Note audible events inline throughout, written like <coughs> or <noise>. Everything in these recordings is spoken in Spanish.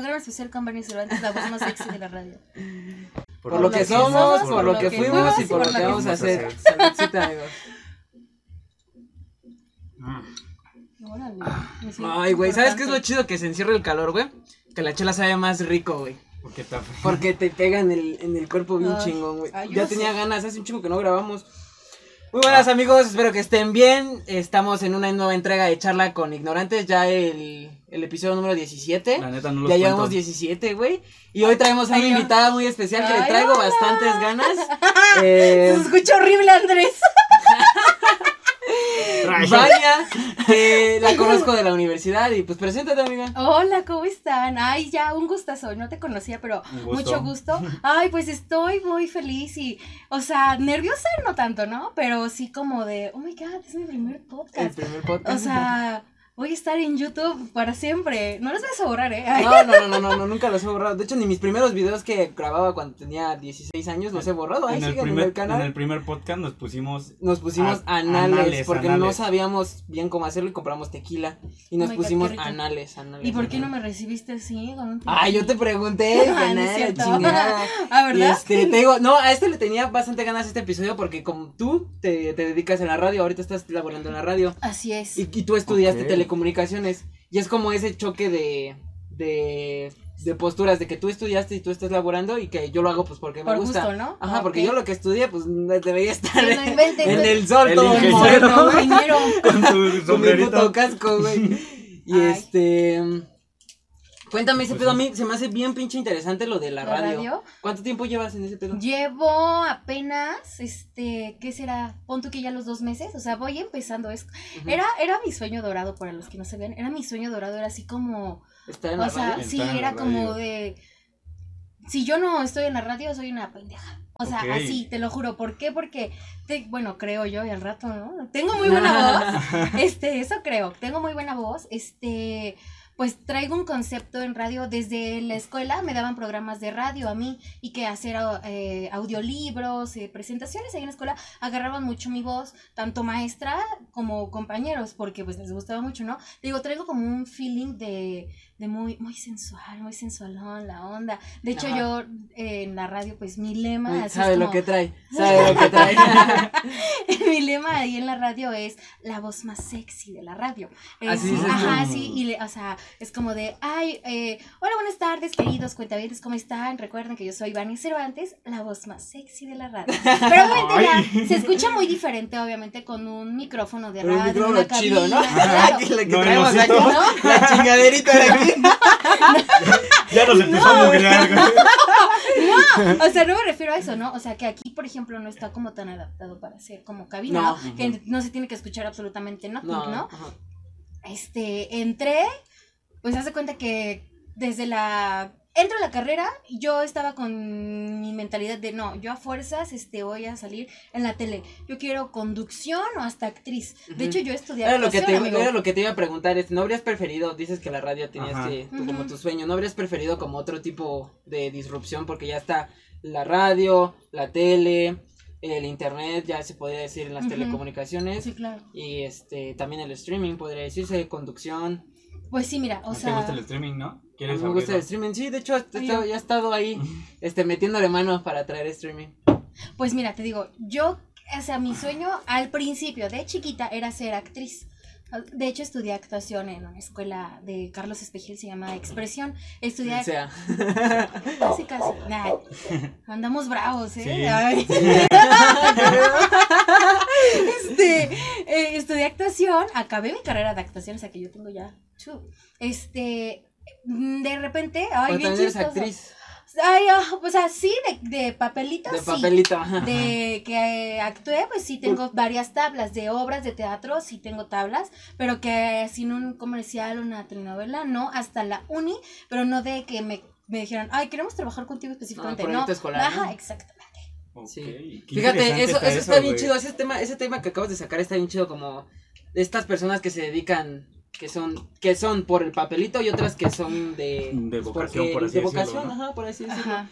programa especial con Bernie Cervantes, la voz más sexy de la radio. Por, lo, que, somos, por, lo que, fuimos y por lo que vamos a hacer. Saludcita, amigos. Órale, me siento Ay, güey, ¿sabes qué es lo chido que se encierra el calor, güey? Que la chela sabe más rico, güey. Porque. Porque te pega en el, en el cuerpo bien Ay, chingón, güey. Ya no tenía sé. ganas, hace un chingo que no grabamos. Muy buenas amigos, espero que estén bien. Estamos en una nueva entrega de charla con ignorantes, ya el, el episodio número 17. La neta no los Ya cuento. llevamos 17, güey. Y hoy traemos a una Ay, invitada muy especial que le traigo hola. bastantes ganas. <laughs> Eh, Se escucha horrible, Andrés. Rayos. Vaya, que <laughs> la conozco de la universidad y pues preséntate, amiga. Hola, ¿cómo están? Ay, ya, un gustazo. No te conocía, pero gusto. mucho gusto. <laughs> Ay, pues estoy muy feliz y, o sea, nerviosa no tanto, ¿no? Pero sí como de, oh my God, es mi primer El podcast. primer podcast. O sea, voy a estar en YouTube para siempre. No los vas a borrar, ¿eh? No, no, no, no, no, no, nunca los he borrado. De hecho, ni mis primeros videos que grababa cuando tenía 16 años los he borrado. Ahí En el, siguen primer, en el canal. en el primer podcast nos pusimos. Nos pusimos A- anales, anales, porque no sabíamos bien cómo hacerlo y compramos tequila. Y nos Oh pusimos anales, anales. ¿Y por qué no me recibiste así? Ay, yo te pregunté, <laughs> Ah, chingada. <laughs> Ah, ¿verdad? este, te digo, no, a este le tenía bastante ganas este episodio porque como tú te, te dedicas a la radio, ahorita estás laborando en la radio Así es. y, y tú estudiaste Ok. Telecomunicaciones y es como ese choque de, de, de posturas de que tú estudiaste y tú estás laborando y que yo lo hago pues porque me Por gusta. gusto, ¿no? Ajá, porque Ok. yo lo que estudié pues debería estar Sí, no inventes, en el sol El todo <laughs> Ingeniero. Con tu con mi sombrerito. puto casco, güey. <laughs> Y Ay. este Cuéntame ese Pues pedo, a mí se me hace bien pinche interesante lo de la, ¿La radio. radio? ¿Cuánto tiempo llevas en ese pedo? Llevo apenas, este, ¿qué será? Pon tú que ya los dos meses, o sea, voy empezando. Es, Ujú. era, era mi sueño dorado, para los que no sabían, era mi sueño dorado, era así como, Estar en la o sea, radio. sí, era como radio. de, si yo no estoy en la radio, soy una pendeja. O sea, así, te lo juro. ¿Por qué? Porque, te- bueno, creo yo, y al rato, ¿no? Tengo muy buena <laughs> voz. Este, eso creo. Tengo muy buena voz. Este, pues traigo un concepto en radio. Desde la escuela me daban programas de radio a mí y que hacer eh, audiolibros, eh, presentaciones ahí en la escuela. Agarraban mucho mi voz, tanto maestra como compañeros, porque pues les gustaba mucho, ¿no? Digo, traigo como un feeling de, de muy, muy sensual, muy sensualón, la onda. De hecho, Ajá. yo eh, en la radio, pues mi lema... Uy, así es sabe lo que trae, <laughs> sabe lo que trae. <laughs> mi lema ahí en la radio es la voz más sexy de la radio. Es- Así dices Ajá, sí, y le- o sea, es como de, ay, eh, hola, buenas tardes, queridos cuentavientes, ¿cómo están? Recuerden que yo soy Vani Cervantes, la voz más sexy de la radio. Pero obviamente <laughs> ya, se escucha muy diferente, obviamente, con un micrófono de Un radio, micrófono una chido, ¿no? cabina, claro. Aquí la que No, traemos aquí. ¿no? La chingaderita de aquí. <laughs> Ya nos empezó a mugrear, güey. O sea, no me refiero a eso, ¿no? O sea, que aquí, por ejemplo, no está como tan adaptado para ser como cabina, No. ¿no? Que no se tiene que escuchar absolutamente nothing, No, ¿no? este, entré, pues hace cuenta que desde la, entro a la carrera, yo estaba con mi mentalidad de, no, yo a fuerzas, este, voy a salir en la tele, yo quiero conducción o hasta actriz, de hecho yo estudié Era lo, que te, amigo. era lo que te iba a preguntar, es, ¿no habrías preferido, dices que la radio tenías Ajá. que, tú, como tu sueño, ¿no habrías preferido como otro tipo de disrupción? Porque ya está la radio, la tele, el internet, ya se podría decir en las telecomunicaciones. Sí, claro. Y este, también el streaming, podría decirse, conducción. Pues sí, mira, o ¿No ¿Te sea, gusta el streaming, no? A mí ¿Quieres me gusta el streaming, sí, de hecho, Ay, ya he estado ahí, <laughs> este, metiéndole mano para traer streaming. pues mira, te digo, yo, o sea, mi sueño al principio de chiquita era ser actriz. De hecho, estudié actuación en una escuela de Carlos Espejil, se llama Expresión. Estudié O sea, <laughs> Casi, casi. Nah, andamos bravos, ¿eh? Sí. Ay. <laughs> este, eh, estudié actuación, acabé mi carrera de actuación, o sea que yo tengo ya. Este, de repente, ay, bien también eres chistoso. actriz Ay, ah, o sea, sí, de, de papelito, de sí. papelito. ajá. De que eh, actué, pues sí tengo varias tablas de obras de teatro, sí tengo tablas, pero que sin un comercial, una telenovela, no, hasta la uni, pero no de que me, me dijeron, ay, queremos trabajar contigo específicamente, Ah, no. escolar, Ajá, ¿no? exactamente. Sí. Fíjate, eso, eso está bien chido. Ese tema, ese tema que acabas de sacar está bien chido como estas personas que se dedican, que son, que son por el papelito y otras que son de, De pues, vocación, porque- por así de decirlo, vocación, ¿no? ajá, por así decirlo. Ajá.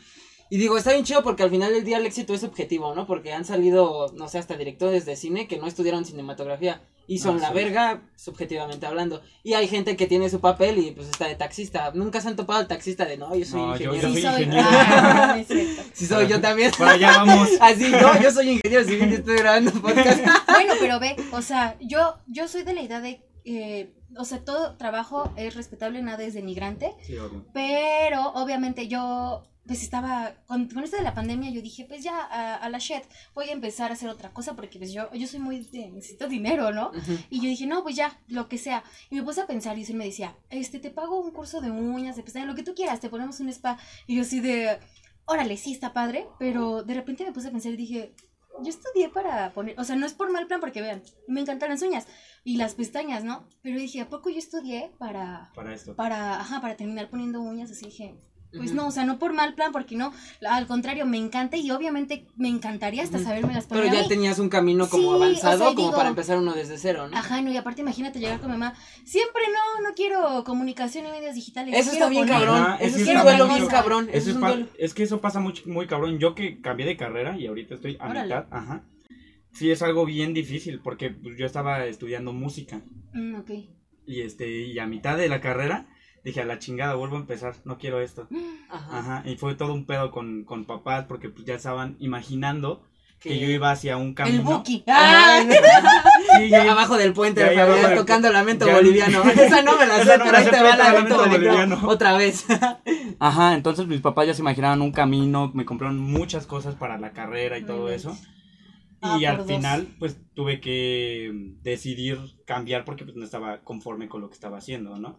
Y digo, está bien chido porque al final del día el éxito es objetivo, ¿no? Porque han salido, no sé, hasta directores de cine que no estudiaron cinematografía y son Ah, la sí. verga, subjetivamente hablando. Y hay gente que tiene su papel y pues está de taxista. Nunca se han topado al taxista de no, yo soy No, ingeniero. yo Sí soy soy. ingeniero. Ah, no. <laughs> Sí soy yo también. Para allá vamos. <laughs> Así, no, yo soy ingeniero civil y estoy grabando podcast. <laughs> Bueno, pero ve, o sea, yo, yo soy de la idea de, eh, o sea, todo trabajo es respetable, nada es denigrante, Sí, obvio. pero obviamente yo, pues estaba, con, con esto de la pandemia, yo dije, pues ya, a, a la shit, voy a empezar a hacer otra cosa, porque pues yo, yo soy muy, de, necesito dinero, ¿no? Y yo dije, no, pues ya, lo que sea. Y me puse a pensar y él me decía, este, te pago un curso de uñas, de pestañas, lo que tú quieras, te ponemos un spa. Y yo así de, órale, sí, está padre, pero de repente me puse a pensar y dije, yo estudié para poner, o sea, no es por mal plan, porque vean, me encantan las uñas y las pestañas, ¿no? Pero dije, ¿a poco yo estudié para, Para esto. para, ajá, para terminar poniendo uñas? Así dije, pues no, o sea, no por mal plan, porque no, al contrario, me encanta y obviamente me encantaría hasta saberme las poner Pero a ya mí. tenías un camino como Sí, o avanzado, sea, como digo- para empezar uno desde cero, ¿no? Ajá, no, y aparte imagínate llegar con mi mamá, siempre no, no quiero comunicación y medios digitales. Eso está bien poner- cabrón. Ajá, eso es un está duelo bien cabrón. Eso es es, un pa- duelo. es que eso pasa muy, muy cabrón. Yo que cambié de carrera y ahorita estoy a Órale. mitad, ajá. Sí es algo bien difícil porque pues, yo estaba estudiando música Mm, ok. y este y a mitad de la carrera dije a la chingada vuelvo a empezar, no quiero esto. <gasps> Ajá. Ajá, y fue todo un pedo con, con papás porque pues ya estaban imaginando que, Que- yo iba hacia un camino. El Buki. <laughs> Ah, Sí, ya <laughs> ya- abajo del puente, Ya, ya Fabián, abajo del- tocando lamento boliviano. <laughs> Esa no me la sé, no pero ahí te va lamento boliviano. Boliviano. Otra vez. Ajá, entonces mis papás ya se imaginaban un camino, me compraron muchas cosas para la carrera y todo eso. Ah, Y al dos. final, pues tuve que mm, decidir cambiar porque pues no estaba conforme con lo que estaba haciendo, ¿no?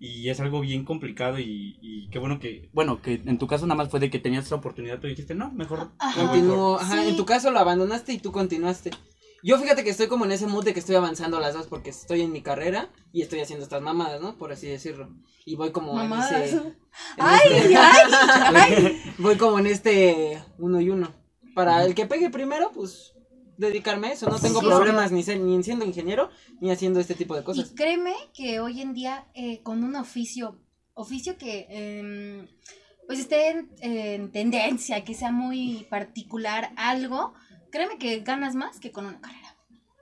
Y es algo bien complicado y, y qué bueno que, bueno, que en tu caso nada más fue de que tenías esa oportunidad, pero dijiste, no, mejor ajá, Sí. en tu caso lo abandonaste y tú continuaste. Yo fíjate que estoy como en ese mood de que estoy avanzando las dos porque estoy en mi carrera y estoy haciendo estas mamadas, ¿no? Por así decirlo. Y voy como Mamadas. en ese... en Ay, este- ay, <laughs> ay. voy como en este uno y uno. Para el que pegue primero, pues dedicarme a eso. No tengo Sí. problemas ni, ser- ni en siendo ingeniero ni haciendo este tipo de cosas. Y créeme que hoy en día eh, con un oficio, oficio que em, pues esté en, en tendencia, que sea muy particular algo, créeme que ganas más que con una carrera.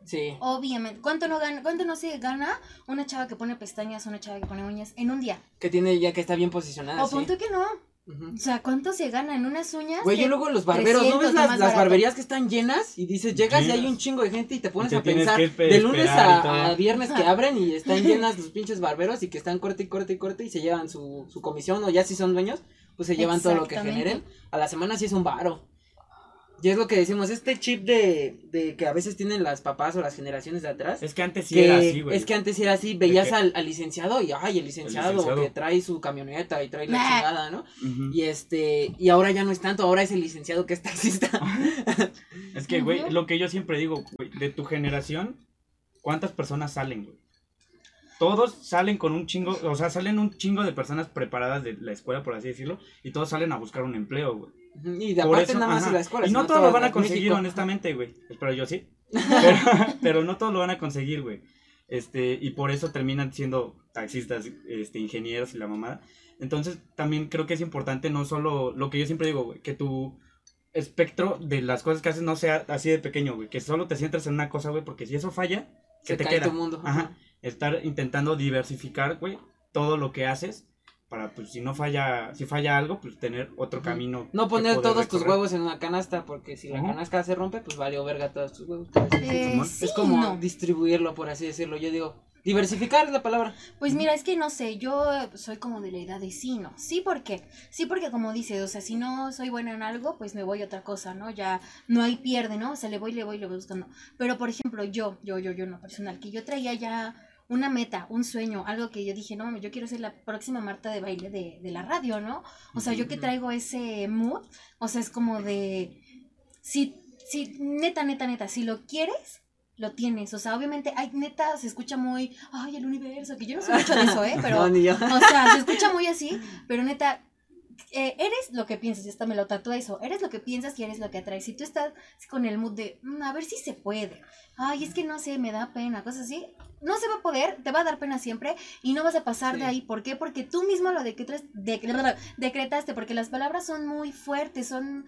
Sí. Obviamente. ¿Cuánto no gana, cuánto no se gana una chava que pone pestañas, una chava que pone uñas en un día? Que tiene ya que está bien posicionada. o sí. punto que no. O sea, ¿cuánto se gana en unas uñas? Güey, yo luego los barberos, ¿no 300 ves las, las barberías que están llenas? Y dices, llegas y hay un chingo de gente y te pones te a pensar, de lunes a, viernes que abren y están <laughs> llenas los pinches barberos y que están corte y corte y corte y se llevan su, su comisión o ya si son dueños, pues se llevan todo lo que generen. A la semana sí es un varo. Y es lo que decimos, este chip de, de que a veces tienen las papás o las generaciones de atrás. Es que antes sí que era así, güey. es que antes era así, veías al, al licenciado y ay, el licenciado, licenciado. que trae su camioneta y trae la chingada, ¿no? Y este, y ahora ya no es tanto, ahora es el licenciado que es taxista. <laughs> Es que, güey, lo que yo siempre digo, güey, de tu generación, ¿cuántas personas salen, güey? Todos salen con un chingo, o sea, salen un chingo de personas preparadas de la escuela, por así decirlo, y todos salen a buscar un empleo, güey. Y de aparte eso, nada más ajá. en la escuela. Y no todos lo van a conseguir, México. honestamente, güey. Espero yo sí. <laughs> Pero, pero no todos lo van a conseguir, güey. Este, y por eso terminan siendo taxistas, este, ingenieros y la mamada. Entonces, también creo que es importante no solo lo que yo siempre digo, güey, que tu espectro de las cosas que haces no sea así de pequeño, güey, que solo te sientas en una cosa, güey, porque si eso falla, que Se te cae queda. tu mundo. Ajá. Estar intentando diversificar, güey, todo lo que haces para pues si no falla, si falla algo, pues tener otro camino. No poner todos tus huevos en una canasta, porque si la canasta se rompe, pues valió verga todos tus huevos. Eh, sí, es como no. distribuirlo, por así decirlo. Yo digo, diversificar es la palabra. Pues mira, es que no sé, yo eh, soy como de la edad de sí, no. Sí, porque, sí, porque como dices, o sea, si no soy buena en algo, pues me voy a otra cosa, ¿no? Ya no hay pierde, ¿no? O sea, le voy, le voy, le voy buscando. Pero, por ejemplo, yo, yo, yo, yo, no personal, que yo traía ya una meta, un sueño, algo que yo dije, no, mames, yo quiero ser la próxima Marta de baile de, de la radio, ¿no? O sea, yo que traigo ese mood, o sea, es como de, si, si, neta, neta, neta, si lo quieres, lo tienes. O sea, obviamente, ay, neta, se escucha muy, ay, el universo, que yo no sé mucho de eso, ¿eh? <laughs> Pero, No, ni yo. o sea, se escucha muy así, pero neta, eh, eres lo que piensas, y hasta me lo tatúa eso, eres lo que piensas y eres lo que atraes. Si tú estás con el mood de, "Mm, a ver si se puede, ay, es que no sé, me da pena, cosas así, no se va a poder, te va a dar pena siempre y no vas a pasar Sí. de ahí. ¿Por qué? Porque tú mismo lo decretas, de- decretaste, porque las palabras son muy fuertes, son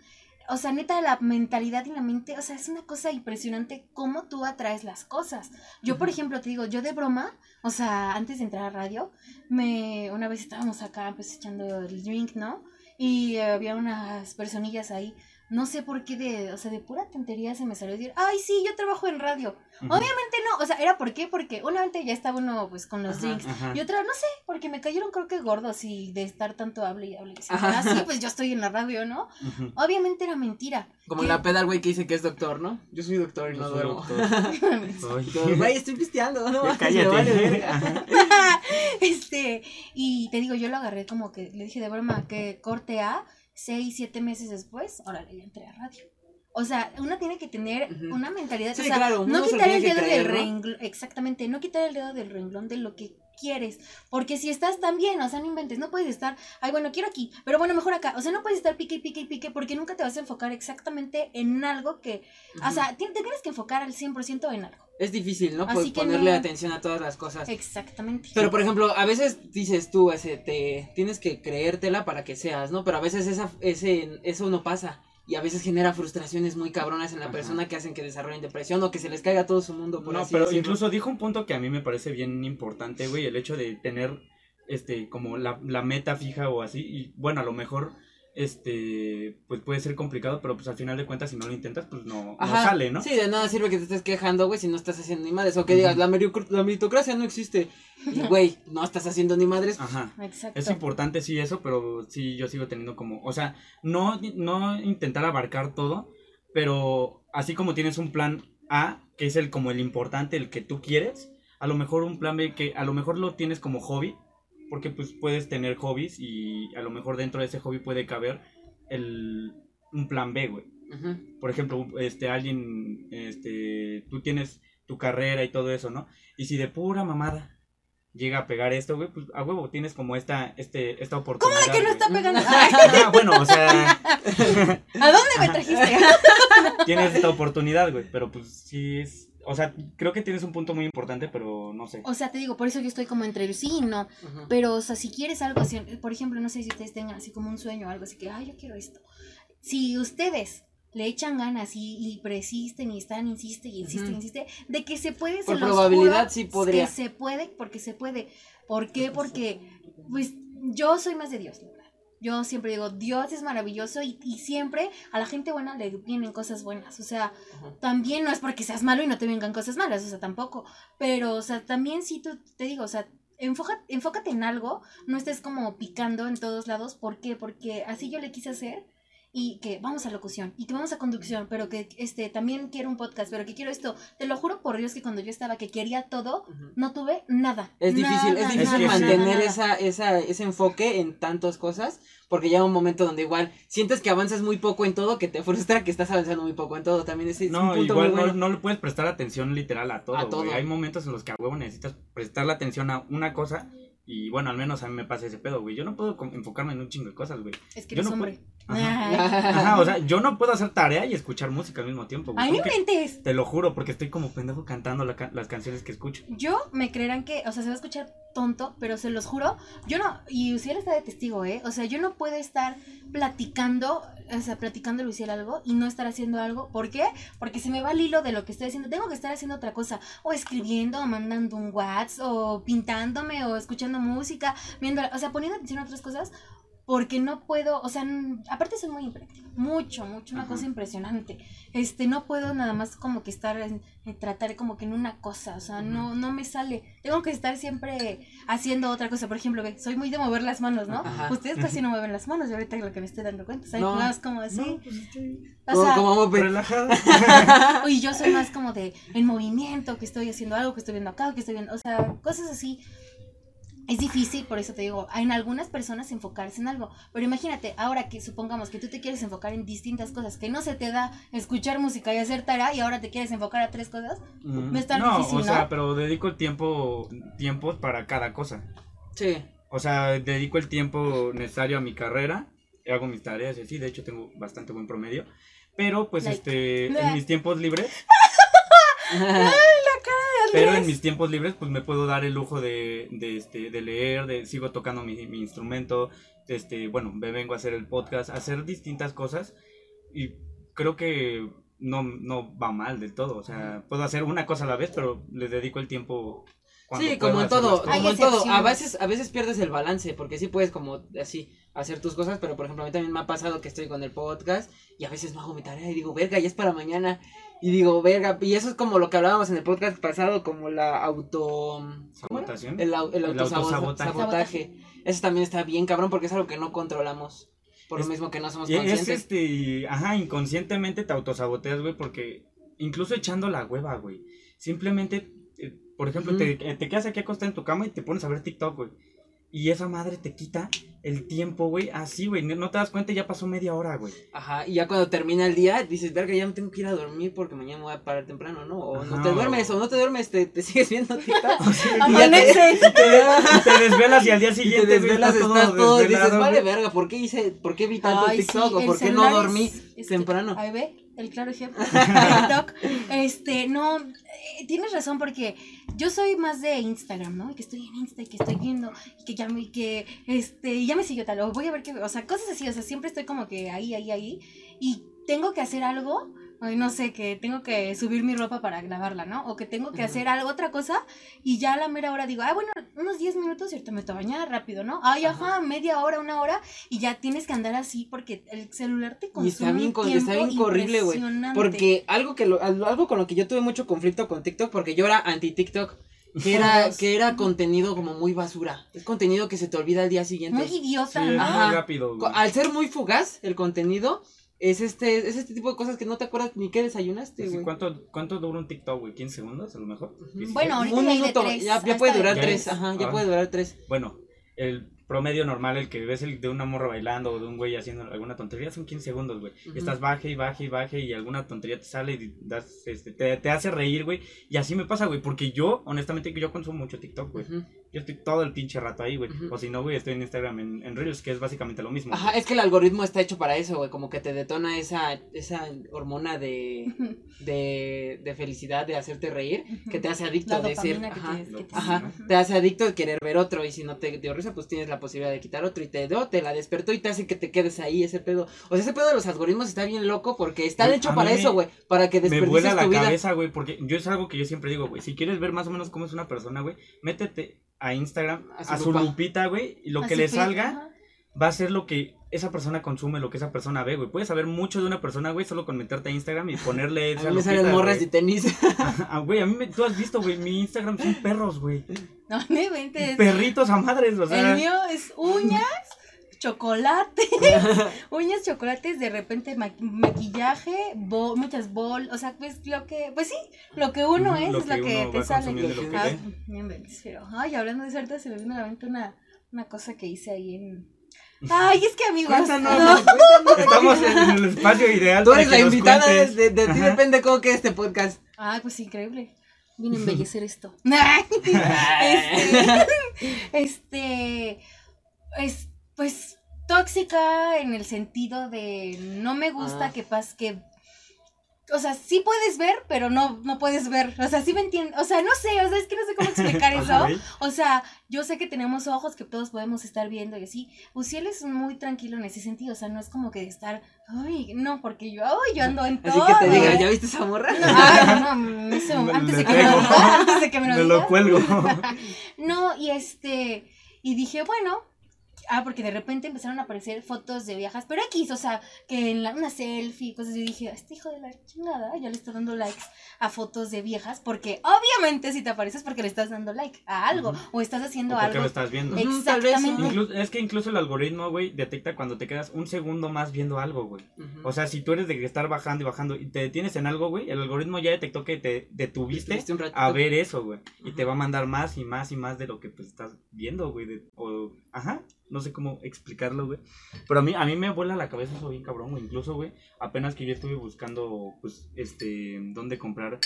o sea, neta, la mentalidad y la mente, o sea, es una cosa impresionante cómo tú atraes las cosas. Yo, por ejemplo, te digo, yo de broma, o sea, antes de entrar a radio, me, una vez estábamos acá, pues, echando el drink, ¿no? Y había unas personillas ahí no sé por qué de, o sea, de pura tontería se me salió decir, ay, sí, yo trabajo en radio. Obviamente no, o sea, era por qué, porque una vez ya estaba uno pues con los drinks y otra, no sé, porque me cayeron creo que gordos y de estar tanto hable y hable. Ah, sí, pues yo estoy en la radio, ¿no? Obviamente era mentira. Como la pedal, güey, que dice que es doctor, ¿no? Yo soy doctor y no duermo. <laughs> Güey, estoy pisteando, ¿no? <laughs> cállate. <laughs> este, y te digo, yo lo agarré como que, le dije de broma que corte A seis, siete meses después, ahora le entré a radio. O sea, uno tiene que tener una mentalidad. Sí, o sea, claro, no quitar el dedo del renglón. Exactamente, no quitar el dedo del renglón de lo que quieres. Porque si estás tan bien, o sea, no inventes, no puedes estar, ay, bueno, quiero aquí, pero bueno, mejor acá. O sea, no puedes estar pique y pique y pique porque nunca te vas a enfocar exactamente en algo que. O sea, te, tienes que enfocar al 100% en algo. Es difícil, ¿no? Pues ponerle atención a todas las cosas. Exactamente. Pero, por ejemplo, a veces dices tú, ese, te tienes que creértela para que seas, ¿no? Pero a veces esa, ese, eso no pasa. Y a veces genera frustraciones muy cabronas en la persona que hacen que desarrollen depresión o que se les caiga todo su mundo. Por no, pero incluso dijo un punto que a mí me parece bien importante, güey, el hecho de tener, este, como la, la meta fija o así. Y bueno, a lo mejor este, pues puede ser complicado, pero pues al final de cuentas si no lo intentas, pues no, no sale, ¿no? Sí, de nada sirve que te estés quejando, güey, si no estás haciendo ni madres, o que digas, la, la meritocracia no existe, y güey, no estás haciendo ni madres. Ajá, es importante sí eso, pero sí yo sigo teniendo como, o sea, no, no intentar abarcar todo, pero así como tienes un plan A, que es el como el importante, el que tú quieres, a lo mejor un plan B que a lo mejor lo tienes como hobby, porque pues puedes tener hobbies y a lo mejor dentro de ese hobby puede caber el, un plan B, güey. Por ejemplo, este, alguien, este, tú tienes tu carrera y todo eso, ¿no? Y si de pura mamada llega a pegar esto, güey, pues a huevo tienes como esta, este, esta oportunidad. ¿Cómo de que no está pegando? <laughs> ah, bueno, o sea. <laughs> ¿A dónde me trajiste? <laughs> tienes esta oportunidad, güey, pero pues sí es o sea, creo que tienes un punto muy importante, pero no sé. O sea, te digo, por eso yo estoy como entre el sí y no. Pero, o sea, si quieres algo así, por ejemplo, no sé si ustedes tengan así como un sueño o algo así que, ay, yo quiero esto. Si ustedes le echan ganas y, persisten y están, insiste y insiste y insiste, de que se puede, por probabilidad sí podría. Que se puede, porque se puede. ¿Por qué? Porque, pues, yo soy más de Dios, yo siempre digo, Dios es maravilloso y, siempre a la gente buena le vienen cosas buenas. O sea, también no es porque seas malo y no te vengan cosas malas, o sea, tampoco. Pero, o sea, también si tú te digo, o sea, enfócate, enfócate en algo, no estés como picando en todos lados. ¿Por qué? Porque así yo le quise hacer y que vamos a locución y que vamos a conducción, pero que este también quiero un podcast, pero que quiero esto. Te lo juro por Dios que cuando yo estaba que quería todo, no tuve nada. Es difícil, es difícil mantener esa, esa, ese enfoque en tantas cosas, porque llega un momento donde igual sientes que avanzas muy poco en todo, que te frustra que estás avanzando muy poco en todo. También es, no, un punto igual no, no, le puedes prestar atención literal a todo. A todo. Hay momentos en los que a huevo necesitas prestarle atención a una cosa y bueno, al menos a mí me pasa ese pedo, güey. Yo no puedo enfocarme en un chingo de cosas, güey. Es que yo eres no hombre. Ajá. o sea, yo no puedo hacer tarea y escuchar música al mismo tiempo, güey. Ay, no mentes. Te lo juro, porque estoy como pendejo cantando las canciones que escucho. Yo me creerán que, o sea, se va a escuchar tonto, pero se los juro, yo no, y Luciel está de testigo, ¿eh? O sea, yo no puedo estar platicando, o sea, platicando Luciel algo y no estar haciendo algo. ¿Por qué? Porque se me va el hilo de lo que estoy haciendo. Tengo que estar haciendo otra cosa, o escribiendo, o mandando un WhatsApp, o pintándome, o escuchando música, viendo, o sea, poniendo atención a otras cosas, porque no puedo, o sea, aparte soy muy impresión mucho, mucho, una cosa impresionante. Este, no puedo nada más como que estar en, tratar como que en una cosa, o sea, no, no me sale. Tengo que estar siempre haciendo otra cosa. Por ejemplo, ve, soy muy de mover las manos, ¿no? Ustedes casi no mueven las manos, y ahorita lo que me estoy dando cuenta, ¿sabes? Más como así. No, pues o sea, como, relajado. <laughs> y yo soy más como de en movimiento, que estoy haciendo algo, que estoy viendo acá, que estoy viendo, o sea, cosas así es difícil, por eso te digo, en algunas personas enfocarse en algo. Pero imagínate, ahora que supongamos que tú te quieres enfocar en distintas cosas, que no se te da escuchar música y hacer tarea y ahora te quieres enfocar a tres cosas, no es tan difícil, o sea, pero dedico el tiempo, tiempo para cada cosa. Sí. O sea, dedico el tiempo necesario a mi carrera, hago mis tareas y así, de hecho tengo bastante buen promedio. Pero pues este, en mis tiempos libres... <laughs> <laughs> Pero en mis tiempos libres, pues me puedo dar el lujo de, de, este, de leer, de sigo tocando mi, mi instrumento, este, bueno, me vengo a hacer el podcast, hacer distintas cosas y creo que no, no va mal del todo. O sea, puedo hacer una cosa a la vez, pero le dedico el tiempo. cuando Sí, como en todo, como en todo. A veces, a veces pierdes el balance, porque sí puedes como así hacer tus cosas, pero por ejemplo a mí también me ha pasado que estoy con el podcast y a veces no hago mi tarea y digo, verga, ya es para mañana. Y digo, verga, y eso es como lo que hablábamos en el podcast pasado, como la auto... ¿Sabotación? El, au- el El autosabotaje. autosabotaje. Eso también está bien cabrón porque es algo que no controlamos. Por Es- lo mismo que no somos Y es conscientes. este, ajá, inconscientemente te autosaboteas, güey, porque incluso echando la hueva, güey. Simplemente, eh, por ejemplo, te, eh, te quedas aquí acostado en tu cama y te pones a ver TikTok, güey. Y esa madre te quita el tiempo, güey, así, güey. No no te das cuenta ya pasó media hora, güey. Ajá, y ya cuando termina el día dices, verga, ya me tengo que ir a dormir porque mañana me voy a parar temprano, ¿no? O no Ajá, te o- duermes, o no te duermes, te, te <laughs> sigues viendo TikTok. <laughs> <laughs> Amanece. Y te desvelas y al día Y te siguiente güey, desvelas, está estás todo, y dices, desvelado, vale, verga, ¿por qué hice, por qué vi tanto Ay, TikTok sí, o por qué no dormí es- es que- temprano? Ahí ve, el claro ejemplo. <laughs> TikTok. Este, no, eh, tienes razón porque yo soy más de Instagram, ¿no? Y que estoy en Insta y que estoy viendo y que ya me, que, este, ya me siguió tal, o voy a ver que, o sea, cosas así, o sea, siempre estoy como que ahí, ahí, ahí, y tengo que hacer algo, ay, no sé, que tengo que subir mi ropa para grabarla, ¿no? O que tengo que Ujú. hacer algo, otra cosa, y ya a la mera hora digo, ah, bueno, unos 10 minutos y ahorita me meto a bañar rápido, ¿no? Ay, ajá, media hora, una hora, y ya tienes que andar así porque el celular te Y consume está bien, con- está tiempo bien horrible, güey. Porque algo que lo, al- algo con lo que yo tuve mucho conflicto con TikTok, porque yo era anti TikTok, que era, que era contenido como muy basura. Es contenido que se te olvida al día siguiente. Muy idiota, Sí, ¿no? Ajá. muy rápido, güey. Al ser muy fugaz el contenido, es este, es este tipo de cosas que no te acuerdas ni qué desayunaste, güey. ¿Cuánto, ¿Cuánto dura un TikTok, güey? ¿15 segundos a lo mejor? Bueno, ahorita Un ya hay de minuto, tres, ya, puede de durar Ya tres, es. ajá, ya Ah. puede durar tres. Bueno, el promedio normal, el que ves el de una morra bailando o de un güey haciendo alguna tontería, son 15 segundos, güey. Estás baje y baje y baje y alguna tontería te sale y das, este, te, te hace reír, güey. Y así me pasa, güey, porque yo, honestamente, que yo consumo mucho TikTok, güey. Yo estoy todo el pinche rato ahí, güey. O si no, güey, estoy en Instagram, en, en Reels, que es básicamente lo mismo. Ajá, es que el algoritmo está hecho para eso, güey, como que te detona esa, esa hormona de, de, de felicidad, de hacerte reír, que te hace adicto La de ser, dopamina que ajá, ajá, te hace adicto de querer ver otro, y si no te dio risa, pues tienes la posibilidad de quitar otro, y te dio, te la despertó y te hace que te quedes ahí, ese pedo, o sea, ese pedo de los algoritmos está bien loco, porque está Güey, hecho a para eso, me- güey, para que me desperdicies vuela la tu vida. cabeza, güey, porque yo es algo que yo siempre digo, güey. Si quieres ver más o menos cómo es una persona, güey, métete a Instagram, A a su lupa. lupita, güey, y lo A que le salga ajá. va a ser lo que esa persona consume, lo que esa persona ve, güey. Puedes saber mucho de una persona, güey, solo con meterte a Instagram y ponerle <laughs> A esa mí me salen morras de tenis. <laughs> Ah, güey, a mí me, tú has visto, güey, mi Instagram son perros, güey. No <laughs> me inventes. Perritos a madres, o sea. El mío es uñas, chocolate, <laughs> uñas, chocolates, de repente ma- maquillaje, bol, muchas bol, o sea, pues lo que, pues sí, lo que uno es lo es lo que que uno te sale. lo que Ah, pero, ay, hablando de eso, ahorita se me vino a la mente una, una cosa que hice ahí en... Ay, es que amigos, Cuéntanos, no, güey, Estamos en el espacio ideal. Tú eres que la invitada, cuentes. de, de ti depende cómo quede este podcast. Ay, pues increíble. Vine a embellecer esto. <laughs> <laughs> este, este, es, pues, tóxica en el sentido de no me gusta Ah. que pas que, o sea, sí puedes ver, pero no, no puedes ver. O sea, sí me entiendes. O sea, no sé, o sea, es que no sé cómo explicar <laughs> eso. O sea, yo sé que tenemos ojos que todos podemos estar viendo y así. Uciel es muy tranquilo en ese sentido. O sea, no es como que estar, ay, no, porque yo, ay, yo ando en Así todo. que te diga, ¿ya viste esa morra? No, ay, no, no, <laughs> eso, Me- antes de que me lo diga, antes de que me lo Me diga. lo cuelgo. <laughs> No, y este, y dije, bueno, ah, porque de repente empezaron a aparecer fotos de viejas, pero X, o sea, que en la, una selfie, cosas, y dije, este hijo de la chingada, ya le está dando likes a fotos de viejas, porque obviamente si te apareces porque le estás dando like a algo, o estás haciendo ¿O por qué algo. me estás viendo? Exactamente. ¿no? Inclu- es que incluso el algoritmo, güey, detecta cuando te quedas un segundo más viendo algo, güey. O sea, si tú eres de estar bajando y bajando y te detienes en algo, güey, el algoritmo ya detectó que te detuviste a ver eso, güey. Y te va a mandar más y más y más de lo que pues estás viendo, güey. O, ajá, no sé cómo explicarlo, güey. Pero a mí, a mí me vuela la cabeza eso bien cabrón, güey. Incluso, güey, apenas que yo estuve buscando, pues, este, dónde comprar,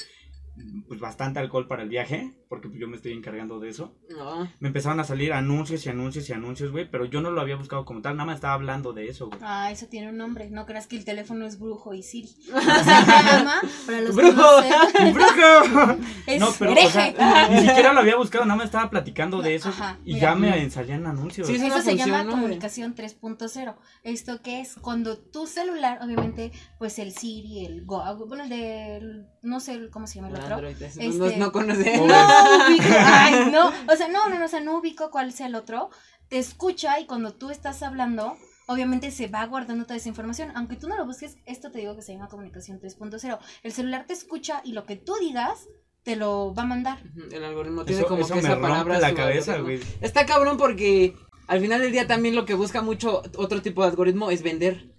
pues, bastante alcohol para el viaje. Porque pues, yo me estoy encargando de eso. No. Me empezaron a salir anuncios y anuncios y anuncios, güey, pero yo no lo había buscado como tal, nada más estaba hablando de eso, güey. Ah, eso tiene un nombre. No creas que el teléfono es brujo y Siri. <laughs> O sea, se llama, para los que Brujo. no ¡Brujo! <laughs> es No, pero, o hereje. sea, <laughs> ni siquiera lo había buscado, nada más estaba platicando de eso Ajá, y mira. ya me salían anuncios. Sí, es Eso una se función, llama ¿no? comunicación 3.0. ¿Esto qué es? Cuando tu celular, obviamente, pues el Siri, el Go, bueno, el del, no sé cómo se llama el otro. Android, eso, Este- no, no conoce. No ubico, ay, no, o sea, no, no, no, o sea, no ubico cuál sea el otro. Te escucha y cuando tú estás hablando, obviamente se va guardando toda esa información. Aunque tú no lo busques, esto te digo que se llama comunicación 3.0. El celular te escucha y lo que tú digas te lo va a mandar. El algoritmo tiene Eso, como eso que me esa rompe palabra. la cabeza, güey. Está cabrón porque al final del día también lo que busca mucho otro tipo de algoritmo es vender.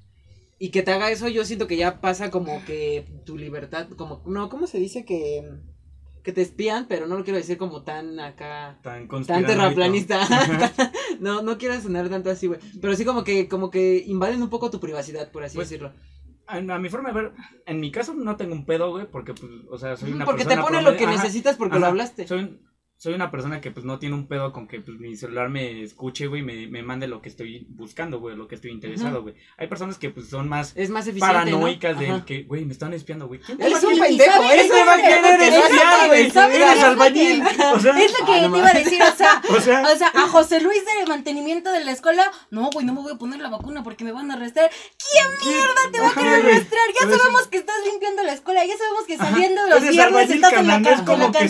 Y que te haga eso, yo siento que ya pasa como que tu libertad, como, no, ¿cómo se dice? Que, que te espían, pero no lo quiero decir como tan acá, Tan tan terraplanista. <laughs> <laughs> no, no quiero sonar tanto así, güey. Pero sí como que, como que invaden un poco tu privacidad, por así Pues, decirlo. A, a mi forma de ver, en mi caso no tengo un pedo, güey, porque, pues, o sea, soy una Porque te persona pone lo que Ajá, necesitas porque lo hablaste. Soy, soy una persona que, pues, no tiene un pedo con que, pues, mi celular me escuche, güey, me, me mande lo que estoy buscando, güey, lo que estoy interesado, güey. Hay personas que, pues, son más Es más eficiente, paranoicas ¿no? de que, güey, me están espiando, güey. ¿Quién te Eres un pendejo, eres ¿Quién te va a querer sabes- espiar, sabes- güey? sabes- Eres sabes- albañil. O sea, Es lo que Ah, te iba a decir, o sea, <laughs> o sea, o sea, a José Luis de mantenimiento de la escuela, no, güey, no me voy a poner la vacuna porque me van a arrestar. ¿Quién mierda te va a querer arrestar? Ya sabemos que estás limpiando la escuela, ya sabemos que saliendo los viernes estás en la, es como que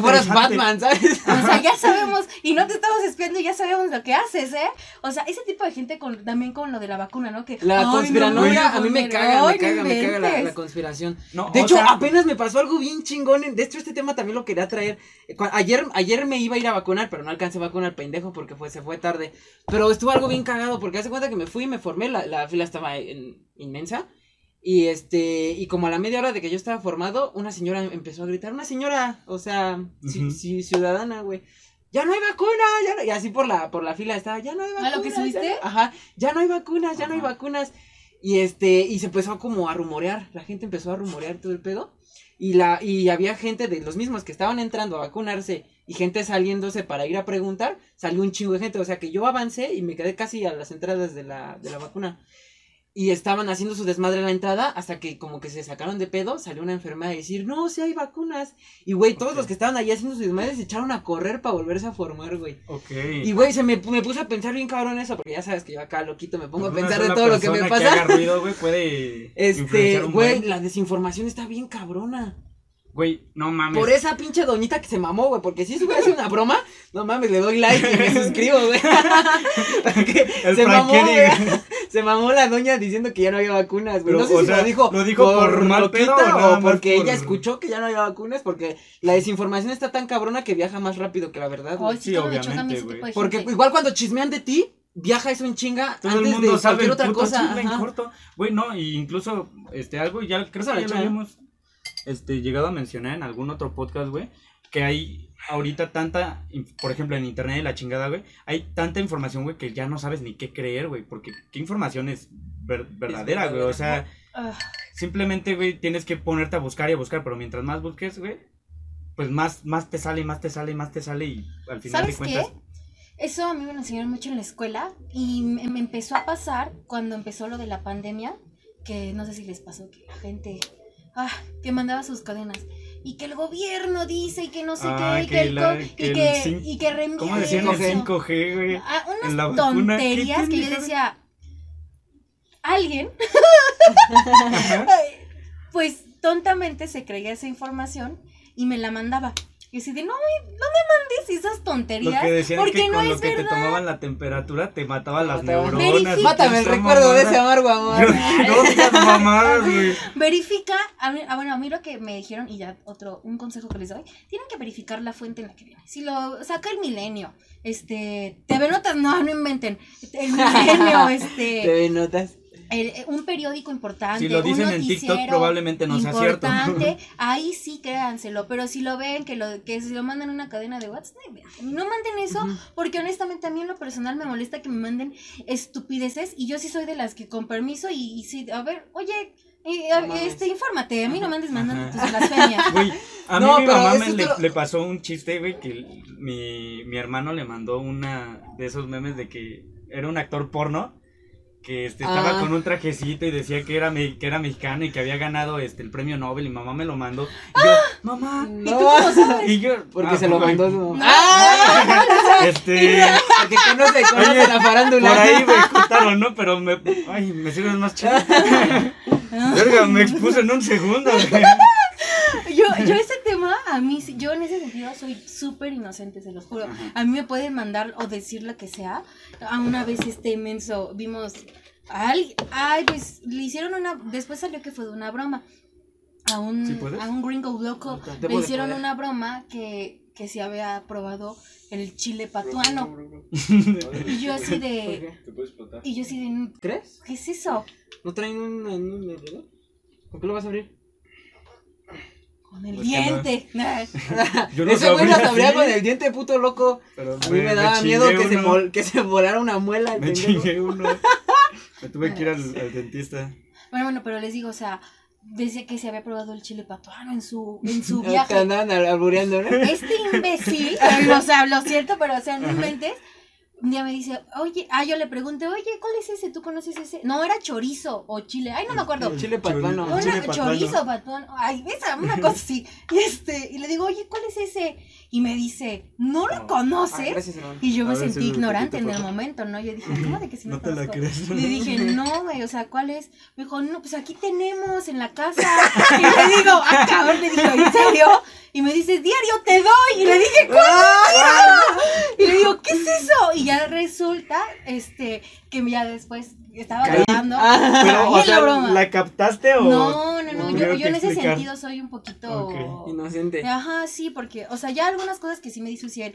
fueras. Batman, ¿sabes? <laughs> O sea, ya sabemos, y no te estamos espiando, ya sabemos lo que haces, ¿eh? O sea, ese tipo de gente con, también con lo de la vacuna, ¿no? Que, La "Ay, no conspiranoia voy a mí me caga, me no caga, me caga la, inventes". la conspiración. no, De hecho, sea, apenas me pasó algo bien chingón. en- De hecho, este tema también lo quería traer. Eh, Ayer, ayer me iba a ir a vacunar, pero no alcancé a vacunar, pendejo, porque fue, se fue tarde. Pero estuvo algo bien cagado, porque hace cuenta que me fui y me formé, la, la fila estaba en- inmensa. Y este, y como a la media hora de que yo estaba formado, una señora empezó a gritar, una señora, o sea, ci- ciudadana, güey. Ya no hay vacuna, ya no-". y así por la, por la fila estaba, ya no hay vacunas. ¿A lo que ya subiste? no- Ajá, ya no hay vacunas, ya no hay vacunas. Y este, y se empezó como a rumorear, la gente empezó a rumorear todo el pedo. Y la, y había gente de los mismos que estaban entrando a vacunarse y gente saliéndose para ir a preguntar, salió un chingo de gente, o sea que yo avancé y me quedé casi a las entradas de la, de la vacuna. Y estaban haciendo su desmadre en la entrada hasta que como que se sacaron de pedo, salió una enfermera a decir, no, sí hay vacunas. Y güey, todos los que estaban ahí haciendo su desmadre se echaron a correr para volverse a formar, güey. Ok. Y güey, se me, me puse a pensar bien cabrón eso, porque ya sabes que yo acá loquito me pongo a pensar de todo lo que me pasa. haga ruido, güey, puede <laughs> Este, güey, la desinformación está bien cabrona. Güey, no mames. Por esa pinche doñita que se mamó, güey. Porque si eso hubiera sido una broma, no mames, le doy like y me <laughs> suscribo, güey. <laughs> Porque El se mamó, güey. Se mamó la doña diciendo que ya no había vacunas, güey. Pero, No sé o si sea, lo dijo, ¿lo dijo por mal loquita pedo o porque por- ella escuchó que ya no había vacunas. Porque la desinformación está tan cabrona que viaja más rápido que la verdad, güey. Sí, obviamente, güey. Porque gente. igual cuando chismean de ti, viaja eso en chinga Todo el antes mundo de sabe cualquier otra cosa. Güey, no, y incluso, este, algo ya creo que ya lo este, llegado a mencionar en algún otro podcast, güey, que hay ahorita tanta, por ejemplo, en internet de la chingada, güey, hay tanta información, güey, que ya no sabes ni qué creer, güey, porque qué información es ver- verdadera, güey, o sea, Ah, simplemente, güey, tienes que ponerte a buscar y a buscar, pero mientras más busques, güey, pues más, más te sale, más te sale, más te sale, y al final ¿Sabes de qué? cuentas... Eso a mí me lo enseñaron mucho en la escuela y me empezó a pasar cuando empezó lo de la pandemia, que no sé si les pasó que la gente, ah, que mandaba sus cadenas y que el gobierno dice y que no sé Ah, qué, y que que, el la- co- que y el que, y que reenvía ¿Cómo decían el eso. 5G, güey? Ah, la unas tonterías que yo decía, alguien, <laughs> pues tontamente se creía esa información y me la mandaba. Y así de, no, no me mandes esas Lo tonterías. que decían porque que no con es lo que te verdad. tomaban la temperatura te mataba las Mataban. neuronas. Mátame el recuerdo de ese mamada. amargo amor. No <laughs> digas mamadas, güey. Verifica, a mí- ah, bueno, a mí lo que me dijeron, y ya otro, un consejo que les doy, tienen que verificar la fuente en la que viene. Si lo saca el milenio, este, TV Notas, no, no inventen, el milenio, <laughs> este, TV Notas. El- eh, un periódico importante, Si lo dicen un en TikTok, noticiero probablemente no sea cierto. importante, <laughs> ahí sí créanselo, pero si lo ven, que lo que se lo mandan en una cadena de WhatsApp, no manden eso, porque honestamente a mí en lo personal me molesta que me manden estupideces y yo sí soy de las que con permiso y, y sí, a ver, oye, Y, No a- este, infórmate, a mí no me andes mandando tus blasfemias. <laughs> Güey, a mí No, mi mamá eso me, le, te lo- le pasó un chiste, güey, que mi, mi hermano le mandó una de esos memes de que era un actor porno que este, estaba Ah. con un trajecito y decía que era, me- que era mexicano y que había ganado este, el premio Nobel y mamá me lo mandó. Y yo, mamá. ¿Y tú cómo sabes? Y yo, Porque ah, se lo güey, mandó su... No. <laughs> Este, Porque conoce, conoce Oye, la farándula. por ahí me contaron, ¿no? Pero me, ay, me sirven más chido. <laughs> Verga, me expuse en un segundo, güey. <laughs> Yo, yo ese tema, a mí, sí- yo en ese sentido soy súper inocente, se los juro. Ajá. A mí me pueden mandar o decir lo que sea. A una vez este inmenso, vimos a alguien, ay, pues le hicieron una, después salió que fue de una broma. A un, a un gringo loco le hicieron poder. una broma que, que se había probado el chile patuano. <laughs> Y yo así de, Te puedes explotar. y yo así de, ¿Crees? ¿qué es eso? ¿No traen un, un, un? ¿Con qué lo vas a abrir? Con el no. diente. <laughs> Yo Ese güey sabría con el diente puto loco. pero A mí me daba miedo que se, mol- que se volara una muela. el Me chingué <laughs> uno. Me tuve que ir al, al dentista. Bueno, bueno, pero les digo, o sea, decía que se había probado el chile patuano en su, en su <laughs> viaje. andaban al- albureando, ¿no? Este imbécil, o sea, lo siento, pero o sea, no inventes. Un día me dice, oye, ah, yo le pregunté, oye, ¿cuál es ese? ¿Tú conoces ese? No, era chorizo o chile, ay, no me acuerdo. Chile patuano. Una chile patuano. chorizo, patuano. Ay, esa, una cosa así. Y este, y le digo, oye, ¿cuál es ese? Y me dice, ¿no lo Ah, conoces? gracias, hermano. Y yo A me ver, sentí ignorante en el momento, ¿no? Yo dije, ¿cómo de que si no, No te la crees. Le dije, no, güey, o sea, ¿cuál es? Me dijo, no, pues aquí tenemos en la casa. <laughs> Y le digo, ah, cabrón, le digo, ¿en serio? Y me dice, diario te doy. Y le dije, ¿cuál? Y le digo, ¿qué es eso? Y ya resulta, este, que ya después estaba Caí. grabando. Ah. Pero, o sea, la broma. ¿la captaste o...? No, no, no, yo, yo en ese explicar? sentido soy un poquito... Inocente. Ajá, sí, porque, o sea, ya algunas cosas que sí me dice Uciel,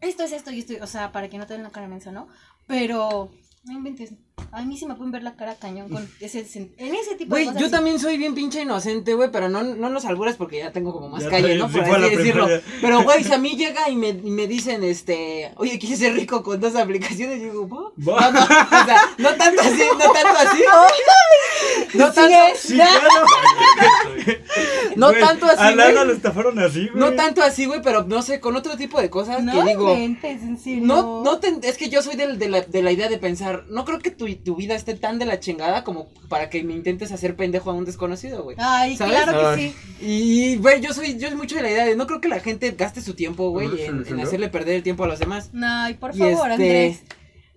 esto es esto y esto, o sea, para que no te den la cara mensa, ¿no? Pero, no inventes, a mí sí me pueden ver la cara cañón con <laughs> ese, en ese tipo Güey, de cosas. yo sí. también soy bien pinche inocente, güey, pero no, no los albures porque ya tengo como más Ya calle, ¿no? sí Por fue así la decirlo. primaria. Pero, güey, si a mí <laughs> llega y me, y me dicen, este, oye, quieres ser rico con dos aplicaciones, yo digo. No, no, o sea, no tanto así, no tanto así. <laughs> No tanto, Sí, claro. no Güey, tanto así, A Lana güey. lo estafaron así, güey. No tanto así, güey, pero no sé, con otro tipo de cosas No que digo. inventes, en serio. No, no te- es que yo soy del- de, la, de la idea de pensar, no creo que tu, tu vida esté tan de la chingada como para que me intentes hacer pendejo a un desconocido, güey. Ay, ¿Sabes? claro que Ay. sí. Y, güey, yo soy, yo soy mucho de la idea de, no creo que la gente gaste su tiempo, güey, en, hacerle perder el tiempo a los demás. Ay, por Y favor, este, Andrés.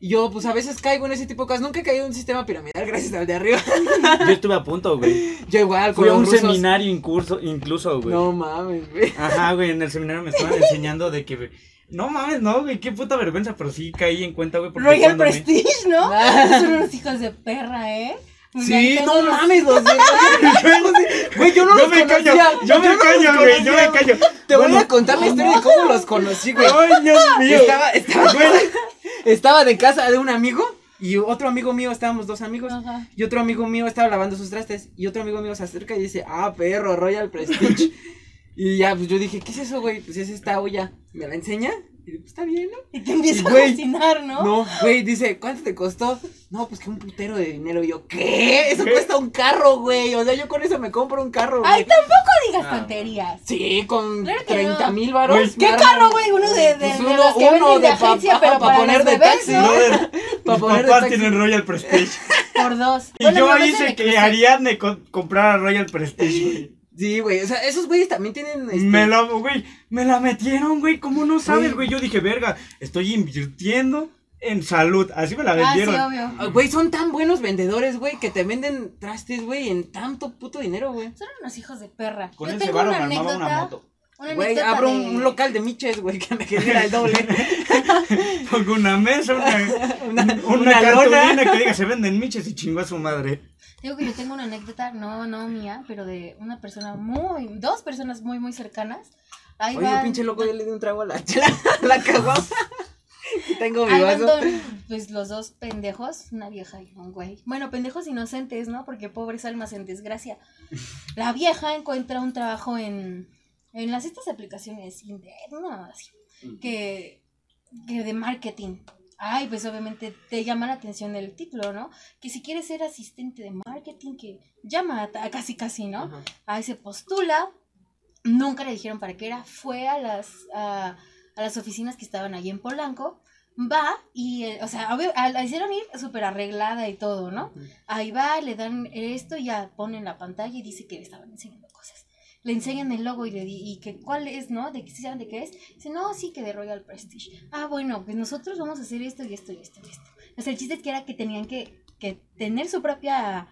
yo, pues a veces caigo en ese tipo de cosas. Nunca he caído en un sistema piramidal, gracias al de arriba. Yo estuve a punto, güey. <laughs> Yo igual, con Fui a un rusos. seminario incurso, incluso, güey. No mames, güey. Ajá, güey, en el seminario me estaban enseñando de que... No mames, no, güey, qué puta vergüenza, pero sí caí en cuenta, güey. porque Royal cuando me- Prestige, ¿no? <laughs> Ah. Son unos hijos de perra, ¿eh? Sí, Ahí no los- mames, los de- <laughs> Güey, yo no Yo los me callo, conocía. yo me no callo, güey, yo me callo. Te voy a contar la historia de cómo los conocí, güey. Ay, Dios <laughs> mío. Estaba, estaba, estaba de casa de un amigo y otro amigo mío, estábamos dos amigos. Ajá. Y otro amigo mío estaba lavando sus trastes. Y otro amigo mío se acerca y dice, ah, perro, Royal Prestige. Y ya, pues yo dije, ¿qué es eso, güey? Pues es esta olla. ¿Me la enseña? Y digo, pues está bien, ¿no? Y te empieza Güey. a fascinar, ¿no? No, güey, dice, ¿cuánto te costó? No, pues que un putero de dinero. Y yo, ¿qué? Eso cuesta un carro, güey. O sea, yo con eso me compro un carro, güey. Ay, tampoco digas Ah. tonterías. Sí, con Claro que 30 no. mil varos. Güey, ¿Qué carro, güey? Uno de, de, Pues de uno- los que uno de de agencia, papá, pero pa' para poner de taxi, ¿no? No, de- <laughs> Pa' mis poner de papás taxi. tienen Royal Prestige. <laughs> Por dos. Y Bueno, yo hice que. Ariadne co- comprara Royal Prestige, güey. Sí, güey. O sea, esos güeyes también tienen. este, Me la, güey, me la metieron, güey. ¿Cómo no sabes, Güey. Yo dije, verga, estoy invirtiendo en salud. Así me la Ah, sí, vendieron. obvio. ah, Güey, son tan buenos vendedores, güey, que te venden trastes, güey, en tanto puto dinero, güey. Son unos hijos de perra. Con Yo ese tengo varo una me armaba anécdota. una moto. Güey, abro de- un, un local de miches, güey, que me genera el doble. <laughs> Pongo una mesa, una, <laughs> Una- una, una cartulina lona. que diga se venden miches y chingó a su madre. Digo que yo tengo una anécdota, no, no mía, pero de una persona muy, dos personas muy, muy cercanas. Ahí Oye, van, pinche loco, ya le di un trago a la chela, <laughs> la. <laughs> Y tengo mi ahí vaso. don- pues los dos pendejos, una vieja y un güey. Bueno, pendejos inocentes, ¿no? Porque pobres almas en desgracia. La vieja encuentra un trabajo en, en las estas aplicaciones, Indeed, no, así, que, que de marketing. Ay, pues obviamente te llama la atención el título, ¿no? Que si quieres ser asistente de marketing, que llama a, casi casi, ¿no? Ajá. Ahí se postula, nunca le dijeron para qué era, fue a las, a, a las oficinas que estaban ahí en Polanco, va y, eh, o sea, obvio, a- la hicieron ir súper arreglada y todo, ¿no? Ahí va, le dan esto, ya ponen la pantalla y dice que le estaban enseñando. Le enseñan el logo y le di, y que cuál es, ¿no? De que sí saben de qué es. Dice, no, sí que de Royal Prestige. Ah, bueno, pues nosotros vamos a hacer esto y esto y esto y esto. O sea, el chiste es que era que tenían que, que tener su propia,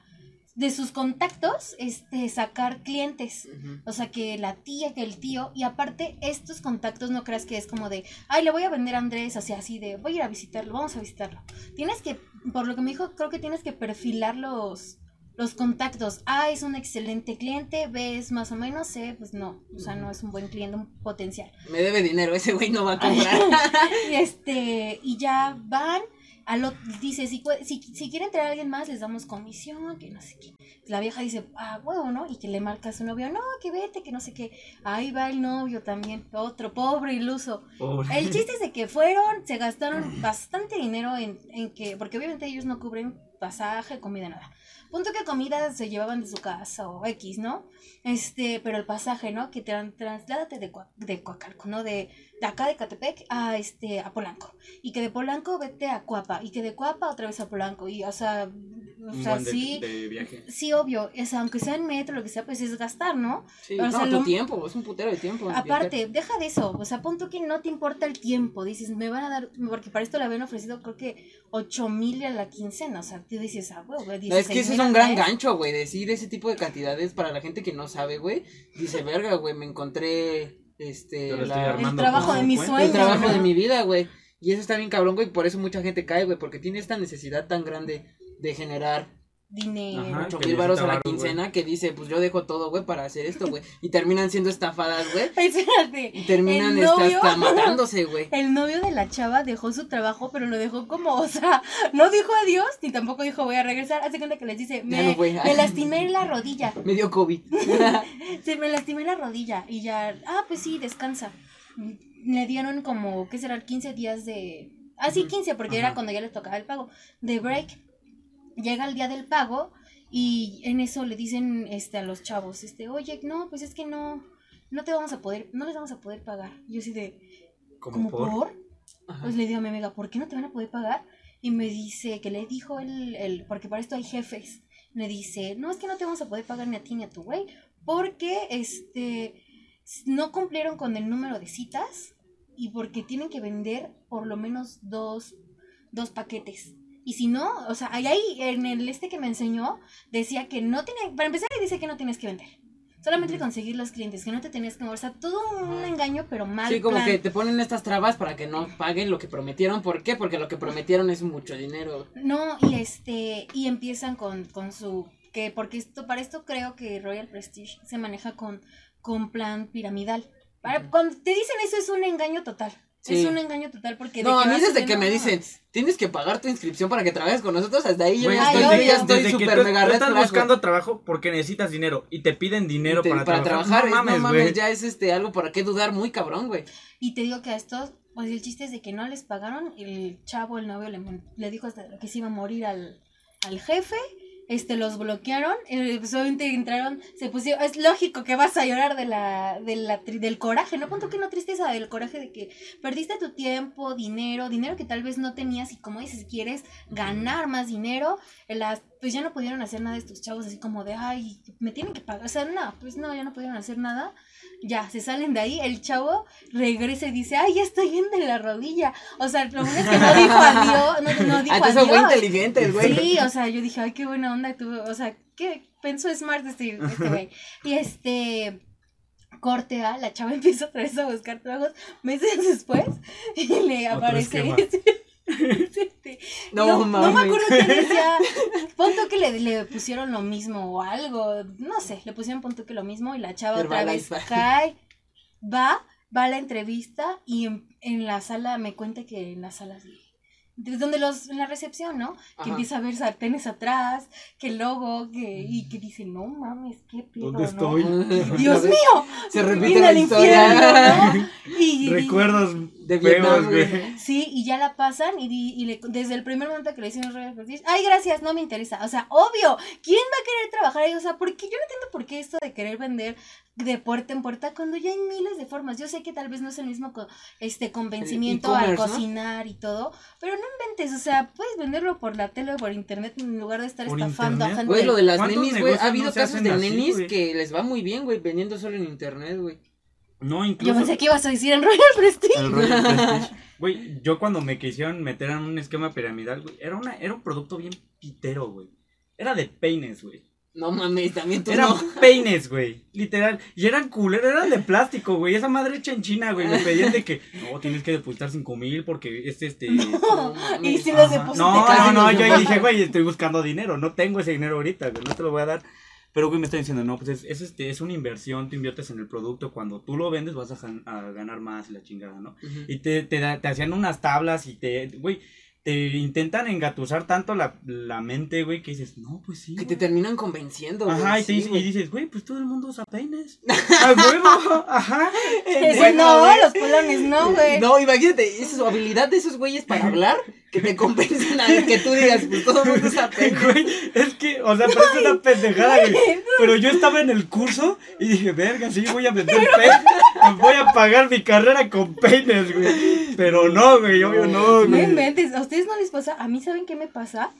de sus contactos, este, sacar clientes. O sea, que la tía, que el tío, y aparte estos contactos no creas que es como de, ay, le voy a vender a Andrés, o sea, así de, voy a ir a visitarlo, vamos a visitarlo. Tienes que, por lo que me dijo, creo que tienes que perfilar los, los contactos. A es un excelente cliente, B es más o menos, C, pues no, o sea, no es un buen cliente, un potencial. Me debe dinero, ese güey no va a comprar. <laughs> y este, y ya van, a lo, dice, si, si, si quieren traer a alguien más, les damos comisión, que no sé qué. La vieja dice, ah, huevo, ¿no? Y que le marca a su novio, no, que vete, que no sé qué. Ahí va el novio también, otro pobre iluso. Pobre. El chiste es de que fueron, se gastaron <laughs> bastante dinero en, en que, porque obviamente ellos no cubren pasaje, comida, nada. Punto que comida se llevaban de su casa o X, ¿no? Este, pero el pasaje, ¿no? Que te trasládate de, Coacalco, ¿no? De, de acá de Catepec a este, a Polanco. Y que de Polanco vete a Cuapa. Y que de Cuapa otra vez a Polanco. Y, o sea, o Un sea, de, sí. de viaje. Sí, obvio, sea, aunque sea en metro, lo que sea, pues es gastar, ¿no? Sí, O no, sea, tu lo- tiempo, es un putero de tiempo. Aparte, deja de eso, o sea, punto que no te importa el tiempo, dices, me van a dar, porque para esto le habían ofrecido creo que 8 mil a la quincena, o sea, tú dices, ah, güey, güey, No, es que 16,000 ese es un gran gancho, güey. Decir ese tipo de cantidades para la gente que no sabe, güey. Dice, verga, güey, me encontré este Yo lo estoy la- armando El trabajo por de mi mis cuenta. sueños. el trabajo de mi vida, güey. Y eso está bien cabrón, güey. Por eso mucha gente cae, güey. Porque tiene esta necesidad tan grande de generar Dinero. Ajá. 8 que mil baros a la quincena que dice, pues yo dejo todo, güey, para hacer esto, güey. Y terminan siendo estafadas, güey. <laughs> Espérate. Y terminan hasta, novio- hasta matándose, güey. <laughs> El novio de la chava dejó su trabajo, pero lo dejó como, o sea, no dijo adiós, ni tampoco dijo voy a regresar. Hace cuenta que les dice, me, no fue. me lastimé la rodilla. <laughs> Me dio COVID. Se me lastimé la rodilla. Y ya, ah, pues sí, descansa. Le dieron como, ¿qué será? 15 días de. Ah, sí, Ujú. 15, porque Ajá. era cuando ya les tocaba el pago. De break. Llega el día del pago y en eso le dicen este, a los chavos, este, oye, no, pues es que no, no te vamos a poder, no les vamos a poder pagar. Yo así de, Como ¿cómo por. Pues le digo a mi amiga, ¿por qué no te van a poder pagar? Y me dice que le dijo el, el porque para esto hay jefes. Me dice, no, es que no te vamos a poder pagar ni a ti ni a tu güey, porque este no cumplieron con el número de citas y porque tienen que vender por lo menos dos, dos paquetes. Y si no, o sea, ahí, ahí en el este que me enseñó, decía que no tiene, para empezar, dice que no tienes que vender. Solamente conseguir los clientes, que no te tenías que mover. O sea, todo un engaño, pero mal. Sí, como plan. que te ponen estas trabas para que no paguen lo que prometieron. ¿Por qué? Porque lo que prometieron es mucho dinero. No, y este, y empiezan con, con su, que porque esto, para esto creo que Royal Prestige se maneja con, con plan piramidal. Para. Cuando te dicen eso es un engaño total. Sí. Es un engaño total porque... de No, a mí desde de, que me dicen, tienes que pagar tu inscripción para que trabajes con nosotros, hasta ahí yo ya estoy, yo ya estoy súper mega tú estás buscando trabajo porque necesitas dinero y te piden dinero Te- para, trabajar, es- no mames, ya es este algo para qué dudar muy cabrón, güey. Y te digo que a estos, pues el chiste es de que no les pagaron, el chavo, el novio, le, le dijo hasta que se iba a morir al, al jefe, este, los bloquearon, eh, obviamente entraron, se pusieron, es lógico que vas a llorar de la, de la, del coraje, no punto que no tristeza, del coraje de que perdiste tu tiempo, dinero, dinero que tal vez no tenías y como dices, quieres ganar más dinero, eh, las, pues ya no pudieron hacer nada estos chavos así como de, ay, me tienen que pagar, o sea, no, pues no, ya no pudieron hacer nada, ya, se salen de ahí, el chavo regresa y dice, ay, ya estoy bien de la rodilla, o sea, lo bueno es que no dijo adiós, no, no <laughs> dijo Ah, fue adiós. inteligente, el güey. Sí, o sea, yo dije, ay, qué buena onda tuvo, o sea, qué pensó smart este este güey. y este corte a la chava <laughs> empieza otra vez a buscar trabajos meses después y le aparece este, <laughs> No, no, mames. no me acuerdo qué decía. <laughs> Punto que le, le pusieron lo mismo o algo. No sé, le pusieron punto que lo mismo y la chava otra vez cae, va, va a la entrevista y en, en la sala me cuenta que en la sala donde los, en la recepción, ¿no? Que empieza a ver sartenes atrás, que el logo, que, y que dice, no mames, qué pedo, ¿Dónde ¿no? estoy? <laughs> Dios mío. Se repite la historia. infierno, ¿no? <laughs> Y, y- Recuerdos De Vietnam, güey. Sí, y ya la pasan y, y le- desde el primer momento que le Prestige, ay, gracias, no me interesa. O sea, obvio, ¿quién va a querer trabajar ahí? O sea, porque yo no entiendo por qué esto de querer vender de puerta en puerta cuando ya hay miles de formas. Yo sé que tal vez no es el mismo co- este convencimiento al cocinar y todo, pero no inventes, o sea, puedes venderlo por la tele o por internet en lugar de estar ¿Por estafando a gente. Güey, lo de las ¿Cuántos nenis, güey. Ha habido no casos de así, nenis que les va muy bien, güey, vendiendo solo en internet, güey. No, Yo incluso. pensé que ibas a decir en Royal Prestige. El Royal <laughs> Prestige. Güey, yo cuando me quisieron meter en un esquema piramidal, güey, era, una, era un producto bien pitero, güey. Era de peines, güey. No mames, también tú Eran no. <laughs> peines, güey. Literal. Y eran culeros, eran de plástico, güey. Esa madre hecha en China, güey. Me pedían de que, no, tienes que depositar cinco mil porque es este. No y mames. si los depositas. No, no, no, yo dije, güey, estoy buscando dinero, no tengo ese dinero ahorita, güey, no te lo voy a dar. Pero, güey, me está diciendo, no, pues es, es, este, es una inversión, tú inviertes en el producto, cuando tú lo vendes vas a, gan- a ganar más y la chingada, ¿no? Y te, te, da- te hacían unas tablas y te, güey, te intentan engatusar tanto la, la mente, güey, que dices, no, pues sí. Que te güey". terminan convenciendo, güey. Ajá, y, te sí, dice- y güey. dices, güey, pues todo el mundo usa peines. <laughs> ¡A huevo! Ajá. <laughs> Bueno, no, güey. los polones no, <laughs> güey. No, imagínate, esa es su habilidad de esos güeyes para hablar, que te compensen a que tú digas, pues todo el mundo usa pene. Güey, es que, o sea, parece una pendejada, güey. Pero yo estaba en el curso y dije, verga, sí, voy a vender peines. Voy a pagar mi carrera con peines, güey. Pero no, güey, obvio no, No güey. inventes, ¿a ustedes no les pasa? A mí, ¿saben qué me pasa?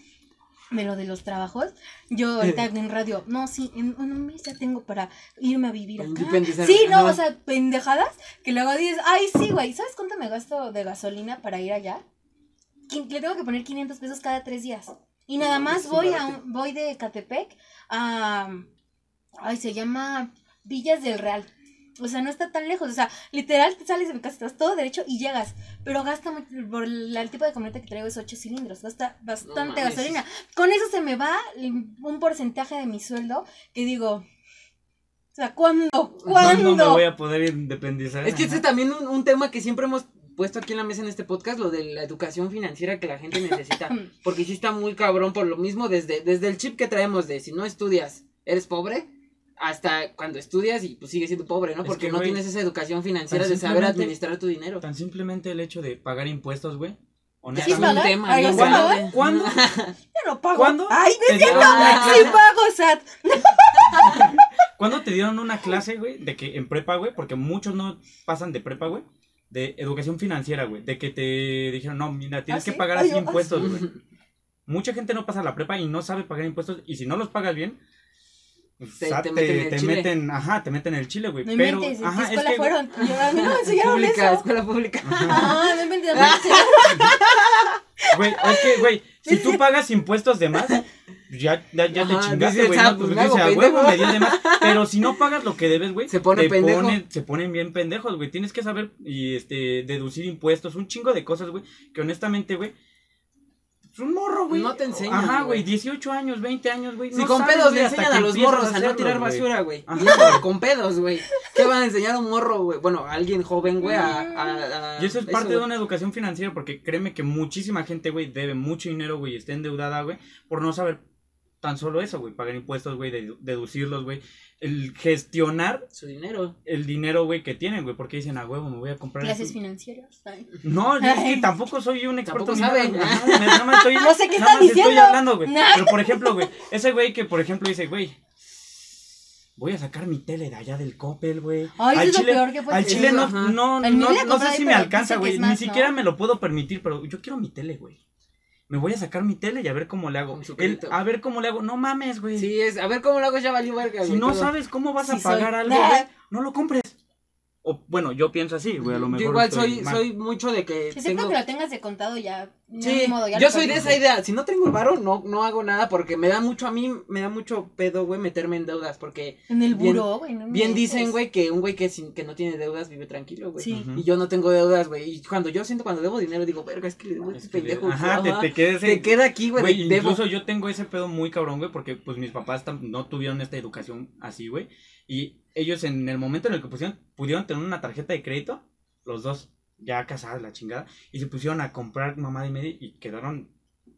De lo de los trabajos. Yo ahorita en radio, no, sí, en en un mes ya tengo para irme a vivir acá. Sí, no, o sea, pendejadas que luego dices, ay, sí, güey, ¿sabes cuánto me gasto de gasolina para ir allá? Le tengo que poner 500 pesos cada tres días. Y nada más voy a un- voy de Catepec a, ay, se llama Villas del Real. O sea, no está tan lejos. O sea, literal, te sales de mi casa, estás todo derecho y llegas. Pero gasta mucho, por la- el tipo de camioneta que traigo es 8 cilindros. Gasta bastante gasolina. Con eso se me va un porcentaje de mi sueldo que digo. O sea, ¿cuándo? ¿Cuándo me voy a poder independizar? Es que este es también un, un tema que siempre hemos puesto aquí en la mesa en este podcast, lo de la educación financiera que la gente necesita. <laughs> Porque sí está muy cabrón por lo mismo, desde, desde el chip que traemos de si no estudias, eres pobre, hasta cuando estudias y pues sigues siendo pobre, ¿no? Es Porque que, no tienes esa educación financiera de saber administrar tu dinero. Tan simplemente el hecho de pagar impuestos, güey. ¿Sí Honestamente. pagan? un tema, Ay, ¿no? ¿sí Bueno, pagan? ¿Cuándo? Yo no <laughs> pago. ¿Cuándo? Ay, dieron una Sí clase? pago, SAT. <laughs> ¿Cuándo te dieron una clase, güey? De que en prepa, güey, porque muchos no pasan de prepa, güey. De educación financiera, güey. De que te dijeron, no, mira, tienes ¿Ah, que sí? pagar Ay, así yo- impuestos, ah, güey. Mucha gente no pasa la prepa y no sabe pagar impuestos. Y si no los pagas bien, Te- sa- te te, meten te ajá, te meten en el chile, güey. No Pero, inventes, ¿en qué ajá, es que, fueron? Yo, a mí no me <laughs> enseñaron Pública, eso. escuela pública. <laughs> Ah, no inventes. <laughs> Güey, es que, güey, si tú pagas impuestos de más, ya, ya, ya te chingaste, güey. No, pues me hago dices, a pendejo". huevo me dio de más. Pero si no pagas lo que debes, güey, Se pone te pendejo. ponen- se ponen bien pendejos, güey. Tienes que saber y este deducir impuestos, un chingo de cosas, güey, que honestamente, güey, es un morro, güey. No te enseñan, Ajá, güey. güey, 18 años, 20 años, güey. Si no con sabes, pedos le enseñan a los morros a no hacerlo, tirar güey. basura, güey. Con pedos, güey. ¿Qué van a enseñar a un morro, güey? Bueno, a alguien joven, güey, a, a- a- Y eso es parte de una educación financiera, porque créeme que muchísima gente, güey, debe mucho dinero, güey, está endeudada, güey, por no saber tan solo eso, güey, pagar impuestos, güey, dedu- deducirlos, güey, el gestionar Su dinero. el dinero, güey, que tienen, güey, porque dicen, a huevo, me voy a comprar. Clases esto". financieras. Ay. No, es que tampoco soy un experto Tampoco ni nada, me- nada más estoy- <laughs> No sé qué nada están más estoy diciendo. hablando, güey. Nah. Pero, por ejemplo, güey, ese güey que, por ejemplo, dice, güey, voy a sacar mi tele de allá del Coppel, güey. Ay, Al eso es lo chile- peor que puede Al chile no, no, no, no sé si me alcanza, güey. Ni siquiera ¿no? me lo puedo permitir, pero yo quiero mi tele, güey. Me voy a sacar mi tele y a ver cómo le hago. El- a ver cómo le hago. No mames, güey. Sí, es, a ver cómo lo hago, ya valió verga, si no sabes cómo vas a soy. pagar algo, güey, <laughs> no lo compres. O, bueno, yo pienso así, güey, a lo mejor Yo igual soy, mal. soy mucho de que Excepto tengo... que lo tengas de contado ya. no, Sí, ni modo, ya yo soy de esa idea. Si no tengo el varo, no, no hago nada porque me da mucho, a mí me da mucho pedo, güey, meterme en deudas porque En el buró, güey. no bien dicen, güey, que un güey que, sin, que no tiene deudas vive tranquilo, güey. Sí. Y yo no tengo deudas, güey. Y cuando yo siento cuando debo dinero, digo, verga, es que le debo a este le- pendejo. Ajá, te, te quedes Te en- queda aquí, güey, Güey, de- debo. incluso yo tengo ese pedo muy cabrón, güey, porque pues mis papás no tuvieron esta educación así, güey. Y ellos en el momento en el que pusieron, pudieron tener una tarjeta de crédito, los dos, ya casados, la chingada, y se pusieron a comprar mamada y media y quedaron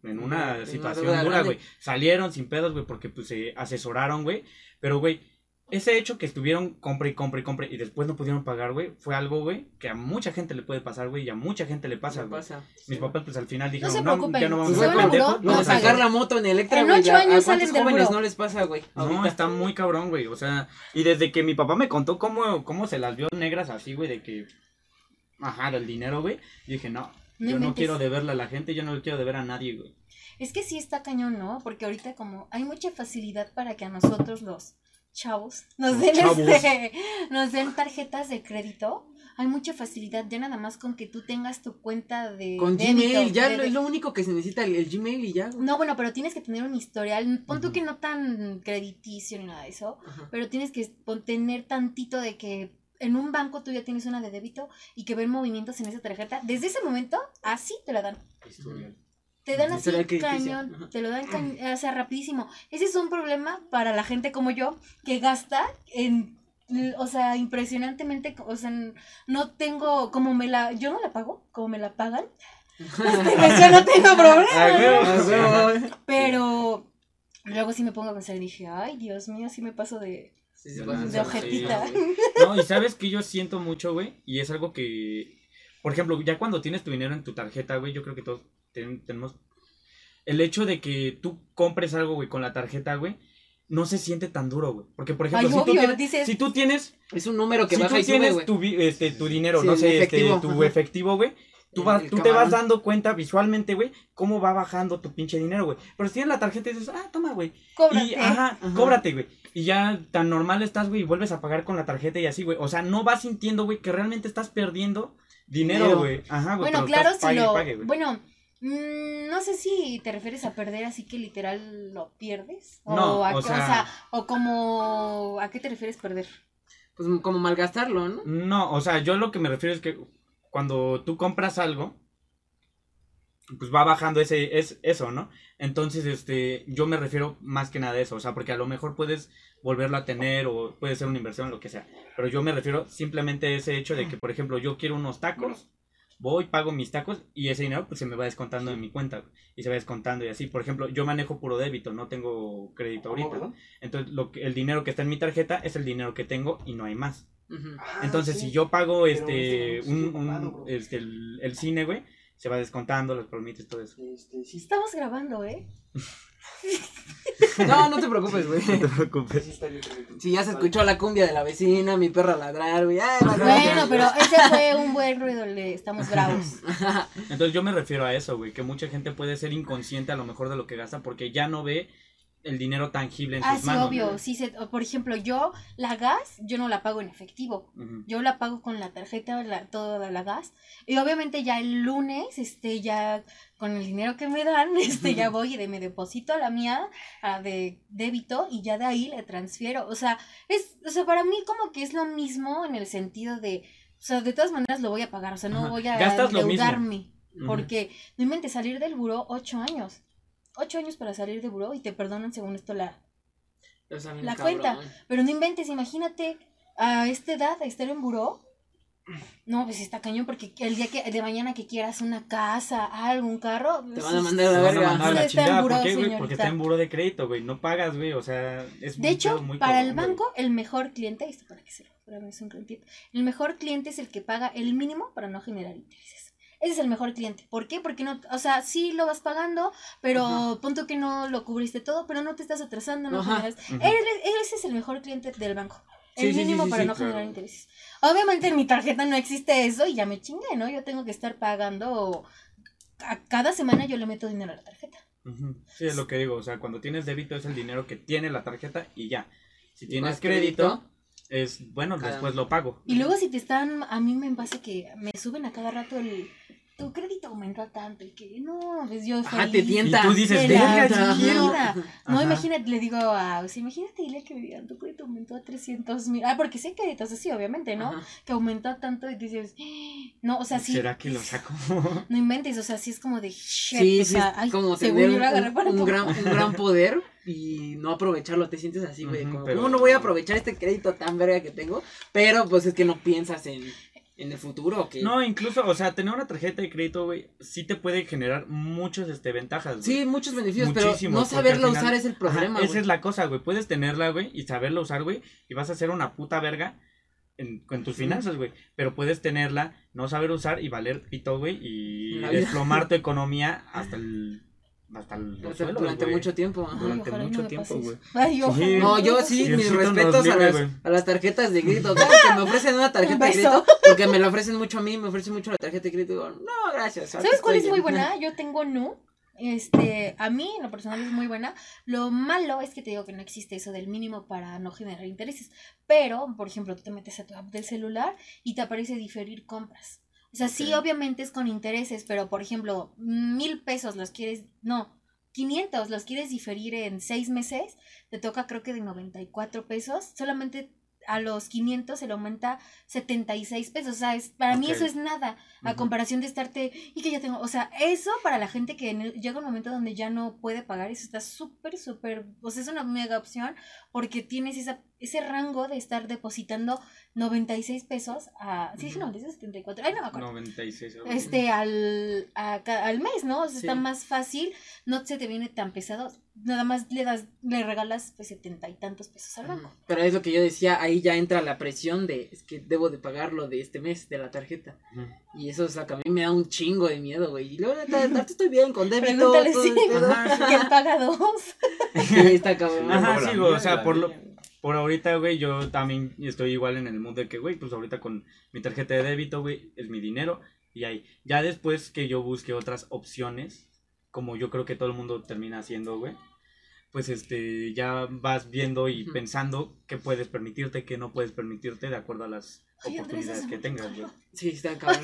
en una En una situación dura, güey. Salieron sin pedos, güey, porque pues se asesoraron, güey. Pero, güey, ese hecho que estuvieron compre y compre y compre y después no pudieron pagar, güey, fue algo, güey, que a mucha gente le puede pasar, güey, y a mucha gente le pasa, ¿Qué güey. Mis papás, pues al final dijeron, se no, preocupen, ya no vamos si a vamos a sacar la moto en Electra, En ocho años ¿a salen del jóvenes no les pasa, güey? No, Ahorita. está muy cabrón, güey. O sea, y desde que mi papá me contó cómo, cómo se las vio negras así, güey, de que. Ajá, del dinero, güey. Dije, no, No yo no quiero deberle a la gente, yo no le quiero deber a nadie, güey. Es que sí está cañón, ¿no? Porque ahorita como hay mucha facilidad para que a nosotros los chavos nos den chavos. este, nos den tarjetas de crédito. Hay mucha facilidad ya nada más con que tú tengas tu cuenta de Con débito, Gmail, ya de- lo- es lo único que se necesita, el, el Gmail y ya. No, bueno, pero tienes que tener un historial, pon tú que no tan crediticio ni nada de eso, pero tienes que tener tantito de que en un banco tú ya tienes una de débito y que ven movimientos en esa tarjeta. Desde ese momento, así te la dan. Te dan así crediticio, cañón, ajá. te lo dan cañón, <clears throat> o sea, rapidísimo. Ese es un problema para la gente como yo que gasta en, o sea, impresionantemente, o sea, no tengo, como me la, yo no la pago, como me la pagan, este, pues yo no tengo <laughs> problema. Ah. Ah. Pero luego sí me pongo a pensar y dije, ay, Dios mío, sí me paso de, Sí, sí, De de ojetita. sí. <laughs> No, y sabes que yo siento mucho, güey, y es algo que, por ejemplo, ya cuando tienes tu dinero en tu tarjeta, güey, yo creo que todos ten- tenemos el hecho de que tú compres algo, güey, con la tarjeta, güey, no se siente tan duro, güey, porque por ejemplo, Ay, si, tú tienes, dices- si tú tienes, Es un número que si baja tú y sube, tienes tu, este, tu dinero, Sí, no sé, este, efectivo, tu ajá. efectivo, güey, tú, vas, tú te vas dando cuenta visualmente, güey, cómo va bajando tu pinche dinero, güey, pero si tienes la tarjeta y dices, ah, toma, güey, Cóbrate. y, ajá, Ajá. cóbrate, güey. Y ya tan normal estás, güey, y vuelves a pagar con la tarjeta y así, güey. O sea, no vas sintiendo, güey, que realmente estás perdiendo dinero, güey. Ajá, güey. Bueno, claro, si lo. pague, bueno, mm, no sé si te refieres a perder así que literal lo pierdes. No, a o qué- sea- o como. ¿A qué te refieres perder? Pues como malgastarlo, ¿no? No, o sea, yo lo que me refiero es que cuando tú compras algo, pues va bajando ese, es eso, ¿no? Entonces, este, yo me refiero más que nada a eso, o sea, porque a lo mejor puedes volverlo a tener o puede ser una inversión, lo que sea. Pero yo me refiero simplemente a ese hecho de que, por ejemplo, yo quiero unos tacos, voy, pago mis tacos y ese dinero pues se me va descontando en mi cuenta güey, y se va descontando y así. Por ejemplo, yo manejo puro débito, no tengo crédito ahorita. Entonces, lo que, el dinero que está en mi tarjeta es el dinero que tengo y no hay más. Ujú. Entonces, si yo pago este, este, un, sí, un- este el, el cine, güey, se va descontando, los palomitas, todo eso. Este, sí, Estamos grabando, ¿eh? <laughs> <laughs> No, no te preocupes, güey. <laughs> No te preocupes. Si ya se escuchó la cumbia de la vecina, mi perra ladrar, güey. Ay, Bueno, pero ese fue un buen ruido, le estamos bravos. <laughs> Entonces yo me refiero a eso, güey, que mucha gente puede ser inconsciente a lo mejor de lo que gasta porque ya no ve el dinero tangible en Ah, sus sí, manos. obvio. Sí, se- por ejemplo, yo, la gas, yo no la pago en efectivo. Yo la pago con la tarjeta, la, toda la gas. Y obviamente ya el lunes, este, ya con el dinero que me dan, <laughs> este, ya voy y de, me deposito a la mía a de débito y ya de ahí le transfiero. O sea, es, o sea, para mí como que es lo mismo en el sentido de, o sea, de todas maneras lo voy a pagar, o sea, no voy a endeudarme. Porque no inventes salir del buró ocho años. Ocho años para salir del buró y te perdonan según esto la, La cuenta. Pero no inventes, imagínate a esta edad a estar en buró. No, pues está cañón porque el día que de mañana que quieras una casa, algo, un carro, Te pues, van a mandar la van a verga. mandar a la chingada, buró, ¿por qué, güey? Porque está en buro de crédito, güey, no pagas, güey, o sea, es De hecho, muy para el güey. banco, el mejor cliente, esto para que se para mí es un gran tip, el mejor cliente es el que paga el mínimo para no generar intereses. Ese es el mejor cliente. ¿Por qué? Porque no, o sea, sí lo vas pagando, pero Ajá. punto que no lo cubriste todo, pero no te estás atrasando, no generas. Ese es el mejor cliente del banco. El sí, mínimo sí, para sí, no claro. generar intereses. Obviamente en mi tarjeta no existe eso y ya me chingué, ¿no? Yo tengo que estar pagando. A cada semana yo le meto dinero a la tarjeta. Sí, es lo que digo, o sea, cuando tienes débito es el dinero que tiene la tarjeta y ya. Si tienes crédito, es, bueno, Cada- después lo pago. Y luego si te están, a mí me pasa que me suben a cada rato el, tu crédito aumentó tanto y que no, pues yo Ajá, te feliz. tienta. Y tú dices, verga, sí quiero. No, imagínate, le digo a, o sea, imagínate dile que me digan, tu crédito aumentó a 300 mil. Ah, porque sé créditos así, obviamente, ¿no? Ajá. Que aumentó tanto y dices, "Ah". no, o sea, sí. ¿Será que lo saco? <laughs> No inventes, o sea, sí es como de shit. Sí, o sí, sea, es ay, como tener un, para un gran, un gran <laughs> poder y no aprovecharlo. Te sientes así, güey. Ujú, como, pero- ¿Cómo no voy a aprovechar este crédito tan verga que tengo? Pero pues es que no piensas en. En el futuro o qué? No, incluso, o sea, tener una tarjeta de crédito, güey, sí te puede generar muchas este, ventajas. güey. Sí, muchos beneficios, pero no final- usar es el problema, Ajá, esa güey. es la cosa, güey. Puedes tenerla, güey, y saberla usar, güey, y vas a ser una puta verga en, con tus finanzas, güey. Pero puedes tenerla, no saber usar y valer pito, güey, y desplomar tu <laughs> economía hasta el. Hasta el los Durante- suelos, durante güey. mucho tiempo. Ay, durante ojalá y mucho no tiempo, güey. Sí. No, yo sí, mis respetos a las, a las tarjetas de crédito. <laughs> Cada que me ofrecen una tarjeta de crédito, porque me la ofrecen mucho a mí, me ofrecen mucho la tarjeta de crédito, digo, no, gracias. ¿Sabes cuál es muy bien". buena? Yo tengo Nu. Este, a mí en lo personal es muy buena. Lo malo es que te digo que no existe eso del mínimo para no generar intereses. Pero, por ejemplo, tú te metes a tu app del celular y te aparece diferir compras. O sea, sí, obviamente es con intereses, pero por ejemplo, mil pesos los quieres, no, 500 los quieres diferir en seis meses, te toca creo que de 94 pesos, solamente a los 500 se le aumenta 76 pesos, o sea, es, para mí Ok. eso es nada, a comparación de estarte, y que ya tengo, o sea, eso para la gente que el- llega un momento donde ya no puede pagar, eso está súper, súper, o sea, es una mega opción, porque tienes esa, ese rango de estar depositando 96 pesos a, sí, dije Ujú. 96, 74, ay, no me acuerdo. 96. algo así. Este, al, a al mes, ¿no? O sea, está Sí. más fácil, no se te viene tan pesado, nada más le das, le regalas pues setenta y tantos pesos al banco. Pero es lo que yo decía, ahí ya entra la presión de, es que debo de pagar lo de este mes, de la tarjeta. Y eso, o sea, que a mí me da un chingo de miedo, güey. Y luego, estoy bien, con débito, Pregúntale todo si el pedo. ¿Quién paga dos? <laughs> Sí, está cabrón. Ajá, sí, o sea, y por lo-. Por ahorita, güey, yo también estoy igual en el mood de que, güey, pues ahorita con mi tarjeta de débito, güey, es mi dinero y ahí. Ya después que yo busque otras opciones, como yo creo que todo el mundo termina haciendo, güey, pues este, ya vas viendo y pensando qué puedes permitirte, qué no puedes permitirte de acuerdo a las Ay, oportunidades que tengas, güey. Sí, está cabrón,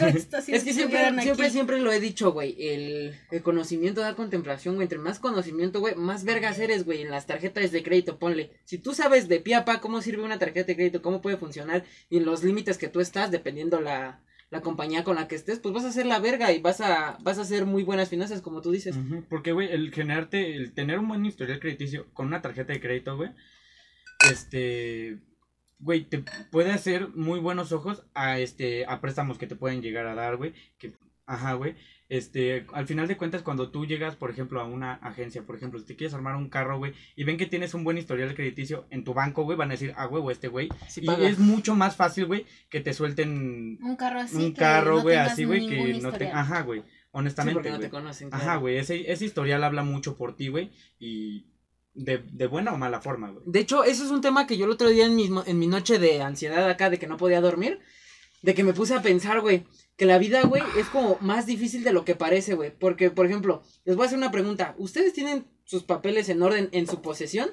Ay, está Es que si siempre, siempre, siempre lo he dicho, güey. El, el conocimiento da contemplación, güey. Entre más conocimiento, güey, más vergas eres, güey. En las tarjetas de crédito, ponle. Si tú sabes de pie a pa cómo sirve una tarjeta de crédito, cómo puede funcionar y en los límites que tú estás, dependiendo la, la compañía con la que estés, pues vas a hacer la verga y vas a, vas a hacer muy buenas finanzas, como tú dices. Ujú, Porque, güey, el generarte, el tener un buen historial crediticio con una tarjeta de crédito, güey, este, güey, te puede hacer muy buenos ojos a, este, a préstamos que te pueden llegar a dar, güey, que, ajá, güey, este, al final de cuentas, cuando tú llegas, por ejemplo, a una agencia, por ejemplo, si te quieres armar un carro, güey, y ven que tienes un buen historial crediticio en tu banco, güey, van a decir, ah, huevo, este güey, Sí, y paga. es mucho más fácil, güey, que te suelten Un carro así. un que carro, güey, así, güey, que no te, historial. ajá, güey, Sí, honestamente, porque no güey. te conocen. Ajá, güey, ese, ese historial habla mucho por ti, güey, y de, de buena o mala forma, güey. De hecho, eso es un tema que yo el otro día en mi, mo- en mi noche de ansiedad acá, de que no podía dormir, de que me puse a pensar, güey, que la vida, güey, es como más difícil de lo que parece, güey. Porque, por ejemplo, les voy a hacer una pregunta. ¿Ustedes tienen sus papeles en orden en su posesión?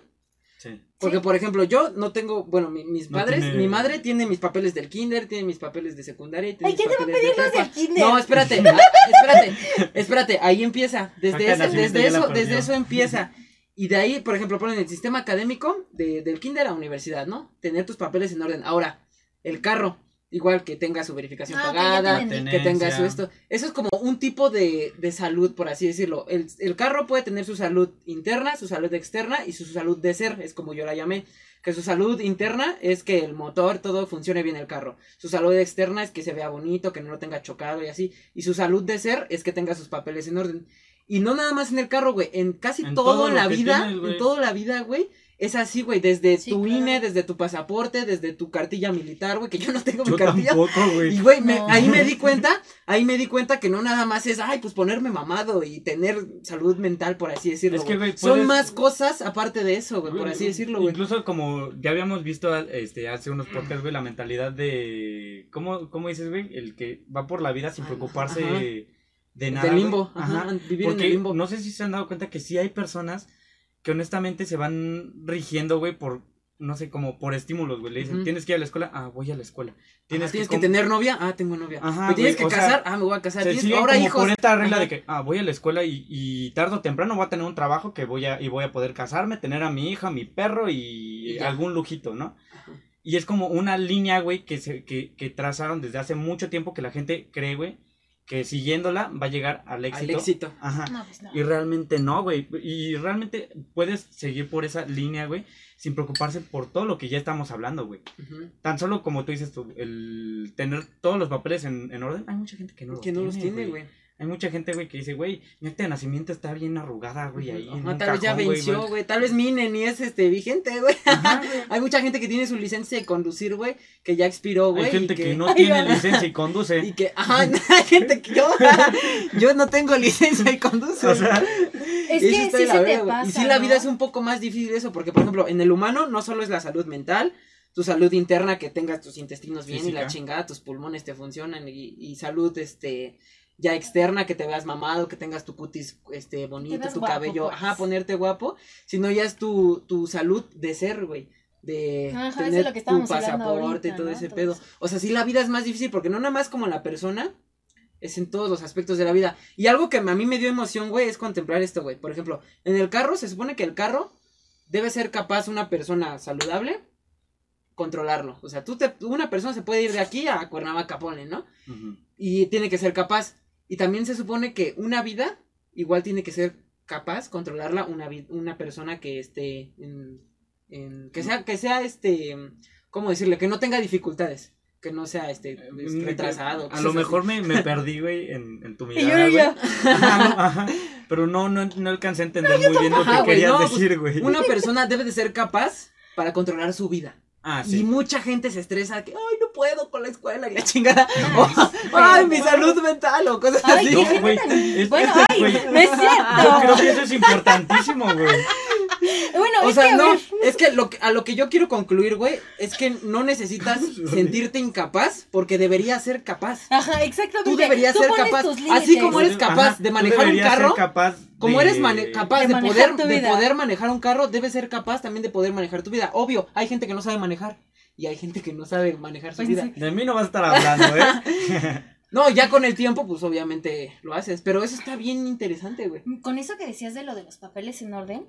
Sí. Porque, Sí. por ejemplo, yo no tengo, bueno, mi- mis No padres, tiene- mi madre tiene mis papeles del kinder, tiene mis papeles de secundaria tiene Ay, mis ¿quién te va a papeles de pedir los del kinder? No, espérate, <laughs> ah, espérate, espérate, ahí empieza. Desde, ese- la eso, desde eso empieza. Y de ahí, por ejemplo, ponen el sistema académico de, del kinder a universidad, ¿no? Tener tus papeles en orden. Ahora, el carro, igual que tenga su verificación Ah, pagada, entendí. que tenga su esto. Eso es como un tipo de, de salud, por así decirlo. El, el carro puede tener su salud interna, su salud externa y su salud de ser, es como yo la llamé. Que su salud interna es que el motor, todo funcione bien el carro. Su salud externa es que se vea bonito, que no lo tenga chocado y así. Y su salud de ser es que tenga sus papeles en orden. Y no nada más en el carro, güey. En casi En todo, todo la que vida, tienes, en toda la vida, güey. Es así, güey. Desde Sí, tu claro. INE, desde tu pasaporte, desde tu cartilla militar, güey. Que yo no tengo mi cartilla. tampoco, güey. Y güey, me- No. ahí me di cuenta, ahí me di cuenta que no nada más es, ay, pues ponerme mamado y tener salud mental, por así decirlo. Es que, güey. güey, Son puedes- más cosas aparte de eso, güey, por así decirlo, güey. Incluso como ya habíamos visto este hace unos podcasts, güey, la mentalidad de ¿cómo, cómo dices, güey? El que va por la vida sin Ah, preocuparse ajá. de nada. De limbo, ajá, vivir Porque en el limbo. no sé si se han dado cuenta que sí hay personas que honestamente se van rigiendo, güey, por no sé, como por estímulos, güey. Le dicen. "¿Tienes que ir a la escuela?" "Ah, voy a la escuela." Tienes, Tienes tienes que tener novia, ah, tengo novia. Ajá, ¿Me tienes güey, que sea, casar? ah, me voy a casar. Se ¿Tienes siguen ahora como hijos? por esta regla Ajá. de que, ah, voy a la escuela y, y tarde o temprano voy a tener un trabajo que voy a, y voy a poder casarme, tener a mi hija, mi perro y, Y ya. algún lujito, ¿no? Ajá. Y es como una línea, güey, que, se, que, que trazaron desde hace mucho tiempo que la gente cree, güey, que siguiéndola va a llegar al éxito. Al éxito. Ajá. No, pues no. Y realmente no, güey. Y realmente puedes seguir por esa línea, güey, sin preocuparse por todo lo que ya estamos hablando, güey. Tan solo como tú dices, tú, el tener todos los papeles en, en orden, hay mucha gente que no los Que no tiene, los tiene, güey. Hay mucha gente, güey, que dice, güey, mi acta de nacimiento está bien arrugada, güey, ahí. en un tal vez ya venció, güey. güey. Tal vez mi ni es este vigente, güey. <laughs> Hay mucha gente que tiene su licencia de conducir, güey, que ya expiró, güey. Hay y gente que, no <laughs> Ay, tiene licencia y conduce. Y que, ajá, <laughs> hay gente que yo, yo no tengo licencia y conduce. O sea, Es que sí se te güey. pasa. Y sí, la vida es un poco más difícil eso, porque, por ejemplo, en el humano no solo es la salud mental, tu salud interna, que tengas tus intestinos bien y la chingada, tus pulmones te funcionan, y, y salud, este, ya externa, que te veas mamado, que tengas tu cutis, este, bonito, tu guapo, cabello, pues. ajá, ponerte guapo, sino ya es tu, tu salud de ser, güey. De Ajá, eso es tener lo que tu pasaporte y todo ¿no? ese Todo pedo. eso. O sea, sí, la vida es más difícil porque no nada más como la persona, es en todos los aspectos de la vida. Y algo que a mí me dio emoción, güey, es contemplar esto, güey. Por ejemplo, en el carro se supone que el carro debe ser capaz una persona saludable controlarlo. O sea, tú te, una persona se puede ir de aquí a Cuernavaca, ponle, ¿no? Y tiene que ser capaz. Y también se supone que una vida igual tiene que ser capaz controlarla una una persona que esté en, en- que sea que sea este cómo decirle que no tenga dificultades que no sea este pues, Mm, retrasado A lo mejor me, me <laughs> perdí, güey, en, en tu Y yo mirada. Ajá, ajá. Pero no, no, no alcancé a entender muy bien lo que Ajá, güey, querías no, pues, decir, güey. una persona debe de ser capaz para controlar su vida Ah, y sí. mucha gente se estresa que ay no puedo con la escuela y la chingada o, ay mi salud mental o cosas Ay, así No, güey, Bueno, es- ay, güey, no es <laughs> Yo cierto. creo que eso es importantísimo, güey. Bueno, O es sea, que, a no, es que, lo que a lo que yo quiero concluir, güey, es que no necesitas <laughs> sentirte incapaz porque deberías ser capaz. Ajá, exactamente. Tú deberías ser capaz, tus así como eres capaz Ajá, de manejar un deberías ser carro, capaz Como eres capaz De poder, de poder manejar un carro, debes ser capaz también de poder manejar tu vida. Obvio, hay gente que no sabe manejar y hay gente que no sabe manejar su Pues vida. sí. De mí no vas a estar hablando, ¿eh? <laughs> No, ya con el tiempo, pues obviamente lo haces. Pero eso está bien interesante, güey. Con eso que decías de lo de los papeles en orden,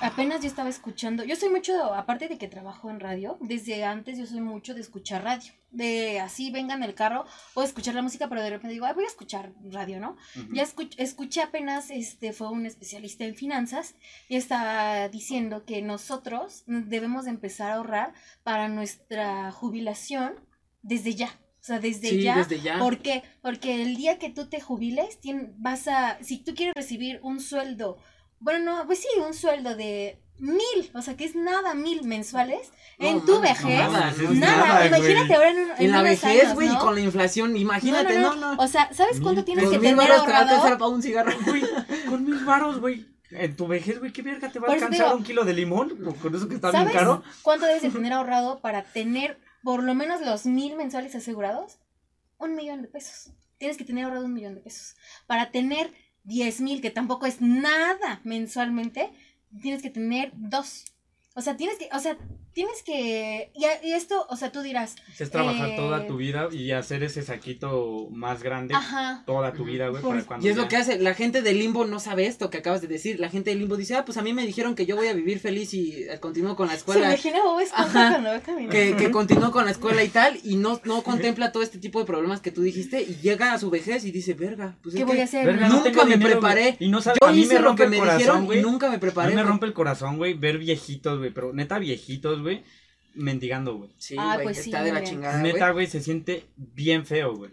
apenas yo estaba escuchando, yo soy mucho, aparte de que trabajo en radio, desde antes yo soy mucho de escuchar radio, de así venga en el carro o escuchar la música, pero de repente digo, Ay, voy a escuchar radio, ¿no? Ya escuch- escuché apenas, este, fue un especialista en finanzas y estaba diciendo que nosotros debemos de empezar a ahorrar para nuestra jubilación desde ya. O sea, desde sí, ya. desde ya. ¿Por qué? Porque el día que tú te jubiles, tien- vas a, si tú quieres recibir un sueldo, bueno, no, pues sí, un sueldo de mil, o sea, que es nada, mil mensuales, No en tu no vejez, mames, es nada, nada, imagínate ahora en, un- en En la vejez, güey, ¿no? con la inflación, imagínate, no, no. O sea, ¿sabes cuánto tienes que mil tener baros te a ahorrado? para un cigarro. Güey, con mil varos, güey. En tu vejez, güey, ¿qué verga te va a alcanzar digo- un kilo de limón? Con eso que está bien ¿Sabes caro. cuánto debes de <laughs> tener ahorrado para tener por lo menos los mil mensuales asegurados? Un millón de pesos. Tienes que tener ahorrado un millón de pesos. Para tener diez mil, que tampoco es nada mensualmente, tienes que tener dos. O sea, tienes que, o sea, tienes que, y, a- y esto, o sea, tú dirás, Es trabajar Eh, toda tu vida y hacer ese saquito más grande ajá, toda tu vida, güey, Y es lo que hace, la gente del limbo no sabe esto que acabas de decir. La gente del limbo dice, ah, pues a mí me dijeron que yo voy a vivir feliz y eh, continúo con la se escuela. imagina Bob cuando va caminando. Que, que <laughs> continúo con la escuela y tal, y no, no contempla todo este tipo de problemas que tú dijiste, y llega a su vejez y dice, verga, pues es ¿Qué que voy a hacer? Verga, no? no nunca me dinero, preparé. Y no sabe, yo a mí hice me lo rompe que el me corazón, dijeron güey. y nunca me A preparé. mí me rompe el corazón, güey, ver viejitos, güey, pero neta viejitos, güey, mendigando, güey. Sí, Ah, güey, pues sí, está de la chingada, güey. Neta, güey, se siente bien feo, güey.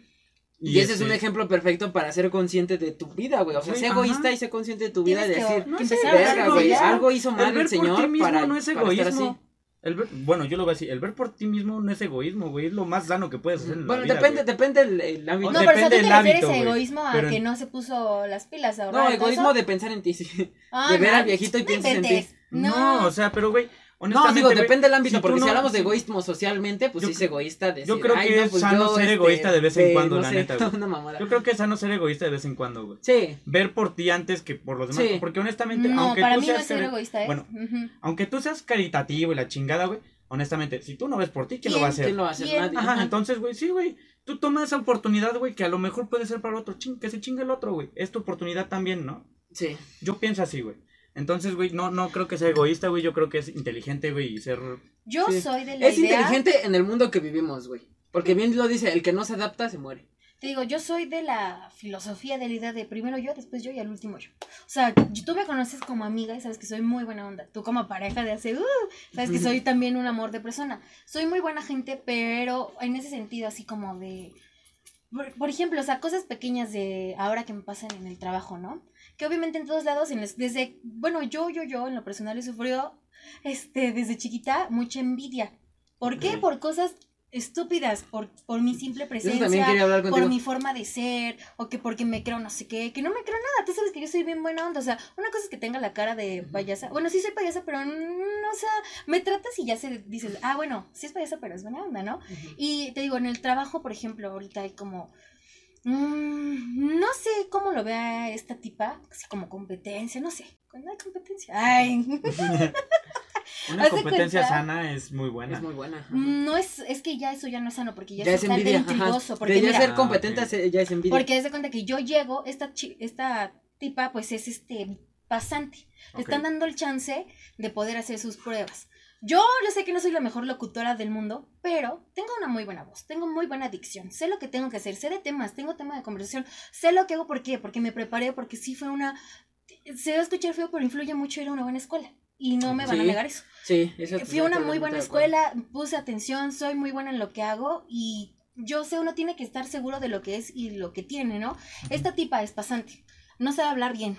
Y, ese es este, un ejemplo perfecto para ser consciente de tu vida, güey. O sea, sé egoísta ajá. y sé consciente de tu vida y decir, que No sé, a verga, güey, algo hizo mal El el, ver por señor ti mismo para, no es para estar así. egoísmo. El ver- bueno, yo lo veo así. El ver por ti mismo no es egoísmo, güey. Es lo más sano que puedes hacer en Bueno, la vida, depende, güey. depende el, el ámbito. No, pero o sea, tú depende te del refieres hábito, a egoísmo a Pero que en- no se puso las pilas a No, egoísmo de pensar en ti, sí. Ah, de ver no, al viejito y no piensas en ti. No, o sea, pero, güey, No, digo, depende del ámbito, si porque si no- hablamos de egoísmo socialmente, pues Yo sí es egoísta decir, yo creo "Ay, que no, es pues sano yo, ser este, egoísta de vez en cuando, no la sé, neta, <laughs> güey. Una mamada. Yo creo que es sano ser egoísta de vez en cuando, güey. Sí. Ver por ti antes que por los demás. Sí. Porque honestamente, No, aunque para tú mí no seas es ser egoísta, ¿eh? Bueno, aunque tú seas caritativo y la chingada, güey, honestamente, si tú no ves por ti, ¿quién, lo va a hacer? ¿Quién lo va a hacer? ¿Quién? Nadie. Ajá, Ajá. entonces, güey, sí, güey. Tú tomas esa oportunidad, güey, que a lo mejor puede ser para el otro, ching, que se chingue el otro, güey. Es tu oportunidad también, ¿no? Sí. Yo pienso así, güey. Entonces, güey, no, no creo que sea egoísta, güey. Yo creo que es inteligente, güey, y ser. Yo Sí. soy de la Es idea. inteligente en el mundo que vivimos, güey. Porque bien lo dice, el que no se adapta se muere. te digo, yo soy de la filosofía de la idea de primero yo, después yo y al último yo. O sea, tú me conoces como amiga y sabes que soy muy buena onda. Tú como pareja de hace, uh, sabes que soy también un amor de persona. Soy muy buena gente, pero en ese sentido así como de... Por, por ejemplo, o sea, cosas pequeñas de ahora que me pasan en el trabajo, ¿no? Que obviamente en todos lados, en les- desde, bueno, yo, yo, yo en lo personal he sufrido, este, desde chiquita, mucha envidia. ¿Por qué? Por cosas estúpidas, por, por mi simple presencia por mi forma de ser, o que porque me creo no sé qué, que no me creo nada, tú sabes que yo soy bien buena onda, o sea, una cosa es que tenga la cara de payasa, bueno, sí soy payasa, pero no, o sea, me tratas y ya se dices, ah, bueno, sí es payasa, pero es buena onda, ¿no? Y te digo, en el trabajo, por ejemplo, ahorita hay como, mm, no sé cómo lo vea esta tipa, así como competencia, no sé, cuando hay competencia, ay, <laughs> Una competencia cuenta- sana es muy buena. Es muy buena. ajá. no es, es que ya eso ya no es sano, porque ya, Ya es es envidia. Intrigoso, porque de ya mira, ser Ah, competente ya es envidia. Porque haz de cuenta que yo llego, esta, esta tipa pues es este pasante. Le están dando el chance de poder hacer sus pruebas. Yo, yo sé que no soy la mejor locutora del mundo, pero tengo una muy buena voz, tengo muy buena dicción, sé lo que tengo que hacer, sé de temas, tengo tema de conversación, sé lo que hago, ¿por qué? Porque me preparé, porque sí fue una... Se va a escuchar feo, pero influye mucho ir a una buena escuela. Y no me van a negar eso. Sí, eso Fui a una muy buena escuela, puse atención, soy muy buena en lo que hago y yo sé, uno tiene que estar seguro de lo que es y lo que tiene, ¿no? Esta tipa es pasante, no sabe hablar bien.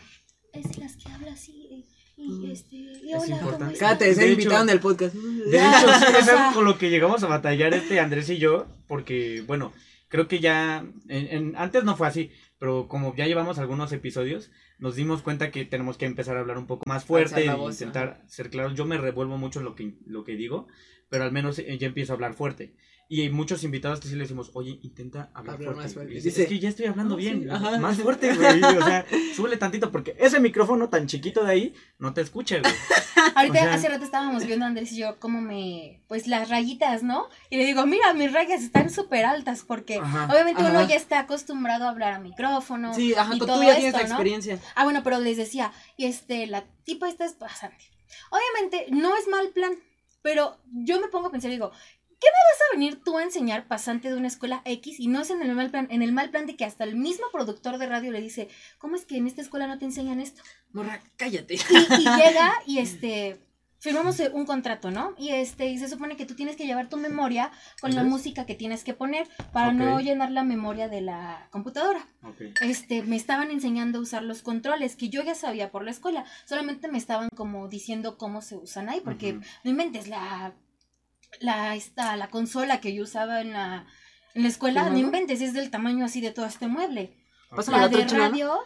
Es de las que habla así eh, y Mm. este, y Es hola, ¿cómo importante. estás? Cada tercer De invitado hecho- en el podcast. De hecho, sí, es algo con lo que llegamos a batallar este Andrés y yo, porque, bueno, creo que ya, en- en- antes no fue así, pero como ya llevamos algunos episodios, nos dimos cuenta que tenemos que empezar a hablar un poco más fuerte y voz, intentar ser claros. Yo me revuelvo mucho en lo que, lo que digo, pero al menos eh, ya empiezo a hablar fuerte. Y hay muchos invitados que sí le decimos, oye, intenta hablar, fuerte. más fuerte. Y dice, Dice, es que ya estoy hablando "No, bien, sí, ajá". más fuerte, güey. O sea, <laughs> súbele tantito, porque ese micrófono tan chiquito de ahí no te escucha, güey. <laughs> Ahorita, O sea- hace rato estábamos viendo Andrés y yo cómo me, pues las rayitas, ¿no? Y le digo, mira, mis rayas están súper altas porque Ajá. obviamente uno ya está acostumbrado a hablar a micrófono. Sí, ajá, y tú ya tienes ¿no? experiencia. Ah, bueno, pero les decía, y este, la tipa esta es pasante. Obviamente, no es mal plan, pero yo me pongo a pensar y digo, ¿qué me vas a venir tú a enseñar pasante de una escuela X? Y no es en el mal plan, en el mal plan de que hasta el mismo productor de radio le dice, ¿cómo es que en esta escuela no te enseñan esto? Morra, cállate. Y, y <laughs> llega y este firmamos un contrato, ¿no? Y este y se supone que tú tienes que llevar tu memoria con la música que tienes que poner para no llenar la memoria de la computadora Ok. este, me estaban enseñando a usar los controles, que yo ya sabía por la escuela, solamente me estaban como diciendo cómo se usan ahí, porque Ujú. no inventes la, la, esta, la consola que yo usaba en la, en la escuela, no inventes, es del tamaño así de todo este mueble. Pásame La la de radio,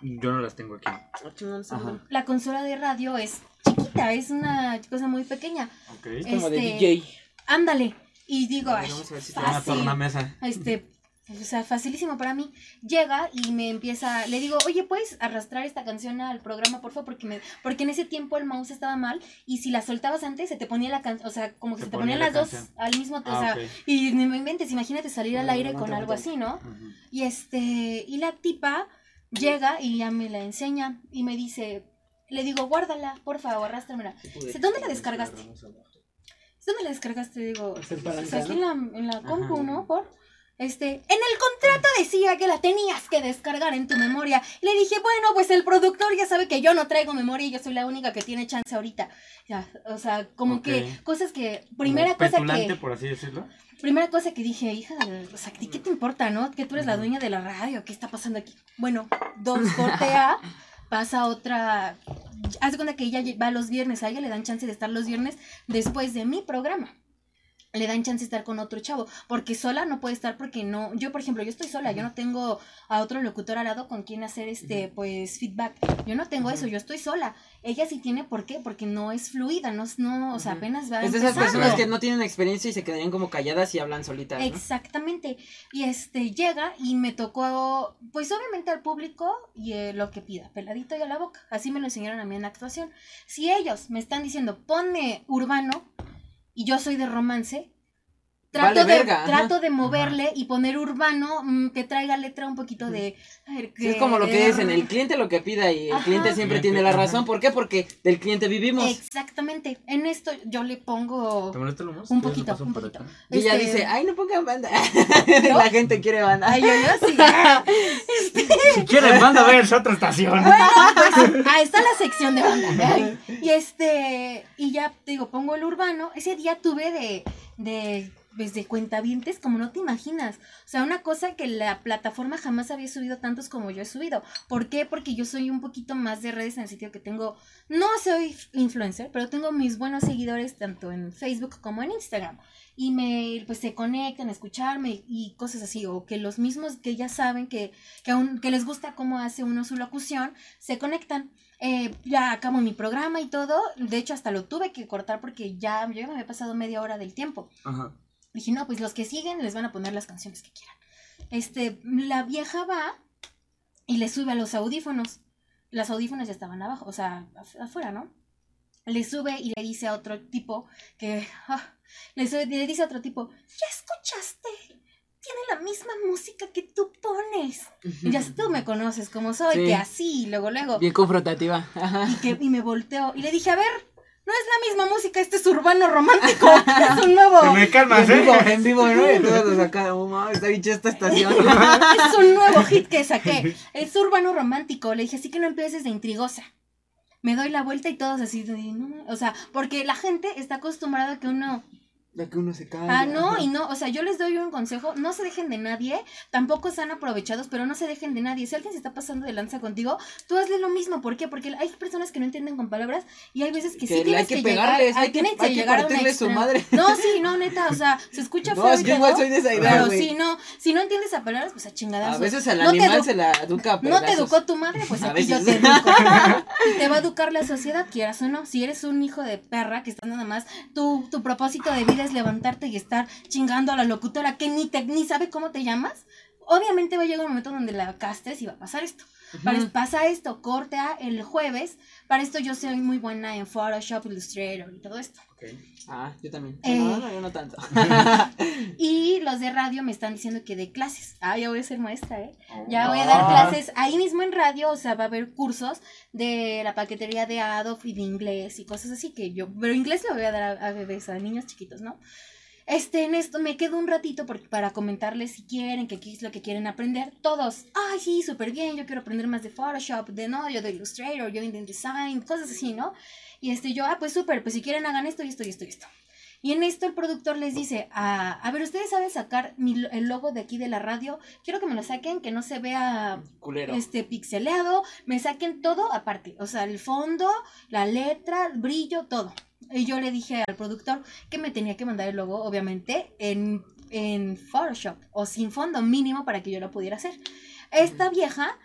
Yo no las tengo aquí. Ajá. la consola de radio es chiquita, es una cosa muy pequeña, Ok. Es como de Este, DJ. ándale, y digo, ay, vamos a ver si tornamesa. este, o sea, facilísimo para mí. Llega y me empieza, le digo, oye, ¿puedes arrastrar esta canción al programa, por favor? Porque, me, porque en ese tiempo el mouse estaba mal y si la soltabas antes se te ponía la canción, o sea, como que se, Se te ponía ponían las la dos al mismo tiempo, Ah, o sea, ok. y me inventes, imagínate salir al aire no, con no, algo así, ¿no? Y este, y la tipa llega y ya me la enseña y me dice, le digo, guárdala, por favor, arrástramela. ¿dónde la descargaste? ¿Dónde la descargaste? Digo, pues aquí en la, en la compu, Ajá. ¿no? Por, este, en el contrato decía que la tenías que descargar en tu memoria. Y le dije, bueno, pues el productor ya sabe que yo no traigo memoria y yo soy la única que tiene chance ahorita. Ya, o sea, como que cosas que, primera Como cosa que, por así decirlo. primera cosa que dije, hija, de- o sea, ¿a ti ¿qué te importa, no? Que tú eres la dueña de la radio, ¿qué está pasando aquí? Bueno, dos corte A, <laughs> pasa otra, haz cuenta que ella va los viernes, a ella le dan chance de estar los viernes después de mi programa. Le dan chance de estar con otro chavo, porque sola no puede estar porque no, yo por ejemplo, yo estoy sola, yo no tengo a otro locutor al lado con quien hacer este, pues, feedback. Yo no tengo eso, yo estoy sola. Ella sí tiene, ¿por qué? Porque no es fluida, no, no o sea, apenas va Es de esas personas que no tienen experiencia y se quedarían como calladas y hablan solitas, ¿no? Exactamente. Y este llega y me tocó, pues obviamente al público y eh, lo que pida, peladito y a la boca. Así me lo enseñaron a mí en actuación. Si ellos me están diciendo, ponme urbano y yo soy de romance, trato, Vale de, verga, ajá. trato de moverle y poner urbano mm, que traiga letra un poquito de... a ver, Sí, es como lo que es en el cliente lo que pida y el Ajá. cliente siempre Cliente, tiene la razón. ¿Por qué? Porque del cliente vivimos. Exactamente. En esto yo le pongo... ¿Te molesta lo más? Un ¿Quieres poquito, un? Y ella Este- dice, ay, no pongan banda. ¿No? <laughs> la gente quiere banda. Ay, yo, yo sí. <laughs> Si quieres, manda a ver esa otra estación. Bueno, pues ahí está la sección de banda. Ay, Y este, y ya te digo, pongo el urbano. Ese día tuve de, de, pues de cuentavientes como no te imaginas. O sea, una cosa que la plataforma jamás había subido tantos como yo he subido. ¿Por qué? Porque yo soy un poquito más de redes en el sitio que tengo, no soy influencer, pero tengo mis buenos seguidores tanto en Facebook como en Instagram. Y me, pues se conectan a escucharme y cosas así. O que los mismos que ya saben que, que, aún, que les gusta cómo hace uno su locución, se conectan. Eh, ya acabo mi programa y todo. De hecho, hasta lo tuve que cortar porque ya, yo me había pasado media hora del tiempo. Ajá. Dije, no, pues los que siguen les van a poner las canciones que quieran. Este, la vieja va y le sube a los audífonos. Los audífonos ya estaban abajo, o sea, af- afuera, ¿no? Le sube y le dice a otro tipo que. ah, le, sube- le dice a otro tipo, ¿ya escuchaste? Tiene la misma música que tú pones. Y ya tú me conoces como soy, Sí. que así, luego, luego. Bien confrontativa. Y, que, y me volteó y le dije, a ver, no es la misma música, este es urbano romántico, es un nuevo, Te me calmas, en vivo, ¿eh? en vivo, ¿no? Y todos acá, oh, está bicha esta estación. es un nuevo hit que saqué, es urbano romántico, le dije, así que no empieces de intrigosa. Me doy la vuelta y todos así, de, no, o sea, porque la gente está acostumbrada a que uno De que uno se calla. Ah, no, ajá. y no, o sea, yo les doy un consejo, no se dejen de nadie, tampoco están aprovechados, pero no se dejen de nadie. Si alguien se está pasando de lanza contigo, tú hazle lo mismo, ¿por qué? Porque hay personas que no entienden con palabras y hay veces que, Que sí hay tienes que que, pegarles, llegar, hay que- hay que llegar a su madre. No, sí, no, neta, o sea, se escucha No, feo es y que igual soy de esa idea, Pero güey. si no, si no entiendes a palabras, pues a chingadazos. A veces al No animal se la educa a no te educó tu madre, pues A aquí yo veces. te educo. <laughs> Te va a educar la sociedad, quieras o no. Si eres un hijo de perra que está nada más, tu, tu propósito de vida es levantarte y estar chingando a la locutora que ni te ni sabe cómo te llamas, obviamente va a llegar un momento donde la castes y va a pasar esto. Para, pasa esto, corte a el jueves. Para esto yo soy muy buena en Photoshop, Illustrator y todo esto. Ok. Ah, yo también. Eh. No, no, yo no tanto. <laughs> Y los de radio me están diciendo que de clases. Ah, ya voy a ser maestra, ¿eh? Oh. Ya voy a dar clases ahí mismo en radio, o sea, va a haber cursos de la paquetería de Adobe y de inglés y cosas así que yo, pero inglés lo voy a dar a, a bebés, a niños chiquitos, ¿no? Este, en esto me quedo un ratito porque, para comentarles si quieren, qué es lo que quieren aprender. Todos, ay, sí, súper bien, yo quiero aprender más de Photoshop, de no, yo de Illustrator, yo de InDesign, cosas así, ¿no? Y este, yo, ah, pues súper, pues si quieren hagan esto y esto y esto y esto. Y en esto el productor les dice, ah, a ver, ustedes saben sacar mi el logo de aquí de la radio, quiero que me lo saquen, que no se vea Culero. este pixeleado, me saquen todo aparte, o sea, el fondo, la letra, el brillo, todo. Y yo le dije al productor que me tenía que mandar el logo, obviamente, en, en Photoshop o sin fondo mínimo para que yo lo pudiera hacer. Esta vieja,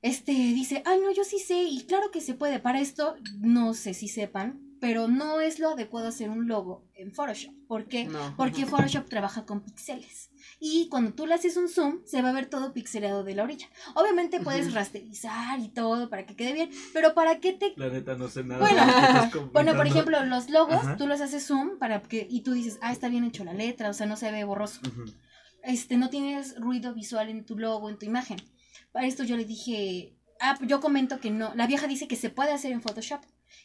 este, dice, ay, no, yo sí sé, y claro que se puede. Para esto, no sé si sepan, pero no es lo adecuado hacer un logo en Photoshop. ¿Por qué? No. Porque Photoshop trabaja con píxeles. Y cuando tú le haces un zoom, se va a ver todo pixelado de la orilla. Obviamente puedes Ujú. rasterizar y todo para que quede bien, pero ¿para qué te La neta no sé nada. Bueno, <laughs> <laughs> bueno, por ejemplo, los logos, Ajá. tú los haces zoom para que y tú dices, "Ah, está bien hecho la letra", o sea, no se ve borroso. Ujú. Este, no tienes ruido visual en tu logo, en tu imagen. Para esto yo le dije, "Ah, yo comento que no." La vieja dice que se puede hacer en Photoshop.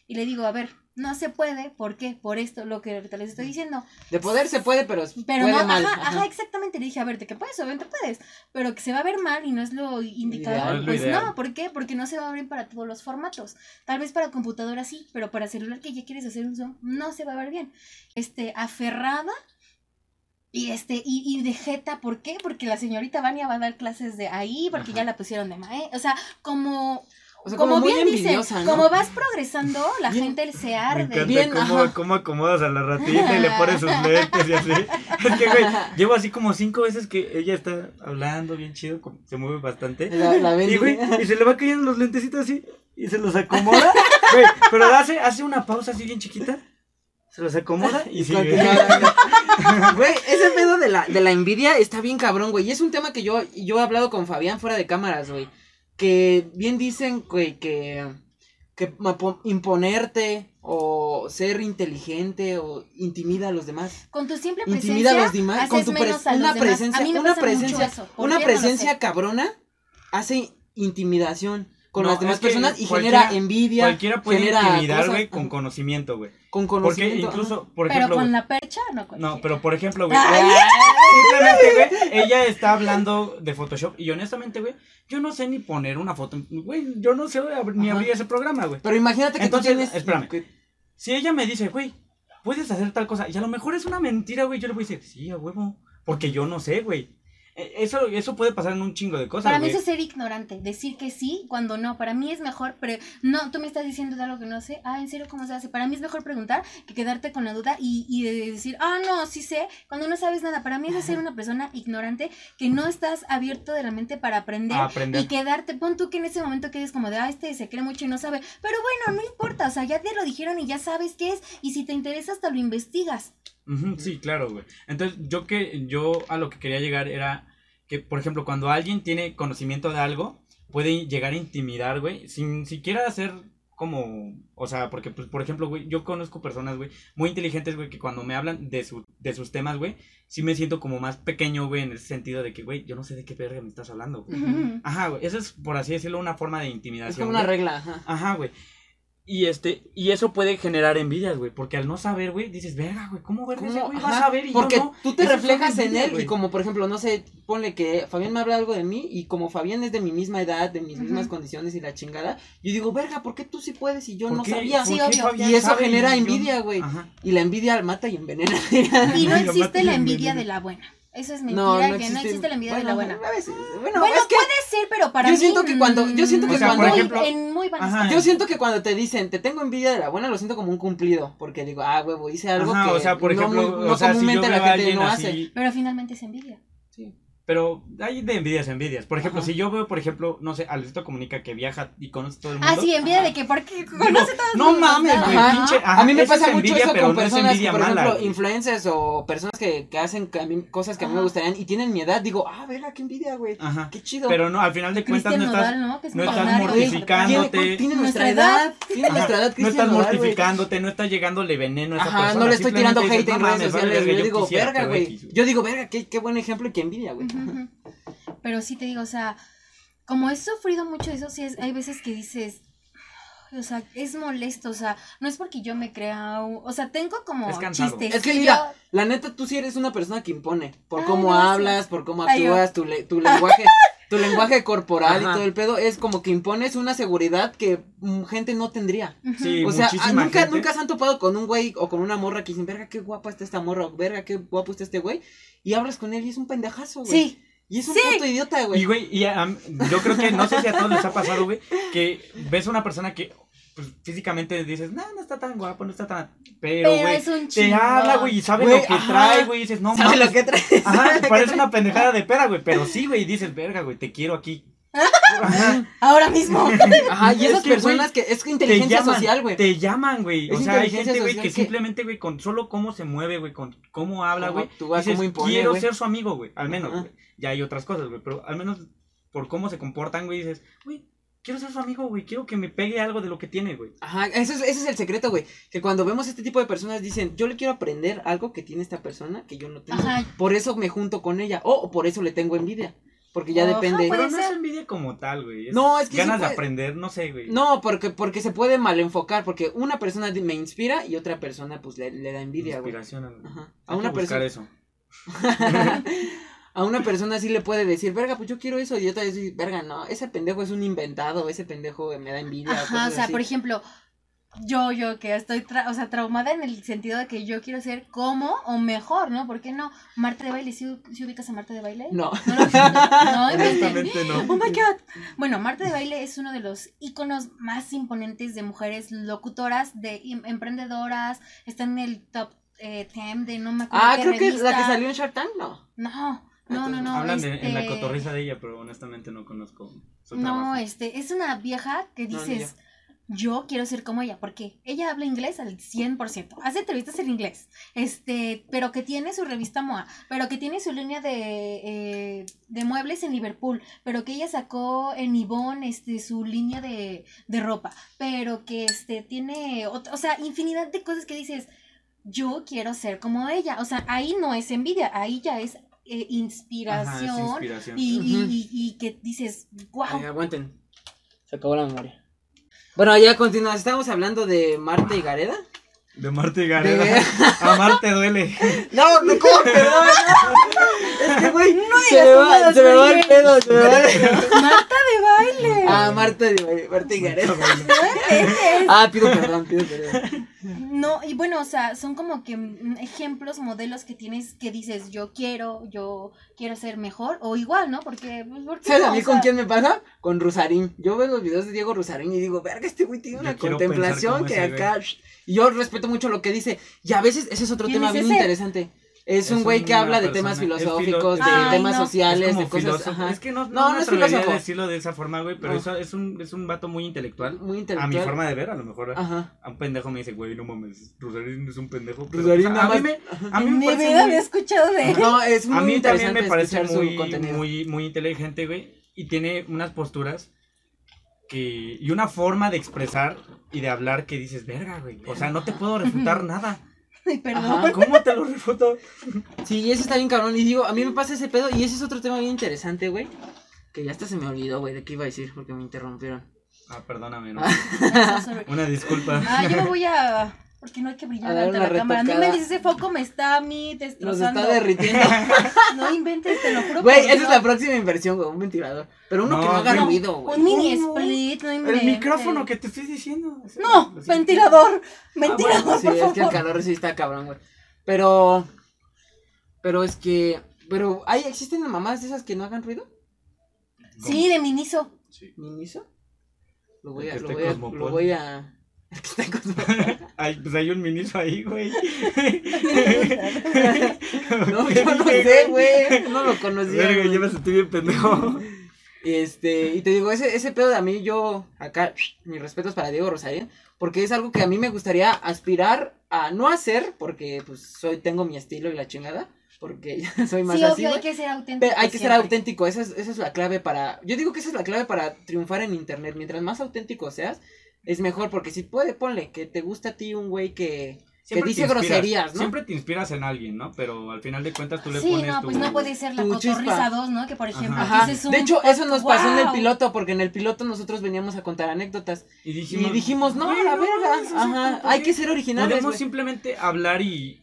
Y le digo, "A ver, no se puede, ¿por qué? Por esto lo que ahorita les estoy diciendo." De poder se puede, pero, Pero puede no, mal. ajá, Ajá. exactamente. Le dije, a ver, de que puedes, obviamente puedes, pero que se va a ver mal y no es lo indicado. Ideal. Lo pues no, ¿por qué? Porque no se va a ver para todos los formatos. Tal vez para computadora sí, pero para celular que ya quieres hacer un zoom, no se va a ver bien. Este, aferrada y este, y, y de jeta, ¿por qué? Porque la señorita Vania va a dar clases de ahí, porque Ajá. ya la pusieron de maestra. O sea, como, O sea, como, como, muy bien dicen, como vas progresando, la Bien- gente se Me arde. encanta Bien, cómo, cómo acomodas a la ratita y le pones sus <laughs> lentes y así. Es que, güey, llevo así como cinco veces que ella está hablando bien chido, como- se mueve bastante. La, la Y, güey, y se le va cayendo los lentecitos así y se los acomoda. Güey, pero hace, hace una pausa así bien chiquita. Se los acomoda y sigue. <laughs> Güey, ese pedo de la, de la envidia está bien cabrón, güey. Y es un tema que yo, yo he hablado con Fabián fuera de cámaras, güey. Que bien dicen, que, que imponerte o ser inteligente o intimida a los demás. Con tu simple Intimida presencia a los demás con tu pres- menos a los una demás. presencia, A mí me una pasa mucho presencia, eso. ¿Por una? No presencia sé. cabrona hace intimidación con No, las demás personas y genera envidia, Cualquiera puede genera intimidar, güey, con conocimiento, güey. Con Porque conocimiento. incluso, por Pero ejemplo, con la percha, no con no, pero por ejemplo, güey, Ay, simplemente, güey, ella está hablando de Photoshop y honestamente, güey, yo no sé ni poner una foto, güey, yo no sé ab- ni Ajá. abrir ese programa, güey. Pero imagínate que Entonces, tú tienes espérame. que- Si ella me dice, güey, puedes hacer tal cosa, y a lo mejor es una mentira, güey, yo le voy a decir, sí, a huevo, porque yo no sé, güey. Eh, Eso, eso puede pasar en un chingo de cosas, Para mí eso es ser ignorante, decir que sí cuando no. Para mí es mejor, pero no, tú me estás diciendo de algo que no sé. Ah, ¿en serio cómo se hace? Para mí es mejor preguntar que quedarte con la duda y, y de decir, ah, no, sí sé, cuando no sabes nada. Para mí es ser una persona ignorante que no estás abierto de la mente para aprender. Aprender. Y quedarte, pon tú que en ese momento quedes como de, ah, este se cree mucho y no sabe. Pero bueno, no importa, o sea, ya te lo dijeron y ya sabes qué es. Y si te interesa, hasta lo investigas. Sí, claro, güey. Entonces, yo que yo a lo que quería llegar era que, por ejemplo, cuando alguien tiene conocimiento de algo, puede llegar a intimidar, güey, sin siquiera hacer como, o sea, porque, pues, por ejemplo, güey, yo conozco personas, güey, muy inteligentes, güey, que cuando me hablan de, su, de sus temas, güey, sí me siento como más pequeño, güey, en el sentido de que, güey, yo no sé de qué verga me estás hablando, güey. Ajá, güey, eso es, por así decirlo, una forma de Es intimidación. como una güey. regla, ajá. Ajá, güey. Y este, y eso puede generar envidias, güey, porque al no saber, güey, dices, verga, güey, ¿cómo verga ese ¿Cómo? güey va a saber y Porque yo no? tú te Eso reflejas en envidia, él y como por ejemplo, no sé, ponle que Fabián me habla algo de mí y como Fabián es de mi misma edad, de mis mismas condiciones y la chingada, yo digo, verga, ¿por qué tú sí puedes y yo ¿Por no qué? sabía? ¿Por Sí, obvio. Y eso genera envidia, güey. Ajá. Y la envidia mata y envenena. Y no <laughs> existe la envidia de la buena. Eso es mentira, que no existe la envidia de la buena. A veces, bueno, Bueno, es que puede ser, pero para yo mí. siento que cuando- yo siento que O sea, cuando- por muy- ejemplo- en muy buenas Ajá. yo siento que cuando te dicen, te tengo envidia de la buena, lo siento como un cumplido, porque digo, ah, huevo, hice algo Ajá, que o sea, por no, ejemplo, no o sea, comúnmente la gente no así, hace. Pero finalmente es envidia. Pero hay de envidias envidias. Por ejemplo, Ajá. si yo veo, por ejemplo, no sé, Alberto comunica que viaja y conoce todo el mundo. Ah, sí, envidia Ajá. de que porque conoce todos no los mames, lados. güey, Ajá. a mí me esa es pasa mucho envidia, eso pero con no es personas, envidia por mala, ejemplo, influencers o personas que, que hacen que a mí- cosas que a mí me gustarían y tienen mi edad. Digo, ah, verga, qué envidia, güey. Ajá. Qué chido. Pero no, al final de cuentas Cristian no estás, Nodal, ¿no? Es no estás mortificándote. Tiene, tiene nuestra edad. Tiene nuestra edad, no estás Nodal, mortificándote, no estás llegándole veneno a esa Ajá, persona. no le estoy tirando hate en "No redes mames, sociales. Yo digo, verga, güey. Yo digo, verga, qué, qué buen ejemplo y qué envidia, güey. Pero sí te digo, o sea, como he sufrido mucho de eso, sí es, hay veces que dices, o sea, es molesto, o sea, no es porque yo me crea, o sea, tengo como Es chistes. Es que mira, la neta, tú sí eres una persona que impone. Por Ay, cómo hablas, por cómo Ay, actúas, tu, le- tu <laughs> lenguaje, tu lenguaje corporal Ajá. y todo el pedo. Es como que impones una seguridad que mm, gente no tendría. Sí, O sea, nunca, gente. nunca se han topado con un güey o con una morra que dicen, verga, qué guapa está esta morra, o verga, qué guapo está este güey. Y hablas con él y es un pendejazo, güey. Sí, Y es un Sí. puto idiota, Y, güey. güey, y a- a- yo creo que, no sé si a todos les ha pasado, güey, que ves a una persona que pues, físicamente dices, no, no está tan guapo, no está tan... Pero, güey, es te habla, güey, y sabe lo que ajá. trae, güey, y dices, no, ¿Sabes mames. lo que traes? Ajá, parece una pendejada de pera, güey, pero sí, güey, y dices, verga, güey, te quiero aquí. Ajá. <laughs> Ahora mismo. <laughs> Ajá, y Es esas que, personas que es que inteligencia llaman, social, güey. Te llaman, güey. O Es sea, hay gente, güey, que, que- simplemente, güey, con solo cómo se mueve, güey, con cómo habla, güey. actúa, dices, cómo impone, quiero ser su amigo, güey. Al menos, güey. Ya hay otras cosas, güey, pero al menos por cómo se comportan, güey, dices, güey, quiero ser su amigo, güey. Quiero que me pegue algo de lo que tiene, güey. Ajá, ese es, ese es el secreto, güey. Que cuando vemos este tipo de personas dicen, yo le quiero aprender algo que tiene esta persona que yo no tengo. Ajá. Por eso me junto con ella. O por eso le tengo envidia. Porque ya Ajá, depende. Pero no es envidia como tal, güey. es No, es que sí Ganas de aprender, no sé, güey. No, porque, porque se puede mal enfocar. Porque una persona me inspira y otra persona pues le, le da envidia, güey. Inspiración. a- Ajá. Hay A una que buscar persona. eso. <laughs> <laughs> A una persona sí le puede decir, verga, pues yo quiero eso. Y otra decir, verga, no, ese pendejo es un inventado. Ese pendejo me da envidia. Ajá, o sea, así. por ejemplo, yo, yo que estoy, tra- o sea, traumada en el sentido de que yo quiero ser como o mejor, ¿no? ¿Por qué no? Marta de baile, ¿sí, sí ubicas a Marta de baile? No. No, lo- <laughs> no. Honestamente, no. Oh my god. Bueno, Marta de baile es uno de los íconos más imponentes de mujeres locutoras, de em- emprendedoras. Está en el top eh, 10 de no me acuerdo Ah, qué creo que es la que revista. salió en Shark Tank, no. No, no, no, no. Hablan de, en la este, cotorriza de ella, pero honestamente no conozco su No, trabajo. este, es una vieja que No, dices, yo quiero ser como ella, porque ella habla inglés al 100%, hace entrevistas en inglés, este, pero que tiene su revista MOA, pero que tiene su línea de, eh, de muebles en Liverpool, pero que ella sacó en Yvonne, este, su línea de, de ropa, pero que, este, tiene, o sea, infinidad de cosas que dices, yo quiero ser como ella, o sea, ahí no es envidia, ahí ya es eh, inspiración, y, y- y- y que dices, wow. Ay, aguanten. Se acabó la memoria. Bueno, ya continuamos. Estamos hablando de Marta y Gareda. De Marte De- <laughs> Gareda. Amarte duele. No, <laughs> no, ¿cómo? <laughs> que, güey, <laughs> se digas me va, se me va el pedo, se me va el <laughs> pedo. Marta de baile. Ah, Marta, de- Marta y. ¿Entiendes? Ah, pido perdón, pido perdón. No, y bueno, o sea, son como que mm, ejemplos, modelos que tienes que dices, yo quiero, yo quiero ser mejor, o igual, ¿no? Porque, pues, ¿por qué ¿Sabes no? a mí O con sea, quién me pasa? Con Rusarín. Yo veo los videos de Diego Rusarín y digo, verga, este güey tiene una contemplación que acá. Y yo respeto mucho lo que dice. Y a veces ese es otro ¿Quién tema es bien ese? interesante. Es, Es un güey que habla de persona- temas filosóficos, de Ay, temas no. sociales, es de cosas. filósofo. Ajá. Es que no, No, no, no me es filósofo. a decirlo de esa forma, güey, pero No. eso es un, es un vato muy intelectual. Muy A intelectual. mi forma de ver, a lo mejor. Ajá. A un pendejo me dice, güey, no mames, Rosarín es un pendejo. pero, Rosarín o sea, nada a mí me, a mí en me mi parece vida muy- había escuchado de él. No, es muy a mí también me parece muy, muy, muy inteligente, güey. Y tiene unas posturas que. Y una forma de expresar y de hablar que dices, verga, güey. O sea, no te puedo refutar nada. <laughs> Ay, perdón. Ajá. ¿Cómo te lo refuto? Sí, y ese está bien cabrón. Y digo, a mí me pasa ese pedo. Y ese es otro tema bien interesante, güey. Que ya hasta se me olvidó, güey, de qué iba a decir porque me interrumpieron. Ah, perdóname, <laughs> ¿no? Ah. Una disculpa. Ah, yo me voy a. Porque no hay que brillar ante la cámara. No retocada. me ese foco me está a mí Nos está derritiendo. <laughs> No inventes, te lo juro. Güey, esa es la próxima inversión, güey. Un ventilador. Pero uno que no haga ruido, güey. Un mini split, no inventes. El micrófono que te estoy diciendo. No, ventilador. Ventilador, Sí, por es favor. que el calor sí está cabrón, güey. Pero. Pero es que. Pero, ¿hay, ¿existen mamadas de esas que no hagan ruido? Sí, de Miniso. Sí. ¿Miniso? Lo voy a. Voy. Lo voy a. Que <laughs> está. Ay, pues hay un ministro ahí, güey. No, yo no sé, güey. No lo conocía. Verga, yo me sentí bien pendejo. Este, y te digo, ese, ese pedo de a mí, yo, acá, mis respetos para Diego Rosario, porque es algo que a mí me gustaría aspirar a no hacer, porque pues soy, tengo mi estilo y la chingada, porque <laughs> ya soy más Sí, así, obvio, hay que ser auténtico. Pero hay que ser auténtico, esa es, esa es la clave para, yo digo que esa es la clave para triunfar en internet, mientras más auténtico seas, es mejor, porque si puede, ponle, que te gusta a ti un güey que, que dice inspiras, groserías, ¿no? Siempre te inspiras en alguien, ¿no? Pero al final de cuentas tú le Sí, pones no, tu... pues no puede ser la tu cotorriza chispa. 2, ¿no? Que por ejemplo, Ajá. un De hecho, eso nos pasó en el piloto, porque en el piloto nosotros veníamos a contar anécdotas. Y Y dijimos, no, "Güey, a la verga. Ajá, hay que ser originales. Podemos simplemente hablar y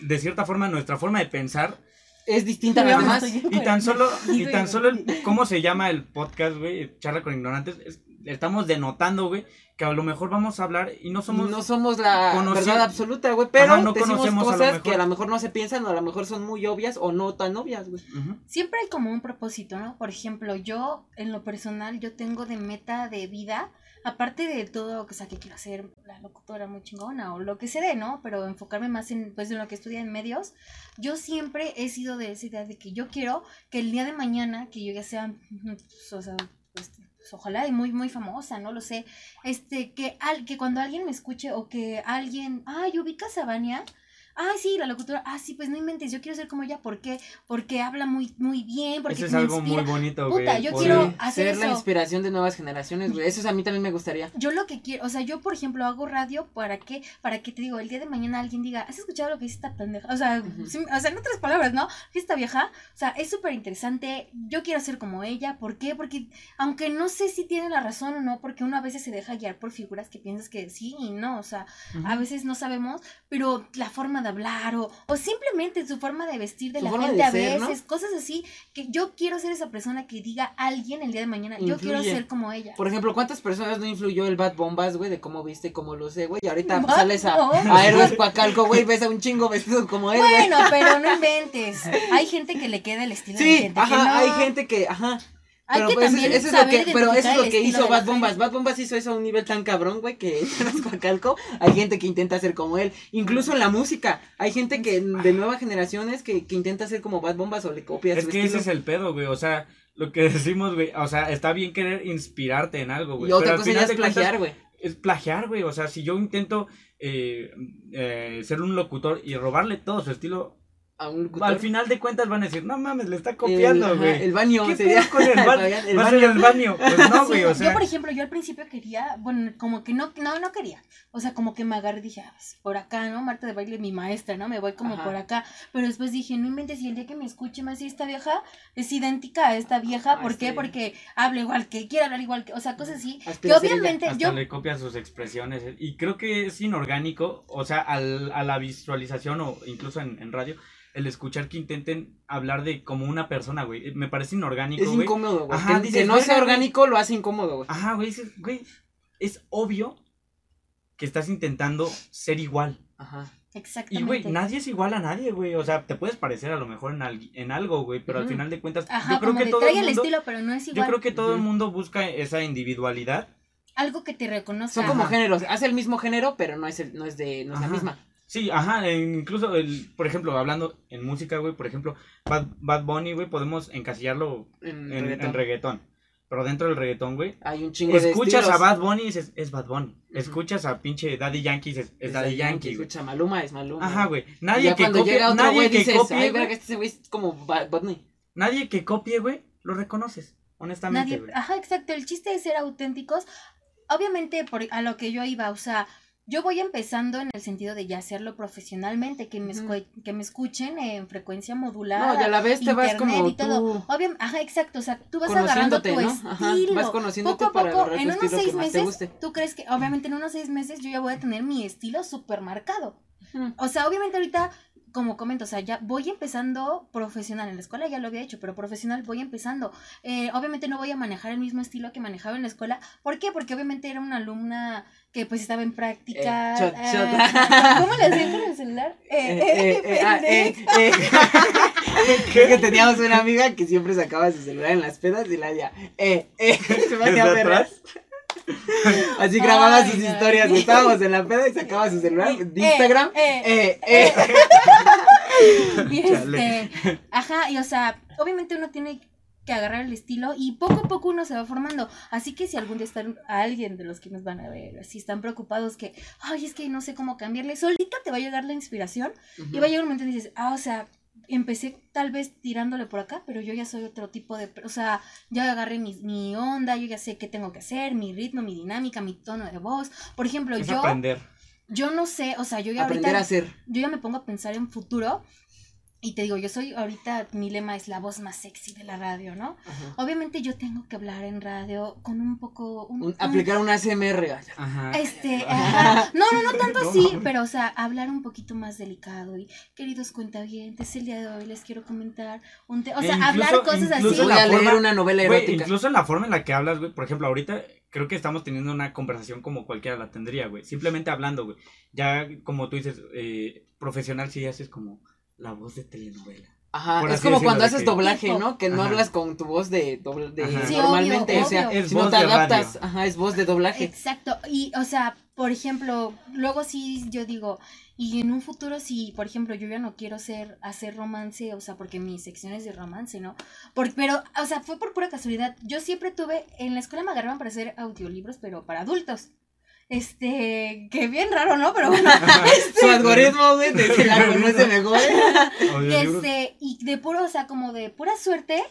de cierta forma nuestra forma de pensar Es distinta a Yo las me demás. estoy- y tan solo y <laughs> tan solo el- cómo se llama el podcast, güey, charla con ignorantes, es- estamos denotando, güey, que a lo mejor vamos a hablar y no somos no somos la conoci- verdad absoluta, güey. Pero Ajá, no decimos conocemos a lo cosas mejor. que a lo mejor no se piensan o a lo mejor son muy obvias o no tan obvias, güey. Siempre hay como un propósito, ¿no? Por ejemplo, yo, en lo personal, yo tengo de meta de vida, aparte de todo, o sea, que quiero hacer la locutora muy chingona o lo que se dé, ¿no? Pero enfocarme más en, pues, en lo que estudié en medios, yo siempre he sido de esa idea de que yo quiero que el día de mañana, que yo ya sea, pues, o sea, pues, ojalá y muy, muy famosa, no lo sé, este, que, al, que cuando alguien me escuche o que alguien, ay, ubicas a Vania, Ay, sí, la locutora. Ah, sí, pues no inventes. Yo quiero ser como ella. ¿Por qué? Porque habla muy, muy bien. Porque Eso es me algo inspira. muy bonito, güey. Puta, yo quiero- hacer ser la inspiración de nuevas generaciones, güey. Eso es a mí también me gustaría. Yo lo que quiero, o sea, yo por ejemplo hago radio para que, para que te digo, el día de mañana alguien diga, ¿has escuchado lo que dice esta pendeja? O sea, o sea, en otras palabras, ¿no? Esta vieja, o sea, es súper interesante, yo quiero ser como ella, ¿por qué? Porque aunque no sé si tiene la razón o no, porque uno a veces se deja guiar por figuras que piensas que sí y no, o sea, a veces no sabemos, pero la forma de hablar o, o simplemente su forma de vestir de Su la gente de a ser, ¿no? veces, cosas así, que yo quiero ser esa persona que diga a alguien el día de mañana, yo quiero ser como ella. Por ejemplo, ¿cuántas personas no influyó el Bad Bombas, güey, de cómo viste cómo luce, güey? Y ahorita Bad sales a, a Héroes Coacalco, güey, ves a un chingo vestido como él, güey. Bueno, pero no <laughs> inventes. Hay gente que le queda el estilo de Sí, gente que ajá, no. hay gente que, ajá. Hay Pero que pues, también eso es lo que, pero eso es lo que hizo Bad Bombas. Bad Bombas hizo eso a un nivel tan cabrón, güey, que <laughs> Coacalco hay gente que intenta ser como él. Incluso en la música, hay gente que de nuevas generaciones que, que intenta ser como Bad Bombas o le copia Es su que estilo. ese es el pedo, güey. O sea, lo que decimos, güey. O sea, está bien querer inspirarte en algo, güey. Y otra pero cosa ya es plagiar, güey. es plagiar, güey. O sea, si yo intento eh, eh, ser un locutor y robarle todo su estilo, A un locutor. al final de cuentas van a decir, no mames, le está copiando, güey. el baño ¿Qué sería. con el <laughs> baño? El Va a ser baño. el baño. Pues no, <laughs> güey, Sí, o sea. Yo, por ejemplo, yo al principio quería, bueno, como que no, no, no quería. O sea, como que me agarré y dije, ah, pues, por acá, ¿no? Marta de baile, mi maestra, ¿no? Me voy como Ajá. por acá. Pero después dije, no inventes, y el día que me escuche más, y esta vieja es idéntica a esta vieja. Ah, ¿Por qué? sí. Porque habla igual que, quiere hablar igual que, o sea, cosas así. Que Aspira a ser ella. obviamente Hasta yo, le copian sus expresiones. Y creo que es inorgánico, o sea, al, a la visualización o incluso en, en radio, el escuchar que intenten hablar de como una persona, güey. eh, Me parece inorgánico, Es güey. incómodo, güey. Ajá, Que- dices, que no "Verga, sea güey". orgánico lo hace incómodo, güey. Ajá, güey, dices, güey, es obvio que estás intentando ser igual. Ajá. Y, exactamente. güey, nadie es igual a nadie, güey. O sea, te puedes parecer a lo mejor en, al- en algo, güey, pero al final de cuentas, Ajá, yo creo como que de todo trae el el mundo, estilo, pero no es yo igual. creo que todo el mundo busca esa individualidad. Algo que te reconozca. Son como Ajá. géneros. Hace el mismo género, pero no es, el, no es, de, no es la misma. Sí, ajá, incluso, el, por ejemplo, hablando en música, güey, por ejemplo, Bad, Bad Bunny, güey, podemos encasillarlo En, en, reggaetón. en reggaetón. Pero dentro del reggaetón, güey, Hay un chingo de escuchas a. Bad Bunny y dices, es Bad Bunny. Escuchas a pinche Daddy Yankee y dices, es, Daddy Yankee. Escucha, Maluma es Maluma. Ajá, güey. Nadie ya que cuando copie, llega otro nadie güey que dices, copie, ay, verga, este güey es como Bad Bunny. nadie que copie, güey, lo reconoces, honestamente, Nadie, güey. ajá, exacto. El chiste es ser auténticos. Obviamente, por, a lo que yo iba, o sea, yo voy empezando en el sentido de ya hacerlo profesionalmente, que me, que escuchen en frecuencia modulada. No, y a la vez te vas como y todo. tú Obvio, ajá, exacto. O sea, tú vas agarrando tu estilo. vas conociéndote poco a para poco, en unos seis meses, tú crees que, obviamente, en unos seis meses yo ya voy a tener mi estilo súper marcado. O sea, obviamente ahorita, como comento, o sea, ya voy empezando profesional. En la escuela ya lo había hecho, pero profesional voy empezando. Eh, obviamente no voy a manejar el mismo estilo que manejaba en la escuela. ¿Por qué? Porque obviamente era una alumna que pues estaba en práctica. Eh, shot, ah, shot. ¿Cómo le hacían con el celular? Eh, <laughs> Eh, eh, eh, eh, ah, eh, eh. <laughs> Es que teníamos una amiga que siempre sacaba su celular en las pedas y la hacía, eh, eh, <laughs> se me hacía ¿Desde vergas. atrás? Así grababa Ay, sus no. historias, <laughs> estábamos en la peda y sacaba su celular de Instagram, eh, eh, eh. <laughs> Y este, ajá, y o sea, obviamente uno tiene que agarrar el estilo y poco a poco uno se va formando. Así que si algún día están a alguien de los que nos van a ver, si están preocupados que, ay, es que no sé cómo cambiarle, solita te va a llegar la inspiración y va a llegar un momento en que dices, ah, o sea, empecé tal vez tirándole por acá, pero yo ya soy otro tipo de, o sea, ya agarré mi, mi onda, yo ya sé qué tengo que hacer, mi ritmo, mi dinámica, mi tono de voz. Por ejemplo, Es yo, aprender. yo no sé, o sea, yo ya Aprender ahorita a hacer. yo ya me pongo a pensar en futuro y te digo, yo soy ahorita, mi lema es la voz más sexy de la radio, ¿no? Ajá. Obviamente yo tengo que hablar en radio con un poco... Un, aplicar un ASMR. Ajá. este, <laughs> ajá. no, no, no tanto <laughs> No pero o sea, hablar un poquito más delicado y queridos cuentavientes, el día de hoy les quiero comentar un te- o E sea, incluso- hablar cosas así. incluso Voy la a leer forma- una novela erótica. incluso en la forma en la que hablas, güey, por ejemplo, ahorita creo que estamos teniendo una conversación como cualquiera la tendría, güey. Simplemente hablando, güey. Ya, como tú dices, eh, profesional sí haces como la voz de telenovela. Ajá, por es como cuando haces que- doblaje, Tipo. ¿no? Que no Ajá. hablas con tu voz de, doble- de Ajá. Sí, normalmente, obvio, o sea, obvio. Es si no voz te de adaptas, radio. ajá, es voz de doblaje. Exacto, y o sea, por ejemplo, luego sí yo digo, y en un futuro si, por ejemplo, yo ya no quiero ser hacer romance, o sea, porque mi sección es de romance, ¿no? Por, pero, o sea, fue por pura casualidad. Yo siempre tuve, en la escuela me agarraban para hacer audiolibros, pero para adultos. Este, que bien raro, ¿no? Pero bueno, <laughs> Su algoritmo, güey, de que la <laughs> conoce mejor. <laughs> Este, y de puro, o sea, como de pura suerte,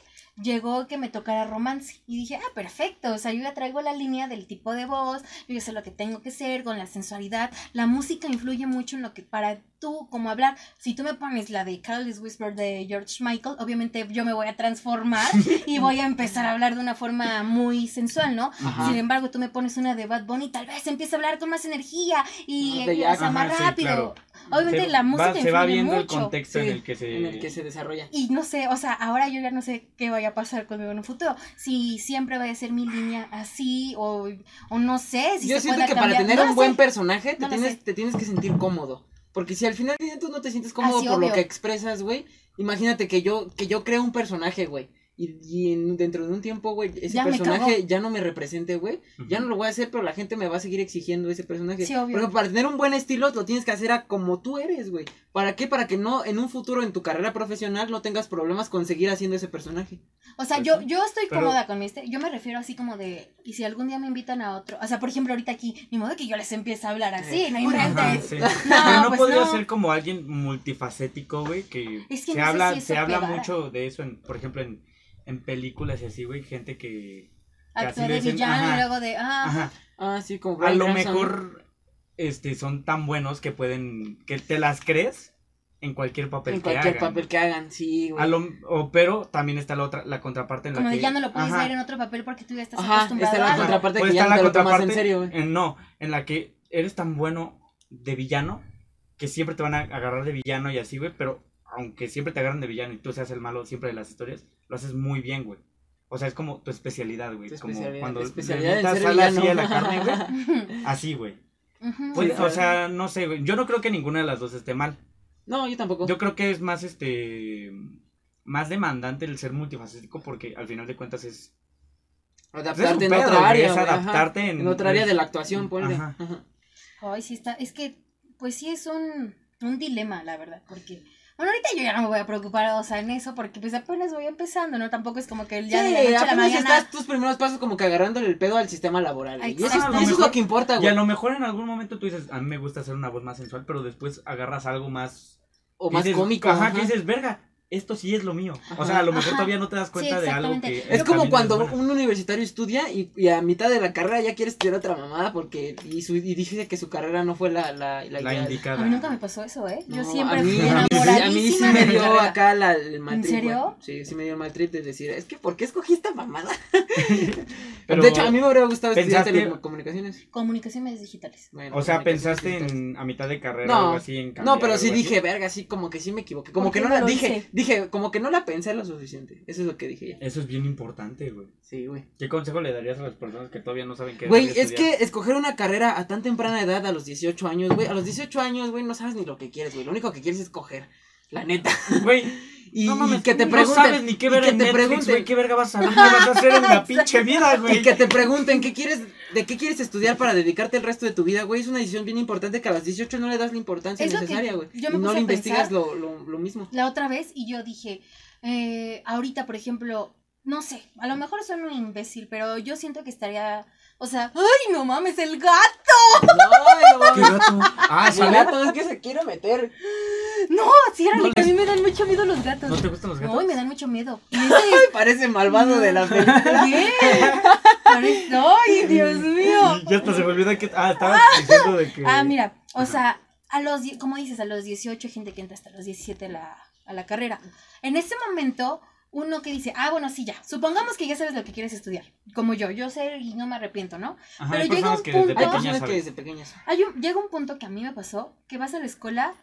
llegó que me tocara romance. Y dije, ah, perfecto, o sea, yo ya traigo la línea del tipo de voz, yo ya sé lo que tengo que ser, con la sensualidad. La música influye mucho en lo que, para tú, como hablar, si tú me pones la de Careless Whisper de George Michael, obviamente yo me voy a transformar y voy a empezar a hablar de una forma muy sensual, ¿no? Ajá. Sin embargo, tú me pones una de Bad Bunny, tal vez empieza a hablar con más energía y, o sea, más sí, rápido. claro. Obviamente Se la va- música se va viendo el contexto en el que se... En el que se desarrolla. Y no sé, o sea, ahora yo ya no sé qué vaya a pasar conmigo en un futuro. Si siempre vaya a ser mi línea así o, o no sé si Yo se siento pueda que para tener No un buen sé. personaje te No tienes, te tienes que sentir cómodo. Porque si al final tú no te sientes cómodo Así, por lo que expresas, güey, imagínate que yo, que yo creo un personaje, güey. Y, y en- dentro de un tiempo, güey, ese Ya personaje ya no me represente, güey, ya no lo voy a hacer, pero la gente me va a seguir exigiendo ese personaje. Sí, obvio. Porque para tener un buen estilo lo tienes que hacer a como tú eres, güey. ¿Para qué? Para que no en un futuro en tu carrera profesional no tengas problemas con seguir haciendo ese personaje. O sea, Pues yo, yo estoy Pero- cómoda con mi este. Yo me refiero así como de. Y si algún día me invitan a otro. O sea, por ejemplo, ahorita aquí. Ni modo que yo les empiece a hablar así. No Ajá, inventes. sí. No, Pero no pues podría no. ser como alguien multifacético, güey, que, Es que se no habla, si se habla mucho de eso, en, por ejemplo, en, en películas y así, güey, gente que... que Actúa le de dicen, villano ajá, y luego de. Ah, Ajá, Ah, sí, como a lo mejor este, son tan buenos que pueden, que te las crees en cualquier papel en que cualquier hagan. papel que hagan, sí, güey. A lo, o, pero también está la otra, la contraparte en la como que... de ya no lo puedes ajá, ver en otro papel porque tú ya estás Ajá, acostumbrado está la a contraparte Pues que está ya la no te lo tomas en contraparte, serio, güey. en- no, en la que eres tan bueno de villano que siempre te van a agarrar de villano y así, güey, pero aunque siempre te agarran de villano y tú seas el malo siempre de las historias, lo haces muy bien, güey. O sea, es como tu especialidad, güey. Tu Como especialidad, cuando le especialidad en metas ser sal así villano. a la carne, güey. <laughs> Así, güey. Pues, Sí, o sea, no sé, güey. Yo no creo que ninguna de las dos esté mal. No, yo tampoco. Yo creo que es más, este, más demandante el ser multifacético porque al final de cuentas es... adaptarte es un en pedo, otra área, es ajá. adaptarte en- en otra área de la actuación, ponle. Ajá. Ajá. Ay, sí está. Es que, pues sí es un, un dilema, la verdad. Porque. Bueno, ahorita yo ya no me voy a preocupar, o sea, en eso, porque pues apenas voy empezando, ¿no? Tampoco es como que ya de la Sí, noche a la mañana. estás tus primeros pasos como que agarrándole el pedo al sistema laboral. Y eso, es- y eso es lo que importa, Y güey. a lo mejor en algún momento tú dices, a mí me gusta hacer una voz más sensual, pero después agarras algo más... O más dices, cómico. Ajá, ajá. que dices, verga, esto sí es lo mío. O sea, a lo mejor Ajá. todavía no te das cuenta Sí, de algo que... Es como cuando bueno. un universitario estudia y, y a mitad de la carrera ya quiere estudiar otra mamada porque y, su, y dice que su carrera no fue la, la, la, La ideal. indicada. A mí nunca me pasó eso, ¿eh? Yo No, siempre a mí, fui a mí sí- enamoradísima A mí sí me dio acá la, el mal ¿En trip, serio? Sí, sí me dio el mal trip de decir, es que ¿por qué escogí esta mamada? <laughs> Pero de hecho, a mí me habría gustado estudiar telecomunicaciones. Comunicaciones digitales. Bueno, O sea, pensaste digitales. en a mitad de carrera No, algo así en No, cambiar pero sí dije, verga, sí, como que sí me equivoqué. Como ¿Por que no no la lo dije? Dije, como que no la pensé lo suficiente. Eso es lo que dije ya. Eso es bien importante, güey. Sí, güey. ¿Qué consejo le darías a las personas que todavía no saben qué Güey, es estudiar? que escoger una carrera a tan temprana edad, a los 18 años, güey, a los 18 años, güey, no sabes ni lo que quieres, güey. Lo único que quieres es coger, la neta. Güey, Y, no mames, y que te no pregunten. sabes ni qué y ver que en te Netflix, pregunten- güey, qué verga vas a saber, qué vas a hacer en la <laughs> pinche vida, güey. Y que te pregunten qué quieres, de qué quieres estudiar para dedicarte el resto de tu vida, güey. Es una decisión bien importante que a los 18 no le das la importancia Es lo que necesaria, güey. Y no le investigas lo, lo, lo mismo. La otra vez y yo dije, eh, ahorita, por ejemplo, no sé, a lo mejor soy un imbécil, pero yo siento que estaría, o sea, ay, no mames, el gato. No, no, ¿Qué gato? Ah, El gato es que se quiere meter. No, sí, era No que a les- mí me dan mucho miedo los gatos. ¿No te gustan los gatos? No, me dan mucho miedo. <laughs> Ese Parece malvado de la película. ¿Qué? Parece- Ay, Dios mío. Y ya hasta se me olvida que... Ah, estabas diciendo de que... Ah, mira, o sea, a los, die- como dices, a los 18 hay gente que entra hasta los 17 a la, a la carrera. En ese momento, uno que dice, ah, bueno, sí, ya, supongamos que ya sabes lo que quieres estudiar, como yo, yo sé y no me arrepiento, ¿no? Ajá, pero hay llega personas un que desde punto- Hay personas que desde pequeñas. Hay un, llega un punto que a mí me pasó, que vas a la escuela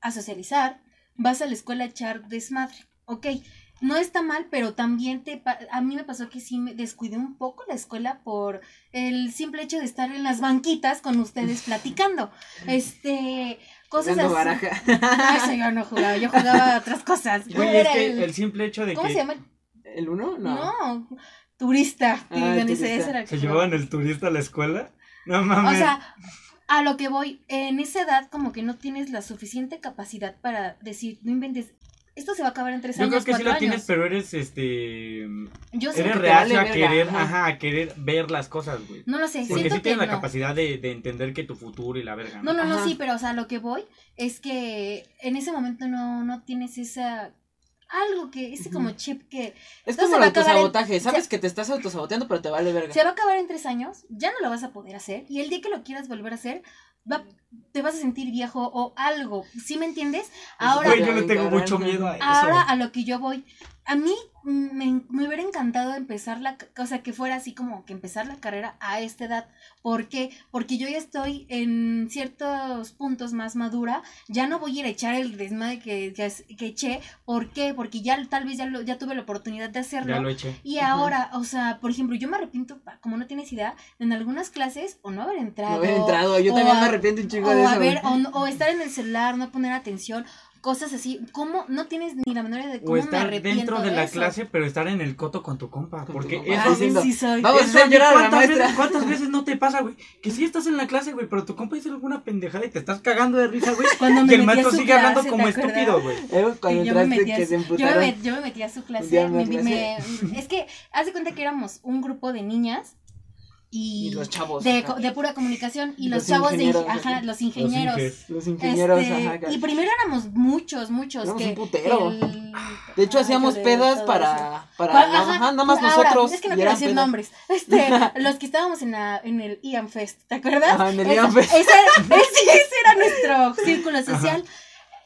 a socializar, vas a la escuela a echar desmadre, ok, no está mal, pero también te, pa- a mí me pasó que sí me descuidé un poco la escuela por el simple hecho de estar en las banquitas con ustedes <laughs> platicando, este, cosas Jugando así. baraja. No, eso yo no jugaba, yo jugaba a <laughs> otras cosas. Yo Güey, es era que el- el simple hecho de ¿Cómo que se llama? ¿El uno? No. No, turista. Ah, ese- turista. ese era el que se llevaban el turista a la escuela. No mames. O sea, a lo que voy, en esa edad como que no tienes la suficiente capacidad para decir, no inventes, esto se va a acabar en tres Yo años, creo que sí la tienes, años. pero eres, este... Yo sé Eres que reacio vale a querer, ajá. ajá, a querer ver las cosas, güey. no lo sé, Porque siento sí que tienes la capacidad de, de entender que tu futuro y la verga, No, ¿no? no, no, sí, pero o sea, lo que voy es que en ese momento no, no tienes esa... Algo que, ese como chip que Es Esto como se el va a acabar en- autosabotaje. Sabes se- que te estás autosaboteando, pero te vale verga. se va a acabar en tres años, ya no lo vas a poder hacer, y el día que lo quieras volver a hacer, va, te vas a sentir viejo o algo, ¿sí me entiendes? Ahora, Güey, yo le tengo mucho miedo a eso. Ahora a lo que yo voy. A mí me, me hubiera encantado empezar la, o sea, que fuera así como que empezar la carrera a esta edad. ¿Por qué? Porque yo ya estoy en ciertos puntos más madura, ya no voy a ir a echar el desmadre que, que, que eché. ¿Por qué? Porque ya tal vez ya, lo, ya tuve la oportunidad de hacerlo. Ya lo eché. Y ahora, o sea, por ejemplo, yo me arrepiento, como no tienes idea, en algunas clases o no haber entrado. No haber entrado. Yo también a- me arrepiento un chingo o de eso. a ver, o, no- o estar en el celular, no poner atención, cosas así. ¿Cómo? No tienes ni la menor idea de cómo O me estar arrepiento dentro de, la eso. clase, pero estar en el coto con tu compa. Con porque tu compa. eso sí soy. Vamos a hacer llorar a la ¿cuántas maestra. Veces, ¿Cuántas veces no te pasa, güey? Que sí estás en la clase, güey, pero tu compa dice alguna pendejada y te estás cagando de risa, güey. Cuando me Y el metí a maestro su sigue hablando clase, como estúpido, güey. Eh, Cuando yo me metí a que su- se yo, me, yo me metí a su clase. me me- me- es que, haz de cuenta que éramos un grupo de niñas y, Y los chavos. de, pura comunicación y los, Los chavos de ingenieros, ajá, los ingenieros. Los inges. Los ingenieros, Este, ajá. y primero éramos muchos, muchos. Éramos que, un putero. el- De hecho, Ay, hacíamos joder, pedas eso. para. para Ajá, ajá, nada más ahora, nosotros. Es que no quiero eran decir pedas. nombres. Este, <laughs> los que estábamos en, la, en el Ian Fest, ¿te acuerdas? Ajá, en el Ian Fest. Ese, era- <laughs> ese- ese era nuestro círculo social.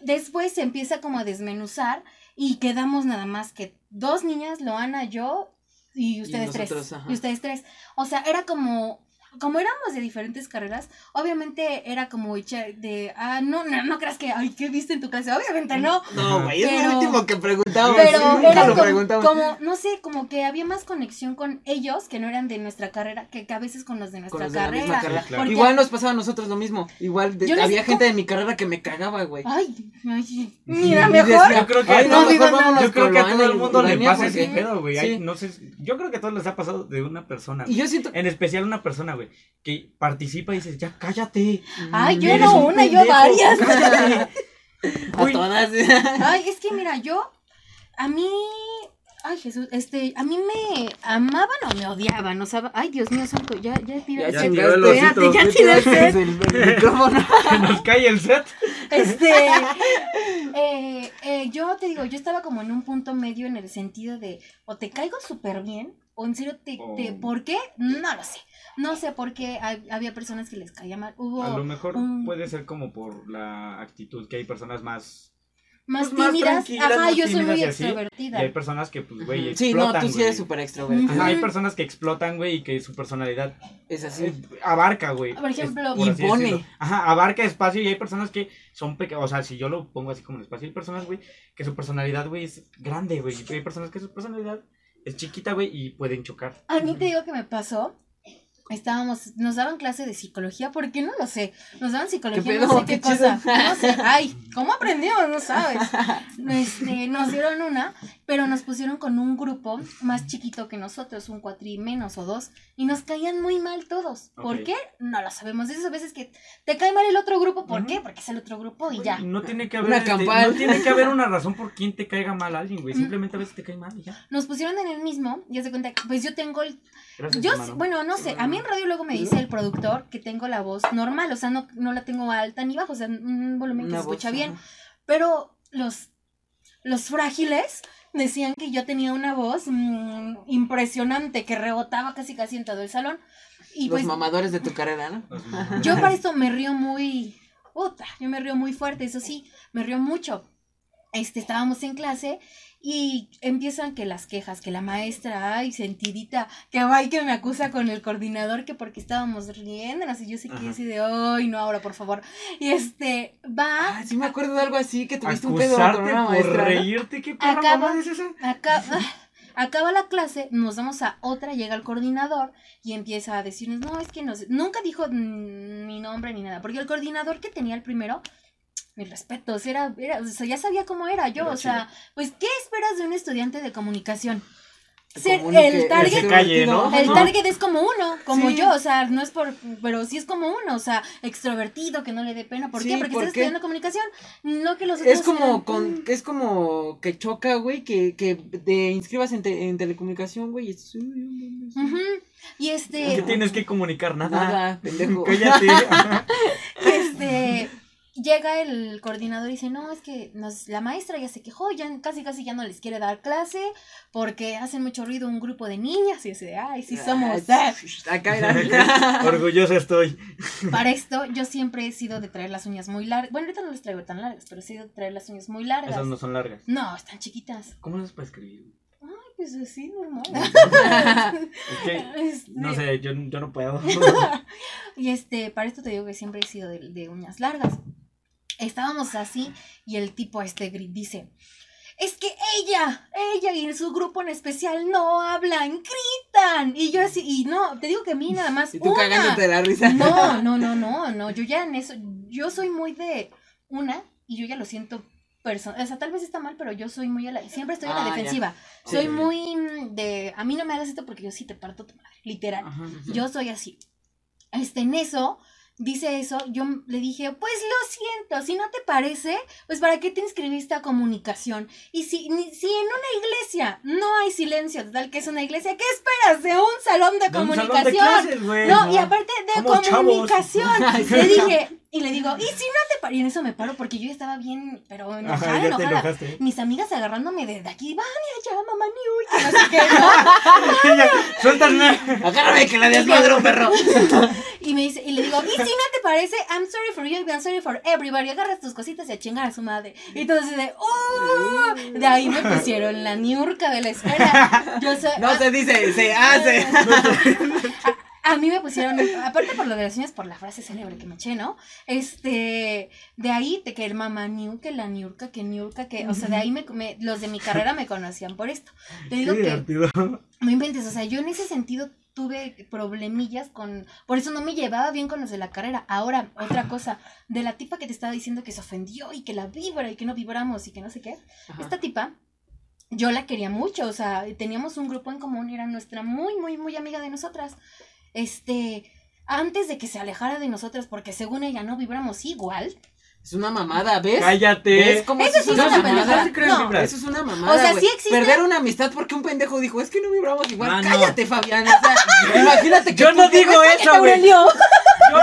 Después se empieza como a desmenuzar y quedamos nada más que dos niñas, Loana, yo y ustedes tres. nosotros, ajá. Y ustedes tres. O sea, era como como éramos de diferentes carreras, obviamente era como de, ah, no, no, no creas que, ay, ¿qué viste en tu clase? Obviamente no, No, güey, es lo último que preguntamos. pero nunca era lo como, preguntamos. como, no sé, como que había más conexión con ellos que no eran de nuestra carrera, que, que a veces con los de nuestra los de la misma carrera. carrera. Sí, claro. Porque- Igual nos pasaba a nosotros lo mismo. Igual de- sé había cómo- gente de mi carrera que me cagaba, güey. Ay, ay, mira, mejor. Yo creo que- "Ay, no, mejor digo nada". vámonos Yo creo que a todo el mundo le pasa ese pedo, güey. No sé, yo creo que a todos les ha pasado de una persona. Y yo siento. En especial una persona, güey, que participa y dices, ya cállate. Ay, yo no un una, yo varias. cállate". <laughs> A Güey, todas. <laughs> Ay, es que mira, yo, a mí, ay Jesús, este, a mí me amaban o me odiaban, o sea, ay Dios mío santo, ya, ya tiré Ya el Ya set. Espérate, ya set. el micrófono. <laughs> que nos cae el set. Este, eh, eh, yo te digo, yo estaba como en un punto medio en el sentido de, o te caigo súper bien, o en serio, te, te- Oh. ¿por qué? No lo sé. No sé por qué hay- había personas que les caía mal. Hubo A lo mejor un- puede ser como por la actitud que hay personas más más pues, tímidas. Ajá, más yo soy muy y así, y extrovertida. hay personas que, pues, güey, Sí, no, explotan, tú sí eres súper extrovertido. Ajá, hay personas que explotan, güey, y que su personalidad Es así. eh, abarca, güey. Por ejemplo, Es- por Impone. Ajá, abarca espacio y hay personas que son pequeñas, o sea, si yo lo pongo así como en espacio, hay personas, güey, que su personalidad, güey, es grande, güey. Y hay personas que su personalidad es chiquita, güey, y pueden chocar. A mí te digo que me pasó. Estábamos, nos daban clase de psicología, porque no lo sé. Nos daban psicología, ¿Qué no sé qué, Qué cosa. No sé. <laughs> Ay, ¿cómo aprendimos? No sabes. Este, nos dieron una, pero nos pusieron con un grupo más chiquito que nosotros, un cuatri menos o dos, y nos caían muy mal todos. ¿Por qué? No lo sabemos. Esas veces que te cae mal el otro grupo, ¿por qué? Porque es el otro grupo y ya. No tiene que Una haber, este, no tiene que haber una razón por quién te caiga mal alguien, güey. Simplemente a veces te cae mal y ya. Nos pusieron en el mismo, y haz de cuenta, que, pues yo tengo el Gracias, Yo, hermano. bueno, no sé, a mí en radio luego me dice el productor que tengo la voz normal, o sea, no, no la tengo alta ni baja, o sea, un volumen que Una se escucha voz, bien, ajá. pero los, los frágiles decían que yo tenía una voz mm, impresionante, que rebotaba casi casi en todo el salón, y Los pues mamadores de tu carrera, ¿no? Yo para esto me río muy, puta, yo me río muy fuerte, eso sí, me río mucho. Este, estábamos en clase y empiezan que las quejas, que la maestra, ay, sentidita, que va y que me acusa con el coordinador que porque estábamos riendo, así yo sé que así de, ay, no, ahora por favor. Y este, va, Ah, sí me acuerdo de algo así, que tuviste un pedo con una por maestra. ¿no? reírte, qué perra Acaba- es ah, <laughs> acaba la clase, nos vamos a otra, llega el coordinador y empieza a decirnos, no, es que no sé", nunca dijo mi nombre ni nada, porque el coordinador que tenía el primero, mis respetos, era, era, o sea, ya sabía cómo era yo, Era o sea, pues, ¿qué esperas de un estudiante de comunicación? Ser- el target, el target es como uno, como Sí. yo, o sea, no es por, pero sí es como uno, o sea, extrovertido, que no le dé pena, ¿por Sí, qué? Porque ¿por estás qué? estudiando comunicación, no que los otros Es como eran, con, mm, es como que choca, güey, que, que te inscribas en, te- en telecomunicación, güey. y es- ujú, Y este, Que tienes que comunicar nada. Nada, pendejo. <laughs> Cállate. <laughs> Este llega el coordinador y dice no es que nos, la maestra ya se quejó ya casi casi ya no les quiere dar clase porque hacen mucho ruido un grupo de niñas y así de ay sí somos Ah, Acá era. <laughs> Orgulloso estoy. para esto yo siempre he sido de traer las uñas muy largas bueno ahorita no las traigo tan largas pero he sido de traer las uñas muy largas Esas no son largas. no están chiquitas ¿Cómo las para escribir? ay pues así normal <laughs> Es que, <laughs> Este, no sé, yo, yo no puedo. Y este, para esto te digo que siempre he sido de, de uñas largas. Estábamos así y el tipo este dice, es que ella, ella y en su grupo en especial no hablan, gritan. Y yo así, y no, te digo que a mí nada más <laughs> Y tú una. cagándote de la risa. No, no, no, no, no, yo ya en eso, yo soy muy de una y yo ya lo siento persona, o sea, tal vez está mal, pero yo soy muy a la, siempre estoy a la Ah, defensiva. Sí. Soy muy de, a mí no me hagas esto porque yo sí te parto tu madre, literal. Ajá. Yo soy así. Este, en eso, dice eso, yo le dije, pues lo siento, si no te parece, pues ¿para qué te inscribiste a comunicación? Y si, ni- si en una iglesia no hay silencio total, que es una iglesia, ¿qué esperas de un salón de De un salón de comunicación? clases, güey. No, y aparte de comunicación. <laughs> Le dije, y le digo, ¿y si no te parece? Y en eso me paro porque yo estaba bien, pero enojada, Ajá, ya te enojada. enojaste. Mis amigas agarrándome de, de aquí, van allá, mamá New, y que no sé qué, ¿no? <laughs> Suéltame. Agárrame que la desmadro, perro. <laughs> Y me dice, y le digo, ¿y si no te parece? I'm sorry for you, I'm sorry for everybody. Agarras tus cositas y a chingar a su madre. Y así de, ¡oh! De ahí me pusieron la niurca de la <laughs> escuela. Yo soy. No se dice, se hace. A mí me pusieron, aparte por lo de las uñas, por la frase célebre que me eché, ¿no? Este, de ahí, de que el mamá niu, que la niurca, que niurca, que, o sea, de ahí me, me- los de mi carrera me conocían por esto. Te digo Qué que, divertido. no inventes, o sea, yo en ese sentido tuve problemillas con, por eso no me llevaba bien con los de la carrera. Ahora, otra cosa, de la tipa que te estaba diciendo que se ofendió y que la vibra y que no vibramos y que no sé qué. Esta tipa, yo la quería mucho, o sea, teníamos un grupo en común, era nuestra muy, muy, muy amiga de nosotras. Este, antes de que se alejara de nosotras, porque según ella no vibramos igual. Es una mamada, ¿ves? Cállate. ¿Ves cómo Eso es sí es una mamada? Eso es una mamada. O sea, sí existe- Perder una amistad porque un pendejo dijo, es que no vibramos igual. Ah, no. Cállate, Fabián. O sea, <laughs> imagínate que Yo tú no llegues- digo eso, güey. Yo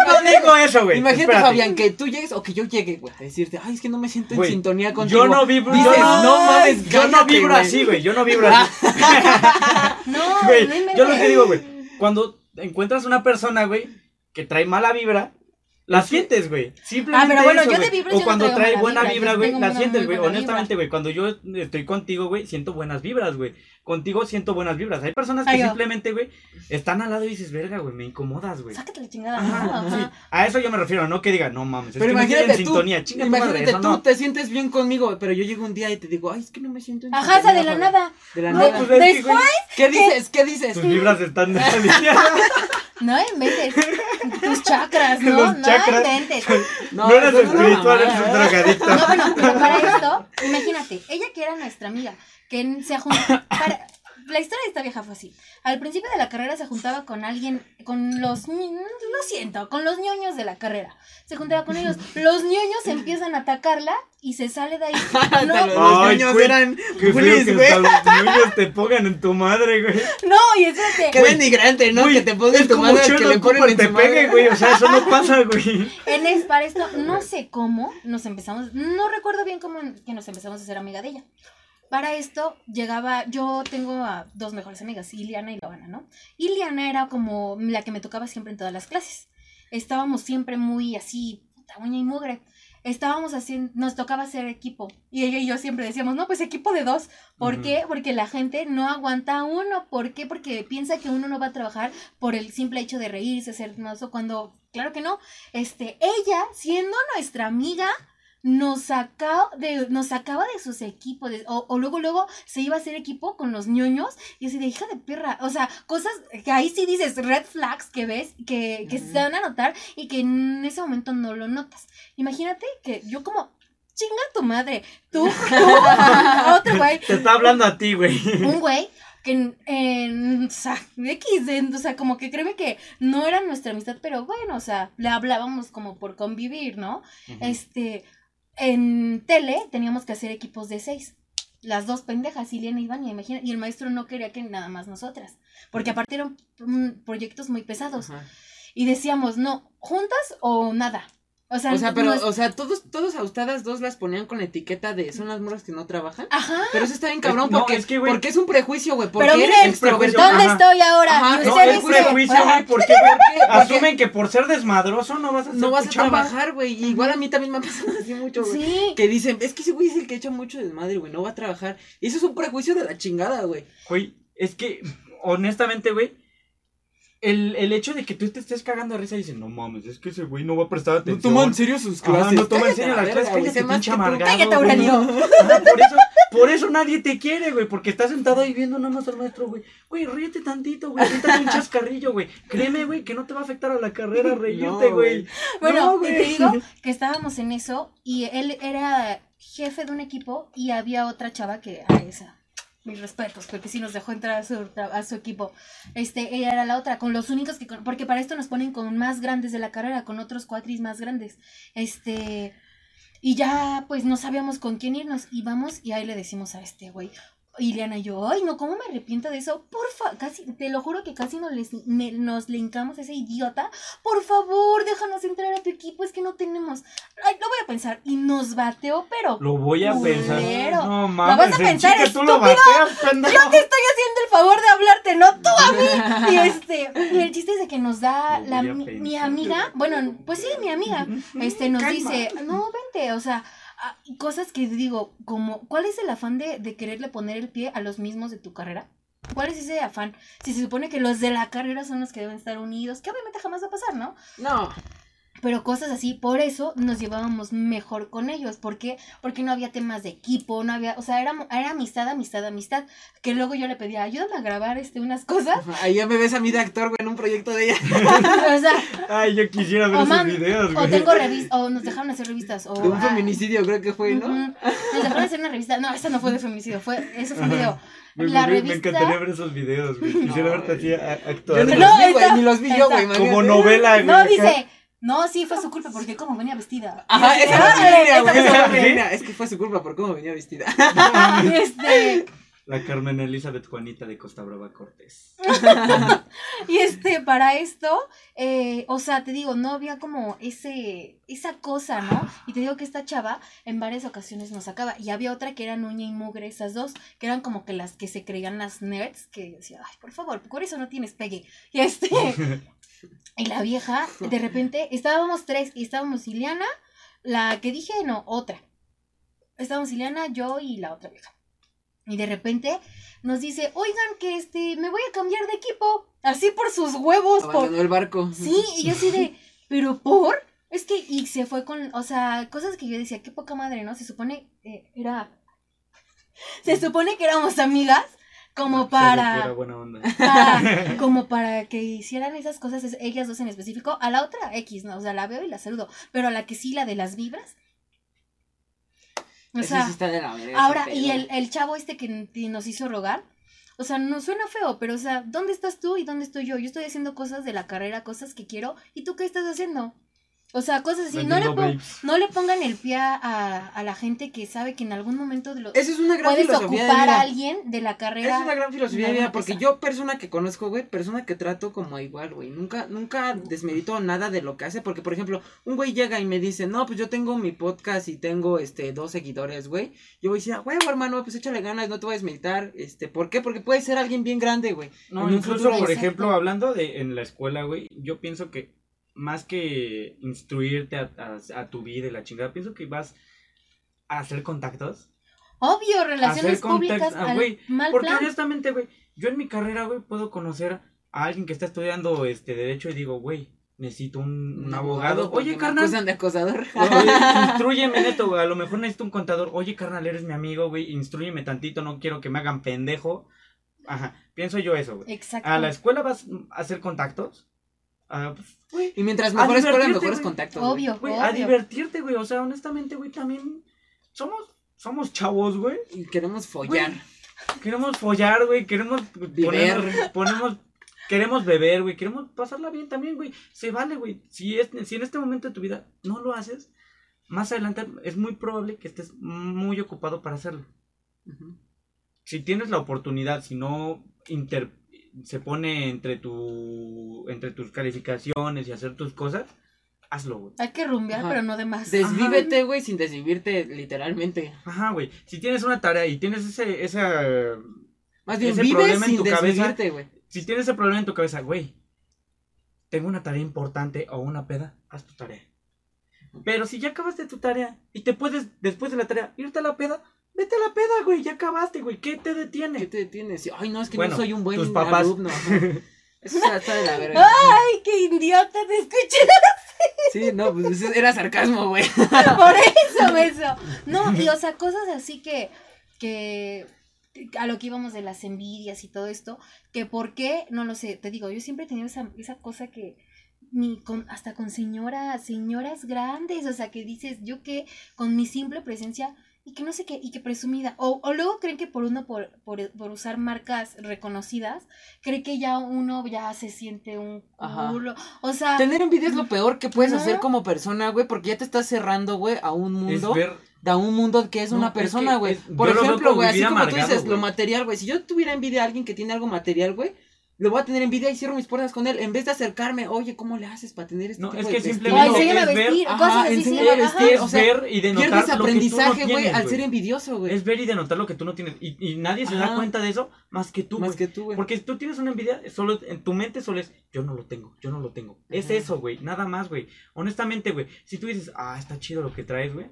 no digo eso, güey. Imagínate, Espérate. Fabián, que tú llegues o que yo llegue, güey, a decirte, ay, es que no me siento en sintonía contigo. Yo no vibro. Dices, yo, no mames, yo no vibro güey". así, güey. Yo no <laughs> vibro así. No, Güey, no yo lo que digo, güey. Cuando encuentras una persona, güey, que trae mala vibra, la sientes, güey. Simplemente Ah, pero bueno, eso, yo de güey. vibras O no cuando trae buena vibra, vibra, güey, la sientes, güey. Honestamente, güey, cuando yo estoy contigo, güey, siento buenas vibras, güey. Contigo siento buenas vibras. Hay personas que Ay, simplemente, güey, están al lado y dices, verga, güey, me incomodas, güey. Sácate la chingada. Ajá, Ajá. sí. A eso yo me refiero, no que diga, no mames, es Pero que no estoy imagínate en tú, sintonía, chinga madre, imagínate tú no. te sientes bien conmigo, pero yo llego un día y te digo, ay, es que no me siento en Ajá, de la Fabián". nada. De la No, nada. pues, es que, Después, ¿Qué dices? ¿Qué dices? tus vibras están <laughs> alineadas. no inventes. Tus chakras, <laughs> ¿no? Los no chakras. inventes. <laughs> No, eres es espiritual, eres un drogadicto. No, bueno, pero para esto, imagínate, ella que era nuestra amiga, que se juntaba. <coughs> Para, la historia de esta vieja fue así. Al principio de la carrera se juntaba con alguien, con los, lo siento, con los ñoños de la carrera. Se juntaba con ellos. Los ñoños empiezan a atacarla y se sale de ahí. <laughs> Hasta No, los, los Ay, niños güey, eran Qué bullies, feo que güey. hasta los niños te pongan en tu madre, güey. no, y espérate. Qué denigrante, ¿no? Güey, que te pongan es tu como madre que le ponen en te su madre. güey. O sea, eso no <laughs> pasa, güey. En es, para esto, no sé cómo nos empezamos, no recuerdo bien cómo que nos empezamos a ser amiga de ella. Para esto llegaba, yo tengo a dos mejores amigas, Iliana y Loana, ¿no? Iliana era como la que me tocaba siempre en todas las clases. Estábamos siempre muy así, puta uña y mugre. Estábamos haciendo, nos tocaba hacer equipo. Y ella y yo siempre decíamos, no, pues equipo de dos. ¿Por qué? Porque la gente no aguanta a uno. ¿Por qué? Porque piensa que uno no va a trabajar por el simple hecho de reírse, ser hermoso, cuando, claro que no. Este, ella, siendo nuestra amiga, nos sacaba de, nos sacaba de sus equipos, de- o, o luego, luego se iba a hacer equipo con los ñoños, y así de hija de perra, o sea, cosas que ahí sí dices red flags que ves, que, que se van a notar y que en ese momento no lo notas. Imagínate que yo como, chinga tu madre, tú, tú, <laughs> otro güey, Te está hablando a ti, güey. un güey que en, en- o sea, X, en- o sea, como que créeme que no era nuestra amistad, pero bueno, o sea, le hablábamos como por convivir, ¿no? Este, en tele teníamos que hacer equipos de seis. Las dos pendejas, Iliana y Vania, imagina, y el maestro no quería que nada más nosotras, porque aparte eran mm, proyectos muy pesados. Ajá. Y decíamos, no, juntas o nada. O sea, O sea, pero, no es- o sea, todos, todos a ustedes dos las ponían con la etiqueta de son las morras que no trabajan. Ajá. Pero eso está bien cabrón Es- no, porque, es que, porque es un prejuicio, güey. Pero miren, ¿Dónde Ajá. estoy ahora? Ajá, no, es dicen, prejuicio, güey, <laughs> porque asumen que por ser desmadroso no vas a hacer no vas a chamba. trabajar, güey. Y Igual a mí también me ha pasado así mucho, güey. Sí. Que dicen, es que ese güey es el que echa mucho desmadre, güey. No va a trabajar. Y eso es un prejuicio de la chingada, güey. Güey, es que, honestamente, güey, el, el hecho de que tú te estés cagando de risa y dices, no mames, es que ese güey no va a prestar atención. serio sus Ajá, no toma en serio a las la clases, güey, cállate, pinche amargado. Cállate, güey. Aurelio. Ajá, por eso, por eso nadie te quiere, güey, porque estás sentado ahí viendo nada más al maestro, güey. Güey, ríete tantito, güey, aviéntate un chascarrillo, güey. Créeme, güey, que no te va a afectar a la carrera <laughs> reírte, No, güey. güey. Bueno, No, y te güey. digo <laughs> que estábamos en eso y él era jefe de un equipo y había otra chava que, a esa, mis respetos, porque sí nos dejó entrar a su, a su equipo. Este, ella era la otra, con los únicos que, porque para esto nos ponen con más grandes de la carrera, con otros cuatris más grandes. Este, y ya, pues no sabíamos con quién irnos, y vamos, y ahí le decimos a este güey. Y Liana y yo, ay, no, ¿cómo me arrepiento de eso? Porfa, casi, te lo juro que casi nos, les, me- nos linkamos a ese idiota. Por favor, déjanos entrar a tu equipo, es que no tenemos. Ay, lo voy a pensar. Y nos bateó, pero Lo voy a pensar. Culero. No Lo mames, vas a en pensar, chica tú lo estúpido. bateas, yo te estoy haciendo el favor de hablarte, no tú a mí. Y <laughs> este, y el chiste es de que nos da Lo la, mi, pensar. mi amiga, bueno, pues sí, mi amiga, este, nos Calma. dice, no, vente, o sea, cosas que digo, como, ¿cuál es el afán de, de quererle poner el pie a los mismos de tu carrera? ¿Cuál es ese afán? Si se supone que los de la carrera son los que deben estar unidos, que obviamente jamás va a pasar, ¿no? No. Pero cosas así, por eso nos llevábamos mejor con ellos. ¿Por qué? Porque no había temas de equipo, no había, o sea, era, era amistad, amistad, amistad. Que luego yo le pedía, ayúdame a grabar este, unas cosas. Ahí ya me ves a mí de actor, güey, en un proyecto de ella. <laughs> o sea, Ay, yo quisiera ver o, esos man- videos, o güey. tengo revistas, o nos dejaron hacer revistas. O, De un ah, feminicidio, creo que fue, ¿no? Nos dejaron hacer una revista. No, esa no fue de feminicidio, fue, eso fue un video. Me, la me- me revista- encantaría ver esos videos, güey. Quisiera No, verte así Yo actuar. ni No, los vi, güey, ni los vi yo, güey. Como novela, güey. No, acá. dice, no, sí, fue su culpa, porque como venía vestida. Ajá, esa fue su "Órale, línea, güey. esa Esa fue fue su su línea. Es que fue su culpa por cómo venía vestida. línea". <laughs> Este, La Carmen Elizabeth Juanita de Costa Brava Cortés. <laughs> Y este, para esto, eh, o sea, te digo, no había como ese, esa cosa, ¿no? Y te digo que esta chava en varias ocasiones nos sacaba. Y había otra que eran uña y mugre, esas dos, que eran como que las que se creían las nerds, que decía, ay, por favor, por eso no tienes pegue. Y este, <laughs> y la vieja, de repente, estábamos tres, y estábamos Ileana, la que dije, no, otra. Estábamos Ileana, yo y la otra vieja. Y de repente nos dice, oigan, que este, me voy a cambiar de equipo. Así por sus huevos. Por... El barco. Sí, y yo así de, pero por. Es que, y se fue con, o sea, cosas que yo decía, qué poca madre, ¿no? Se supone, eh, era. Se supone que éramos amigas, como para, buena onda. <laughs> para- <laughs> como para que hicieran esas cosas, es- ellas dos en específico. A la otra, X, ¿no? O sea, la veo y la saludo. Pero a la que sí, la de las vibras. O sea, sí está de la verga, ese Ahora, y el, el chavo este que nos hizo rogar, o sea, no suena feo, pero o sea, ¿dónde estás tú y dónde estoy yo? Yo estoy haciendo cosas de la carrera, cosas que quiero, ¿y tú qué estás haciendo? O sea, cosas así, no le, pon- no le pongan el pie a, a la gente que sabe que en algún momento de lo, Esa es una gran puedes filosofía de ocupar vida. a alguien de la carrera. Es una gran filosofía de vida, porque cosa. yo, persona que conozco, güey, persona que trato como igual, güey, nunca, nunca desmerito nada de lo que hace, porque, por ejemplo, un güey llega y me dice, no, pues yo tengo mi podcast y tengo, este, dos seguidores, güey, yo voy a decir, "Ah, huevo, hermano, pues échale ganas, no te voy a desmeritar, este, ¿por qué? Porque puede ser alguien bien grande, güey. No, En incluso, futuro, por exacto. ejemplo, hablando de en la escuela, güey, yo pienso que más que instruirte a, a- a tu vida y la chingada, pienso que vas a hacer contactos. Obvio, relaciones contacto- públicas ah, al güey, mal Porque plan. honestamente, güey, yo en mi carrera, güey, puedo conocer a alguien que está estudiando este derecho y digo, güey, necesito un, un abogado. Oye, me carnal, acusan de acosador. Oye, <laughs> instruyeme en esto, güey. A lo mejor necesito un contador. Oye, carnal, eres mi amigo, güey. Instruyeme tantito, no quiero que me hagan pendejo. Ajá, pienso yo eso, güey. Exacto. A la escuela vas a hacer contactos. Ah, pues, güey, Y mientras mejor escuela, mejores güey. contactos. güey. Obvio, güey, a obvio. divertirte, güey. O sea, honestamente, güey, también somos, somos chavos, güey. Y queremos follar. Queremos follar, güey. Queremos Beber. poner- ponemos, queremos beber, güey. Queremos pasarla bien también, güey. Se vale, güey. Si, es, si en este momento de tu vida no lo haces, más adelante es muy probable que estés muy ocupado para hacerlo. Si tienes la oportunidad, si no inter- se pone entre tu entre tus calificaciones y hacer tus cosas, hazlo, güey. Hay que rumbear, Ajá. pero no de más. Desvívete, güey, sin desvivirte literalmente. Ajá, güey. Si tienes una tarea y tienes ese esa Más bien, Ese vive problema en tu cabeza- güey. si tienes ese problema en tu cabeza, güey, tengo una tarea importante o una peda, haz tu tarea. Pero si ya acabaste tu tarea y te puedes, después de la tarea, irte a la peda, vete a la peda, güey, ya acabaste, güey, ¿qué te ¿Qué detiene? te detienes? Ay, no, es que Bueno, no soy un buen tus papás. alumno. ajá. <laughs> Eso está, está de la verga. Ay, qué idiota te escuché. Sí, no, pues era sarcasmo, güey. <laughs> Por eso, eso. No, y o sea, cosas así que, que a lo que íbamos de las envidias y todo esto, que por qué, no lo sé, te digo, yo siempre he tenido esa, esa cosa que mi, con, hasta con señoras, señoras grandes, o sea, que dices, yo que con mi simple presencia, y que no sé qué, y que presumida, o, o luego creen que por uno, por, por, por usar marcas reconocidas, cree que ya uno ya se siente un Ajá. culo, o sea, Tener envidia es lo peor que puedes No. hacer como persona, güey, porque ya te estás cerrando, güey, a un Es mundo. ver a un mundo que es No, una persona, güey. es- Por ejemplo, güey, así como tú dices, lo material, güey. Si yo tuviera envidia a alguien que tiene algo material, güey, le voy a tener envidia y cierro mis puertas con él. En vez de acercarme, oye, ¿cómo le haces para tener este No, tipo es de que vestido? simplemente enséñame a es ver- vestir, ajá, cosas así, sí, a ajá. vestir, o sea, ver y denotar Pierdes lo que tú no aprendizaje, güey, tienes, al ser envidioso, güey. Es ver y denotar lo que tú no tienes. Y, y nadie se da Ajá. cuenta de eso más que tú, Más güey. que tú, güey. Porque tú tienes una envidia, solo en tu mente solo es, yo no lo tengo, yo no lo tengo. Es Ajá. eso, güey, nada más, güey. Honestamente, güey, si tú dices, ah, está chido lo que traes, güey.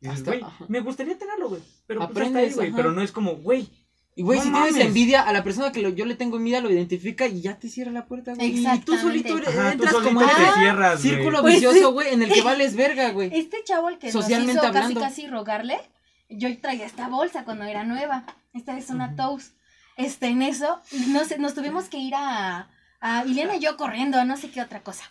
Dices, Hasta- güey, ajá. me gustaría tenerlo, güey. Pero pues hasta Aprendes, ahí, güey. ajá. Pero no es como, güey. Y güey, No si tienes envidia a la persona que lo- yo le tengo envidia, lo identifica y ya te cierra la puerta, güey. Y tú solito eres- Ajá, tú entras solito como en te ese cierras, círculo Pues vicioso, güey, en el que <laughs> vales verga, güey. Este chavo el que Socialmente nos hizo hablando. casi casi rogarle, yo traía esta bolsa cuando era nueva. Esta es una Ujú. Toast. Este, en eso, no sé, nos tuvimos que ir a, a Ileana y yo corriendo, a no sé qué otra cosa.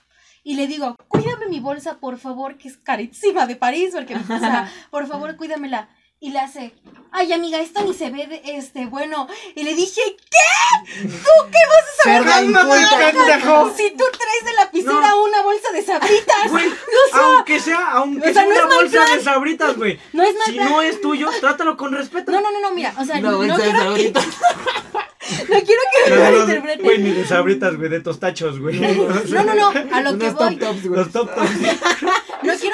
Y le digo, cuídame mi bolsa, por favor, que es carísima de París, porque, o sea, <laughs> por favor, cuídamela. Y le hace, ay, amiga, esto ni se ve de, este, bueno. Y le dije, ¿qué? ¿Tú qué vas a saber? Pendejo! Si tú traes de lapicera una bolsa de sabritas. Güey, <laughs> O sea, aunque sea, aunque o sea, sea no es una bolsa plan. de sabritas, güey. no es mal Si plan. no es tuyo, trátalo con respeto. No, no, no, no, mira, o sea, No, no, quiero que, sabritas. <laughs> no quiero que me malinterpreten. Güey, ni de sabritas, güey, de tostachos, güey. No, no, no, a lo que voy. top tops, güey. Los top tops. <laughs>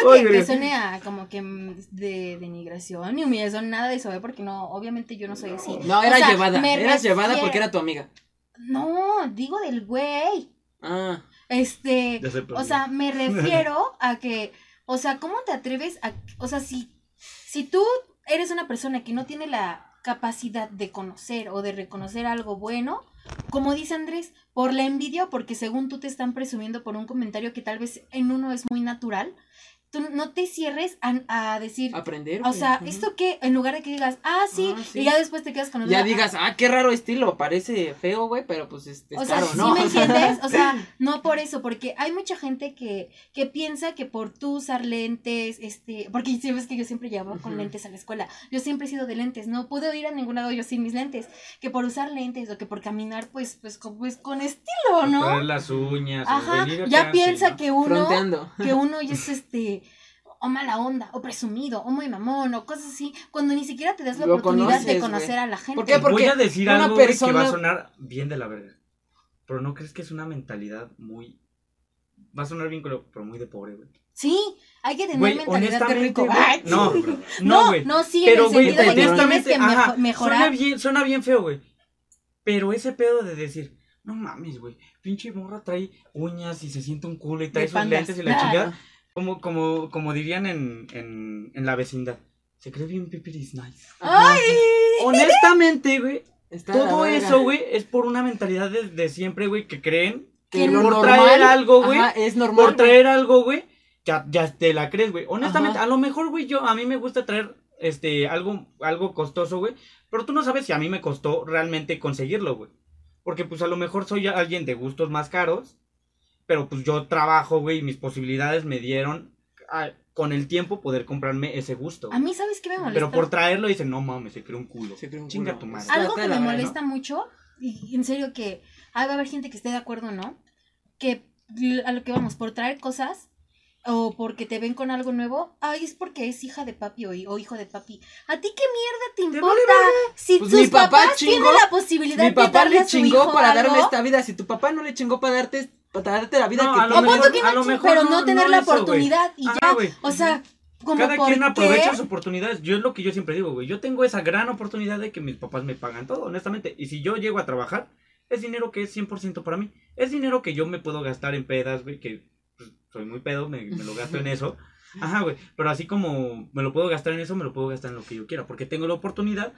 No quiero que, que suene a como que mm, de denigración ni humillación, nada de eso, ¿eh? porque no, obviamente yo no soy así. No, O era sea, llevada. me Eras llevada porque era tu amiga. No, digo del güey. Ah. Este, o sea, me <laughs> refiero a que, o sea, ¿cómo te atreves a, o sea, si, si tú eres una persona que no tiene la capacidad de conocer o de reconocer algo bueno, como dice Andrés, por la envidia o porque según tú te están presumiendo por un comentario que tal vez en uno es muy natural, tú no te cierres a, a decir, Aprender. o sea. ¿esto qué? En lugar de que digas, ah, sí, Ah, sí. y ya después te quedas con Ya digas, ah, qué raro estilo, parece feo, güey, pero pues es, es O sea, caro, ¿sí ¿no? me entiendes? O sea, <laughs> no por eso, porque hay mucha gente que, que piensa que por tú usar lentes, este, porque si ves que yo siempre llevaba con lentes a la escuela, yo siempre he sido de lentes, no pude ir a ningún lado yo sin mis lentes, que por usar lentes o que por caminar, pues, pues, con, pues, con estilo, Traer ¿no? las uñas. o Ajá, ya piensa ¿no? que uno, Fronteando. que uno ya <laughs> es este, o mala onda, o presumido, o muy mamón, o cosas así, cuando ni siquiera te das la Lo oportunidad de conocer güey. a la gente. ¿Por qué? Porque Voy a decir una algo güey, que va a sonar bien de la verga. Pero no crees que es una mentalidad muy. Va a sonar bien, pero pero muy de pobre, güey. Sí, hay que tener Güey, mentalidad de honestamente. rico. güey, Ay, no, no, No, güey. no, sí, Pero, en el güey, sentido de que tienes honestamente, que mejo- ajá, Suena mejorar. bien, suena bien feo, güey. Pero ese pedo de decir, no mames, güey. Pinche morra trae uñas y se siente un culo y trae De sus pandas. lentes y la Ah. chingada. Como, como, como dirían en, en, en la vecindad. Se cree bien pipiris nice. ¡Ay! Honestamente, güey. Está Todo eso, güey, es por una mentalidad de, de siempre, güey, que creen Que por normal, traer algo, güey, es normal. por traer algo, güey, ya, ya te la crees, güey. Honestamente, Ajá. a lo mejor, güey, yo, a mí me gusta traer, este, algo, algo costoso, güey, pero tú no sabes si a mí me costó realmente conseguirlo, güey. Porque, pues, a lo mejor soy alguien de gustos más caros, pero, pues, yo trabajo, güey, y mis posibilidades me dieron, con el tiempo, poder comprarme ese gusto. A mí, ¿sabes qué me molesta? Pero por traerlo dicen, no mames, se cree un culo. Se cree un Chinga culo. tu madre. Está Algo de que me molesta mucho, y en serio que ah, va a haber gente que esté de acuerdo, ¿no? Que a lo que vamos, por traer cosas o porque te ven con algo nuevo, ay, es porque es hija de papi o, o hijo de papi. ¿A ti qué mierda te Te importa? vale si Pues tus mi papá papás chingó, tienen la posibilidad Mi de papá darle le a su chingó hijo para algo, darme esta vida. Si tu papá no le chingó para darte, para darte la vida No, que a lo a mejor pero no- no tener no la eso, oportunidad y Ajá, ya. güey. O sea, como Cada quien qué? aprovecha sus oportunidades. Yo es lo que yo siempre digo, güey. Yo tengo esa gran oportunidad de que mis papás me pagan todo, honestamente. Y si yo llego a trabajar, es dinero que es 100% para mí. Es dinero que yo me puedo gastar en pedas, güey, que pues, soy muy pedo, me, me lo gasto en eso. <laughs> Ajá, güey. Pero así como me lo puedo gastar en eso, me lo puedo gastar en lo que yo quiera. Porque tengo la oportunidad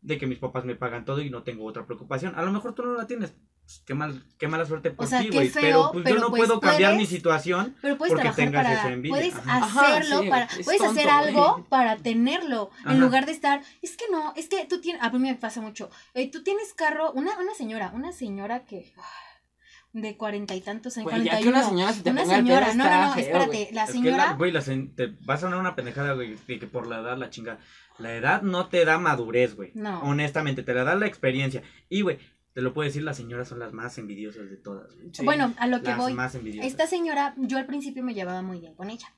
de que mis papás me pagan todo y no tengo otra preocupación. A lo mejor tú no la tienes. Pues, qué, mal, qué mala suerte por O sea, ti, güey. Pero pues pero, yo no pues, puedo cambiar mi puedes- situación. Pero puedes porque trabajar tengas para, esa envidia. puedes Ajá. Ajá, hacerlo sí, para, es puedes tonto, hacer algo güey. para tenerlo, en Ajá. lugar de estar, es que no, es que tú tienes, a mí me pasa mucho, eh, tú tienes carro, una, una señora, una señora que, de cuarenta y tantos años. Güey, ya que 41. una señora se te Una señora, pedo no, no, no, espérate, güey. la Es que señora, la- güey, la te va a sonar una pendejada, güey, que por la edad la chinga. La edad no te da madurez, güey. No. Honestamente, te la da la experiencia. Y, güey, te lo puedo decir, las señoras son las más envidiosas de todas. Sí. bueno, a lo que Las voy, más envidiosas. esta señora, yo al principio me llevaba muy bien con ella.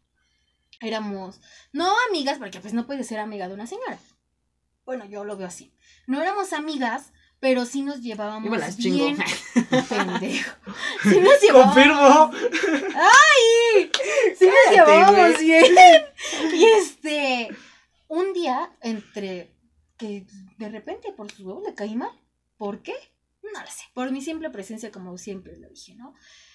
Éramos, no amigas, porque pues no puedes ser amiga de una señora. Bueno, yo lo veo así. No éramos amigas, pero sí nos llevábamos las chingo. bien. <laughs> Pendejo. <laughs> Sí nos llevábamos. ¡Confirmo! Sí nos Cállate, llevábamos güey. bien. <laughs> Y este, un día, entre que de repente por su huevo le caí mal. ¿Por qué? No lo sé. Por mi simple presencia, como siempre lo dije, ¿no?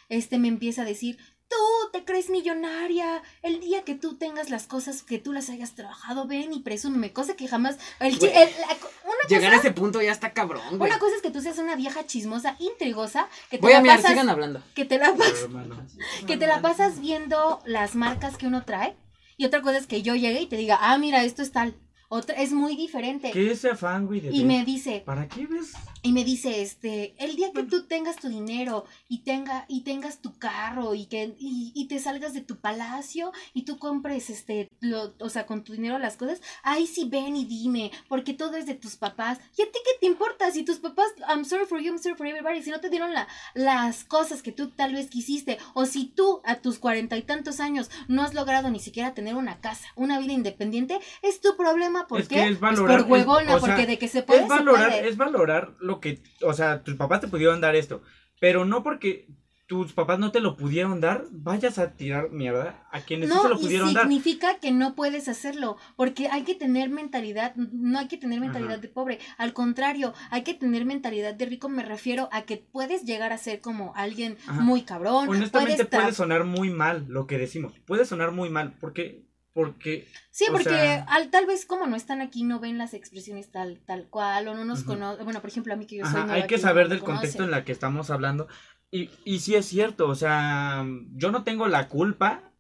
Este me empieza a decir, tú te crees millonaria. El día que tú tengas las cosas que tú las hayas trabajado, ven y presúmeme. Cosa que jamás. el chi- Güey. el- la- una, Llegar a ese punto ya está cabrón, güey. una cosa es que tú seas una vieja chismosa, intrigosa, que te Voy a la mirar, pasas, sigan hablando. que te la pasas Pero, hermano, que te la pasas viendo las marcas que uno trae. Y otra cosa es que yo llegue y te diga, ah, mira, esto es tal. Otra, es muy diferente. ¿Qué ese afán, güey? de Y ver? me dice, ¿Para qué ves? Y me dice, este, el día que tú tengas tu dinero y tenga, y tengas tu carro y que, y, y te salgas de tu palacio y tú compres, este, lo, o sea, con tu dinero las cosas, ahí sí ven y dime, porque todo es de tus papás. ¿Y a ti qué te importa? Si tus papás, I'm sorry for you, I'm sorry for everybody, si no te dieron la, las cosas que tú tal vez quisiste, o si tú a tus cuarenta y tantos años no has logrado ni siquiera tener una casa, una vida independiente, es tu problema, ¿por Es qué? que es Pues valorar, por huevona, es- o sea, porque de que se puede, es valorar, se puede. es valorar lo que, o sea, tus papás te pudieron dar esto, pero no porque tus papás no te lo pudieron dar, vayas a tirar mierda a quienes sí se lo y pudieron dar. significa que no puedes hacerlo, porque hay que tener mentalidad, no hay que tener mentalidad Ajá. de pobre, al contrario, hay que tener mentalidad de rico, me refiero a que puedes llegar a ser como alguien Ajá. muy cabrón, Honestamente puedes puede sonar muy mal lo que decimos, puede sonar muy mal, porque, porque, Sí, porque sea- al, tal vez como no están aquí, no ven las expresiones tal, tal cual, o no nos Ujú. conocen, bueno, por ejemplo, a mí que yo soy ajá, nueva hay que saber del contexto en la que estamos hablando, y, y sí es cierto, o sea, yo no tengo la culpa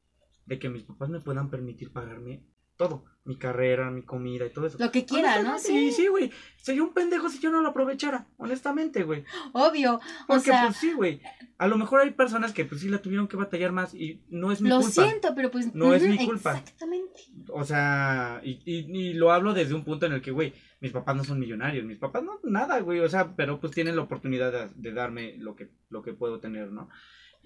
de que mis papás me puedan permitir pagarme todo, mi carrera, mi comida y todo eso. Lo que quiera, ¿no? Sí, sí, güey. Sería un pendejo si yo no lo aprovechara, honestamente, güey. Obvio, o Porque, sea, pues sí, güey. A lo mejor hay personas que, pues sí, la tuvieron que batallar más y no es mi lo culpa. siento, pero pues No es mi culpa. Exactamente. O sea, y, y, y lo hablo desde un punto en el que, güey, mis papás no son millonarios. Mis papás no, nada, güey. O sea, pero pues tienen la oportunidad de, de darme lo que, lo que puedo tener, ¿no?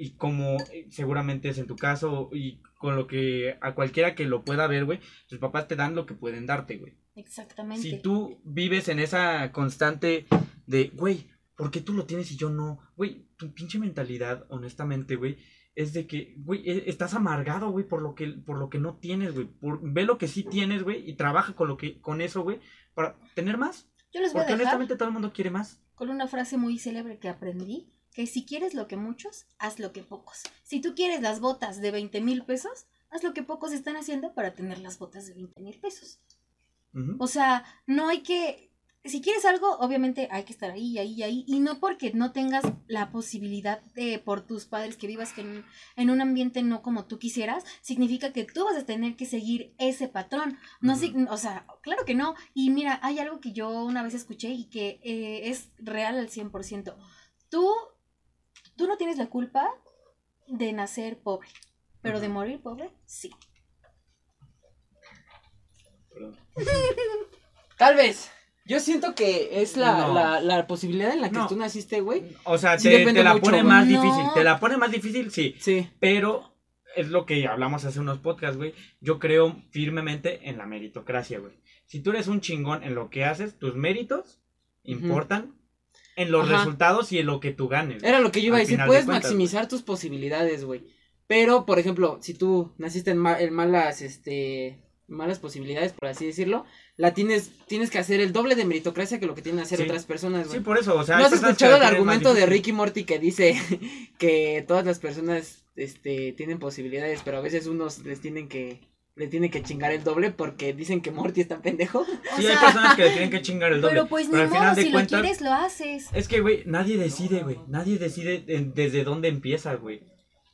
Y como eh, seguramente es en tu caso y con lo que a cualquiera que lo pueda ver, güey, tus papás te dan lo que pueden darte, güey. Exactamente. Si tú vives en esa constante de, güey, ¿por qué tú lo tienes y yo no? Güey, tu pinche mentalidad, honestamente, güey, es de que, güey, e- estás amargado, güey, por lo que, por lo que no tienes, güey. Ve lo que sí tienes, güey, y trabaja con lo que, con eso, güey, para tener más. Yo les voy a Porque dejar honestamente todo el mundo quiere más. con una frase muy célebre que aprendí, que si quieres lo que muchos, haz lo que pocos. Si tú quieres las botas de 20 mil pesos, haz lo que pocos están haciendo para tener las botas de 20 mil pesos. O sea, no hay que, si quieres algo, obviamente hay que estar ahí, ahí, ahí, y no porque no tengas la posibilidad de, por tus padres, que vivas en, en un ambiente no como tú quisieras, significa que tú vas a tener que seguir ese patrón. No o sea, claro que no. Y mira, hay algo que yo una vez escuché y que eh, es real al 100%. Tú, tú no tienes la culpa de nacer pobre, pero de morir pobre, sí. Perdón. Tal vez. Yo siento que es la, No. la, la posibilidad en la que No. tú naciste, güey. O sea, Sí te, la mucho, pone güey. más No. difícil. Te la pone más difícil, sí. Sí. Pero es lo que hablamos hace unos podcasts, güey. Yo creo firmemente en la meritocracia, güey. Si tú eres un chingón en lo que haces, tus méritos importan en los Ajá. resultados y en lo que tú ganes. Era lo que yo iba a decir. de Puedes cuentas, maximizar tus posibilidades, güey. Pero, por ejemplo, si tú naciste en, ma- en malas, este, malas posibilidades, por así decirlo, la tienes, tienes que hacer el doble de meritocracia que lo que tienen que hacer Sí. otras personas, güey. Sí, por eso, o sea. ¿No has escuchado el argumento de. Ricky Morty que dice <laughs> que todas las personas este, tienen posibilidades, pero a veces unos les tienen que le tienen que chingar el doble porque dicen que Morty está pendejo? <laughs> O Sí, sea, hay personas que le tienen que chingar el doble. pero pues ni al modo, final de si cuentas, lo quieres, lo haces. Es que, güey, nadie decide, güey. Nadie decide en- desde dónde empieza, güey.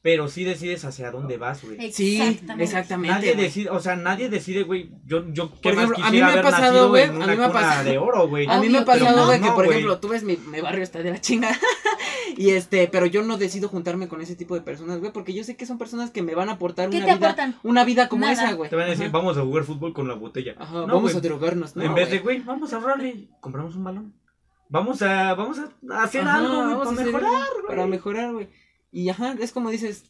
Pero sí decides hacia dónde vas, güey. Sí, Exactamente. exactamente. Nadie güey. decide, o sea, nadie decide, güey. Yo, yo, ¿qué Por más ejemplo, a mí quisiera me ha pasado, güey, a mí me ha pasado- de oro, güey. A mí me ha pasado, no, güey, que por ejemplo, tú ves mi, mi barrio está de la chingada <laughs> y este, pero yo no decido juntarme con ese tipo de personas, güey, porque yo sé que son personas que me van a aportar ¿Qué una te vida, aportan? una vida como Nada. esa, güey. Te van a decir, Ajá. vamos a jugar fútbol con la botella. Ajá, No, vamos a drogarnos, ¿no? en vez de, güey. vamos a ahorrarle, compramos un balón. Vamos a, vamos a hacer Ajá, algo, güey, para mejorar, güey. Para mejorar, güey. Y ajá, es como dices,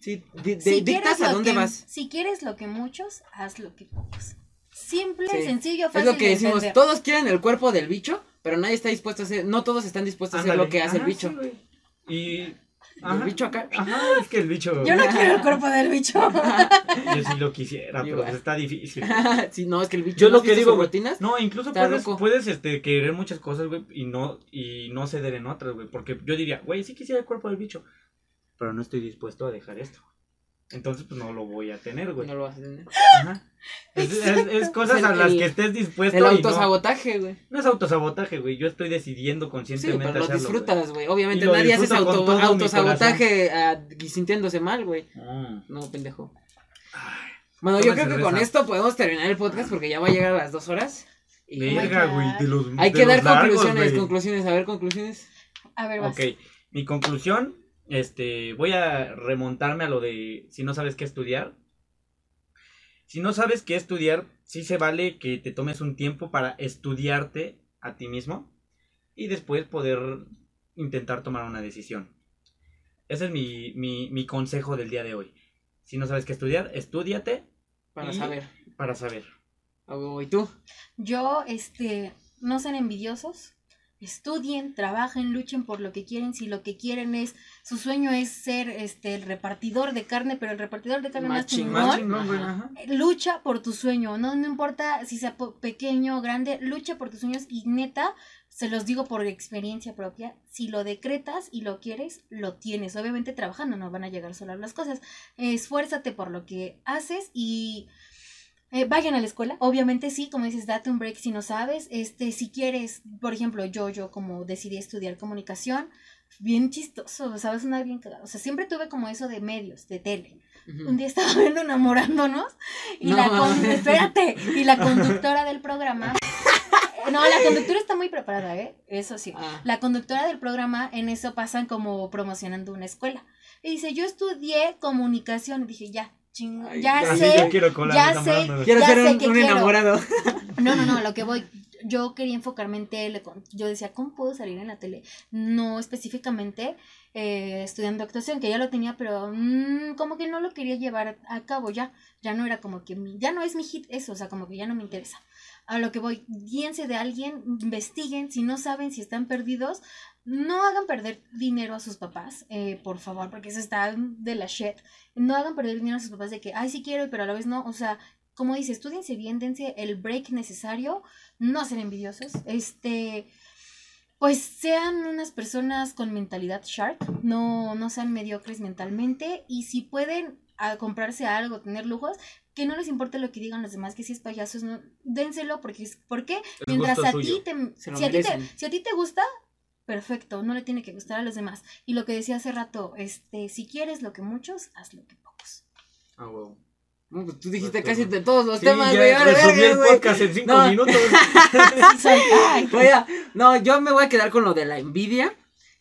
sí, di- de- Si dictas a dónde que- vas. Si quieres lo que muchos, haz lo que pocos. Simple, Sí. sencillo, Es fácil lo que de decimos, entender. todos quieren el cuerpo del bicho, pero nadie está dispuesto a hacer, no todos están dispuestos a hacer lo que hace el bicho. sí, y... el bicho acá. Ajá, es que el bicho... <laughs> Yo no <laughs> quiero el cuerpo del bicho. <laughs> Yo sí lo quisiera, pero Igual. pues está difícil. sí, no, es que el bicho Yo ¿no lo que digo, rutinas? No, incluso puedes este, querer muchas cosas, güey, y no, y no ceder en otras, güey. Porque yo diría, güey, sí quisiera el cuerpo del bicho, pero no estoy dispuesto a dejar esto. Entonces, pues no lo voy a tener, güey. No lo vas a tener. Ajá. Es, es- es <laughs> cosas El- a las el- que estés dispuesto. El autosabotaje, güey. No, es autosabotaje, güey. Yo estoy decidiendo Sí, conscientemente pero lo hacerlo, güey. disfrutas, güey. Obviamente nadie hace ese auto, autosabotaje ah, y sintiéndose mal, güey. Mm. No, pendejo. Ay, Bueno, yo creo que con esto podemos terminar el podcast porque ya va a llegar a las dos horas. Y Verga, güey. De los, hay de que los dar largos, conclusiones, güey. conclusiones. A ver, conclusiones. A ver, vas. Ok, mi conclusión, este, voy a remontarme a lo de si no sabes qué estudiar. Si no sabes qué estudiar, sí se vale que te tomes un tiempo para estudiarte a ti mismo y después poder intentar tomar una decisión. Ese es mi, mi, mi consejo del día de hoy. Si no sabes qué estudiar, estudiate Para Y- saber. para saber. ¿Y tú? Yo, este, no sean envidiosos. Estudien, trabajen, luchen por lo que quieren. Si lo que quieren es, su sueño es ser este el repartidor de carne, pero el repartidor de carne Más más chingón. Más ajá. lucha por tu sueño, no, no importa si sea pequeño o grande, lucha por tus sueños y neta, se los digo por experiencia propia, si lo decretas y lo quieres, lo tienes. Obviamente trabajando no van a llegar solas las cosas. Esfuérzate por lo que haces y eh, vayan a la escuela. Obviamente sí, como dices, date un break si no sabes. Este, si quieres, por ejemplo, yo, yo como decidí estudiar comunicación, bien chistoso, sabes, una bien cagada. O sea, siempre tuve como eso de medios, de tele. Ujú. Un día estaba <laughs> viendo enamorándonos y No la con- espérate, y la <laughs> conductora del programa no, la conductora está muy preparada, ¿eh? Eso sí. Ah. La conductora del programa en eso pasan como promocionando una escuela. Y dice, "Yo estudié comunicación." Y dije, "Ya, Ay, ya sé." yo quiero con la ya sé. Quiero Ya ser un, que un quiero. enamorado. No, no, no, lo que voy. Yo quería enfocarme en tele. con- Yo decía, ¿cómo puedo salir en la tele? No específicamente eh, estudiando actuación, que ya lo tenía, pero mm, como que no lo quería llevar a cabo ya. Ya no era como que, mi- ya no es mi hit eso, o sea, como que ya no me interesa. A lo que voy, guíense de alguien, investiguen, si no saben, si están perdidos, no hagan perder dinero a sus papás, eh, por favor, porque eso está de la shit. No hagan perder dinero a sus papás de que, ay, sí quiero, pero a la vez no. O sea, como dice, estudiense bien, dense el break necesario, no sean envidiosos, este, pues sean unas personas con mentalidad shark, no, no sean mediocres mentalmente y si pueden a comprarse algo, tener lujos, que no les importe lo que digan los demás, que si es payasos, no, dénselo porque es, ¿por qué? Mientras a ti te, si a ti te, si a ti te gusta, perfecto, no le tiene que gustar a los demás. Y lo que decía hace rato, este, si quieres lo que muchos, haz lo que pocos. Ah, huevo. No, pues tú dijiste casi de todos los Sí, temas, güey. resumí el podcast en cinco minutos. <laughs> No, yo me voy a quedar con lo de la envidia,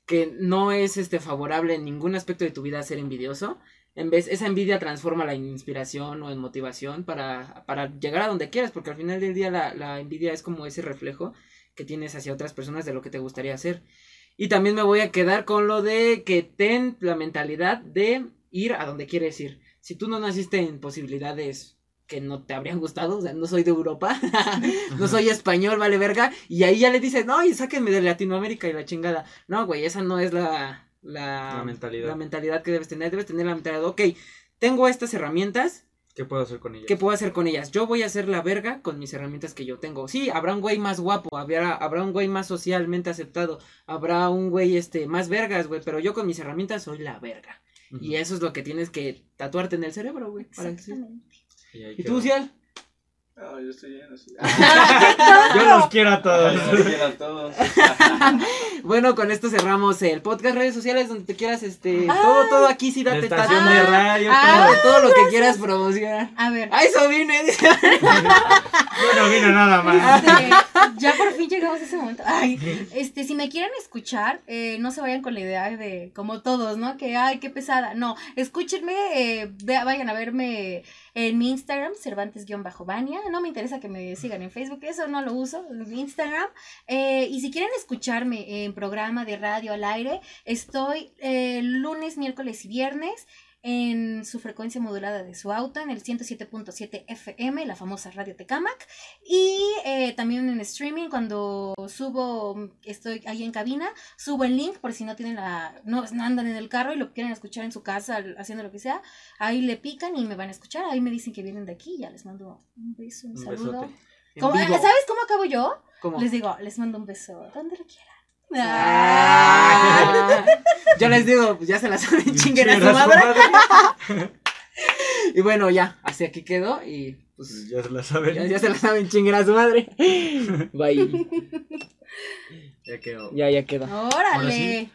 que no es este favorable en ningún aspecto de tu vida ser envidioso. En vez, esa envidia transforma la inspiración o en motivación para, para llegar a donde quieras, porque al final del día la, la envidia es como ese reflejo que tienes hacia otras personas de lo que te gustaría hacer. Y también me voy a quedar con lo de que ten la mentalidad de ir a donde quieres ir. Si tú no naciste en posibilidades que no te habrían gustado, o sea, no soy de Europa, <laughs> no soy español, vale verga, y ahí ya le dices, no, y sáquenme de Latinoamérica y la chingada. No, güey, esa no es la, la, La mentalidad. la mentalidad que debes tener, debes tener la mentalidad, ok, tengo estas herramientas, ¿Qué puedo hacer con ellas? ¿qué puedo hacer con ellas? Yo voy a hacer la verga con mis herramientas que yo tengo. Sí, habrá un güey más guapo, habrá, habrá un güey más socialmente aceptado, habrá un güey este más vergas, güey, pero yo con mis herramientas soy la verga. Y eso es lo que tienes que tatuarte en el cerebro, güey. para que sea- Exactamente. Y, ¿Y tú, Cial? No, yo estoy bien así. <laughs> Yo los quiero a todos. Los quiero a todos. <laughs> Bueno, con esto cerramos el podcast, redes sociales, donde te quieras, este, Ay. todo, todo aquí sí date estación tatu- de radio. Ah. todo, todo lo que quieras promocionar. A ver, A eso vine. Bueno, vino nada más. este, ya por fin llegamos a ese momento. Ay, este, si me quieren escuchar, eh, no se vayan con la idea de, como todos, ¿no? Que, ay, qué pesada. No, escúchenme, eh, ve- vayan a verme en mi Instagram, Cervantes-Bania. No me interesa que me sigan en Facebook, eso no lo uso, en Instagram. Eh, y si quieren escucharme en programa de radio al aire, estoy eh, lunes, miércoles y viernes en su frecuencia modulada de su auto, en el 107.7 FM, la famosa Radio Tecamac. Y eh, también en streaming, cuando subo, estoy ahí en cabina, subo el link por si no tienen la, no, andan en el carro y lo quieren escuchar en su casa haciendo lo que sea. Ahí le pican y me van a escuchar. Ahí me dicen que vienen de aquí. Ya les mando un beso, un, Un saludo. besote. En ¿Cómo- vivo. ¿Sabes cómo acabo yo? ¿Cómo? Les digo, les mando un beso donde lo quieran. Ah. Yo les digo, pues ya se la saben, chinguen a su Chingar a su madre. <laughs> Y bueno, ya, así aquí quedó y pues Pues ya se la saben. ya, ya se la saben, chinguen a su madre. <laughs> Bye. Ya quedó. Ya, ya quedó. Órale. Sí.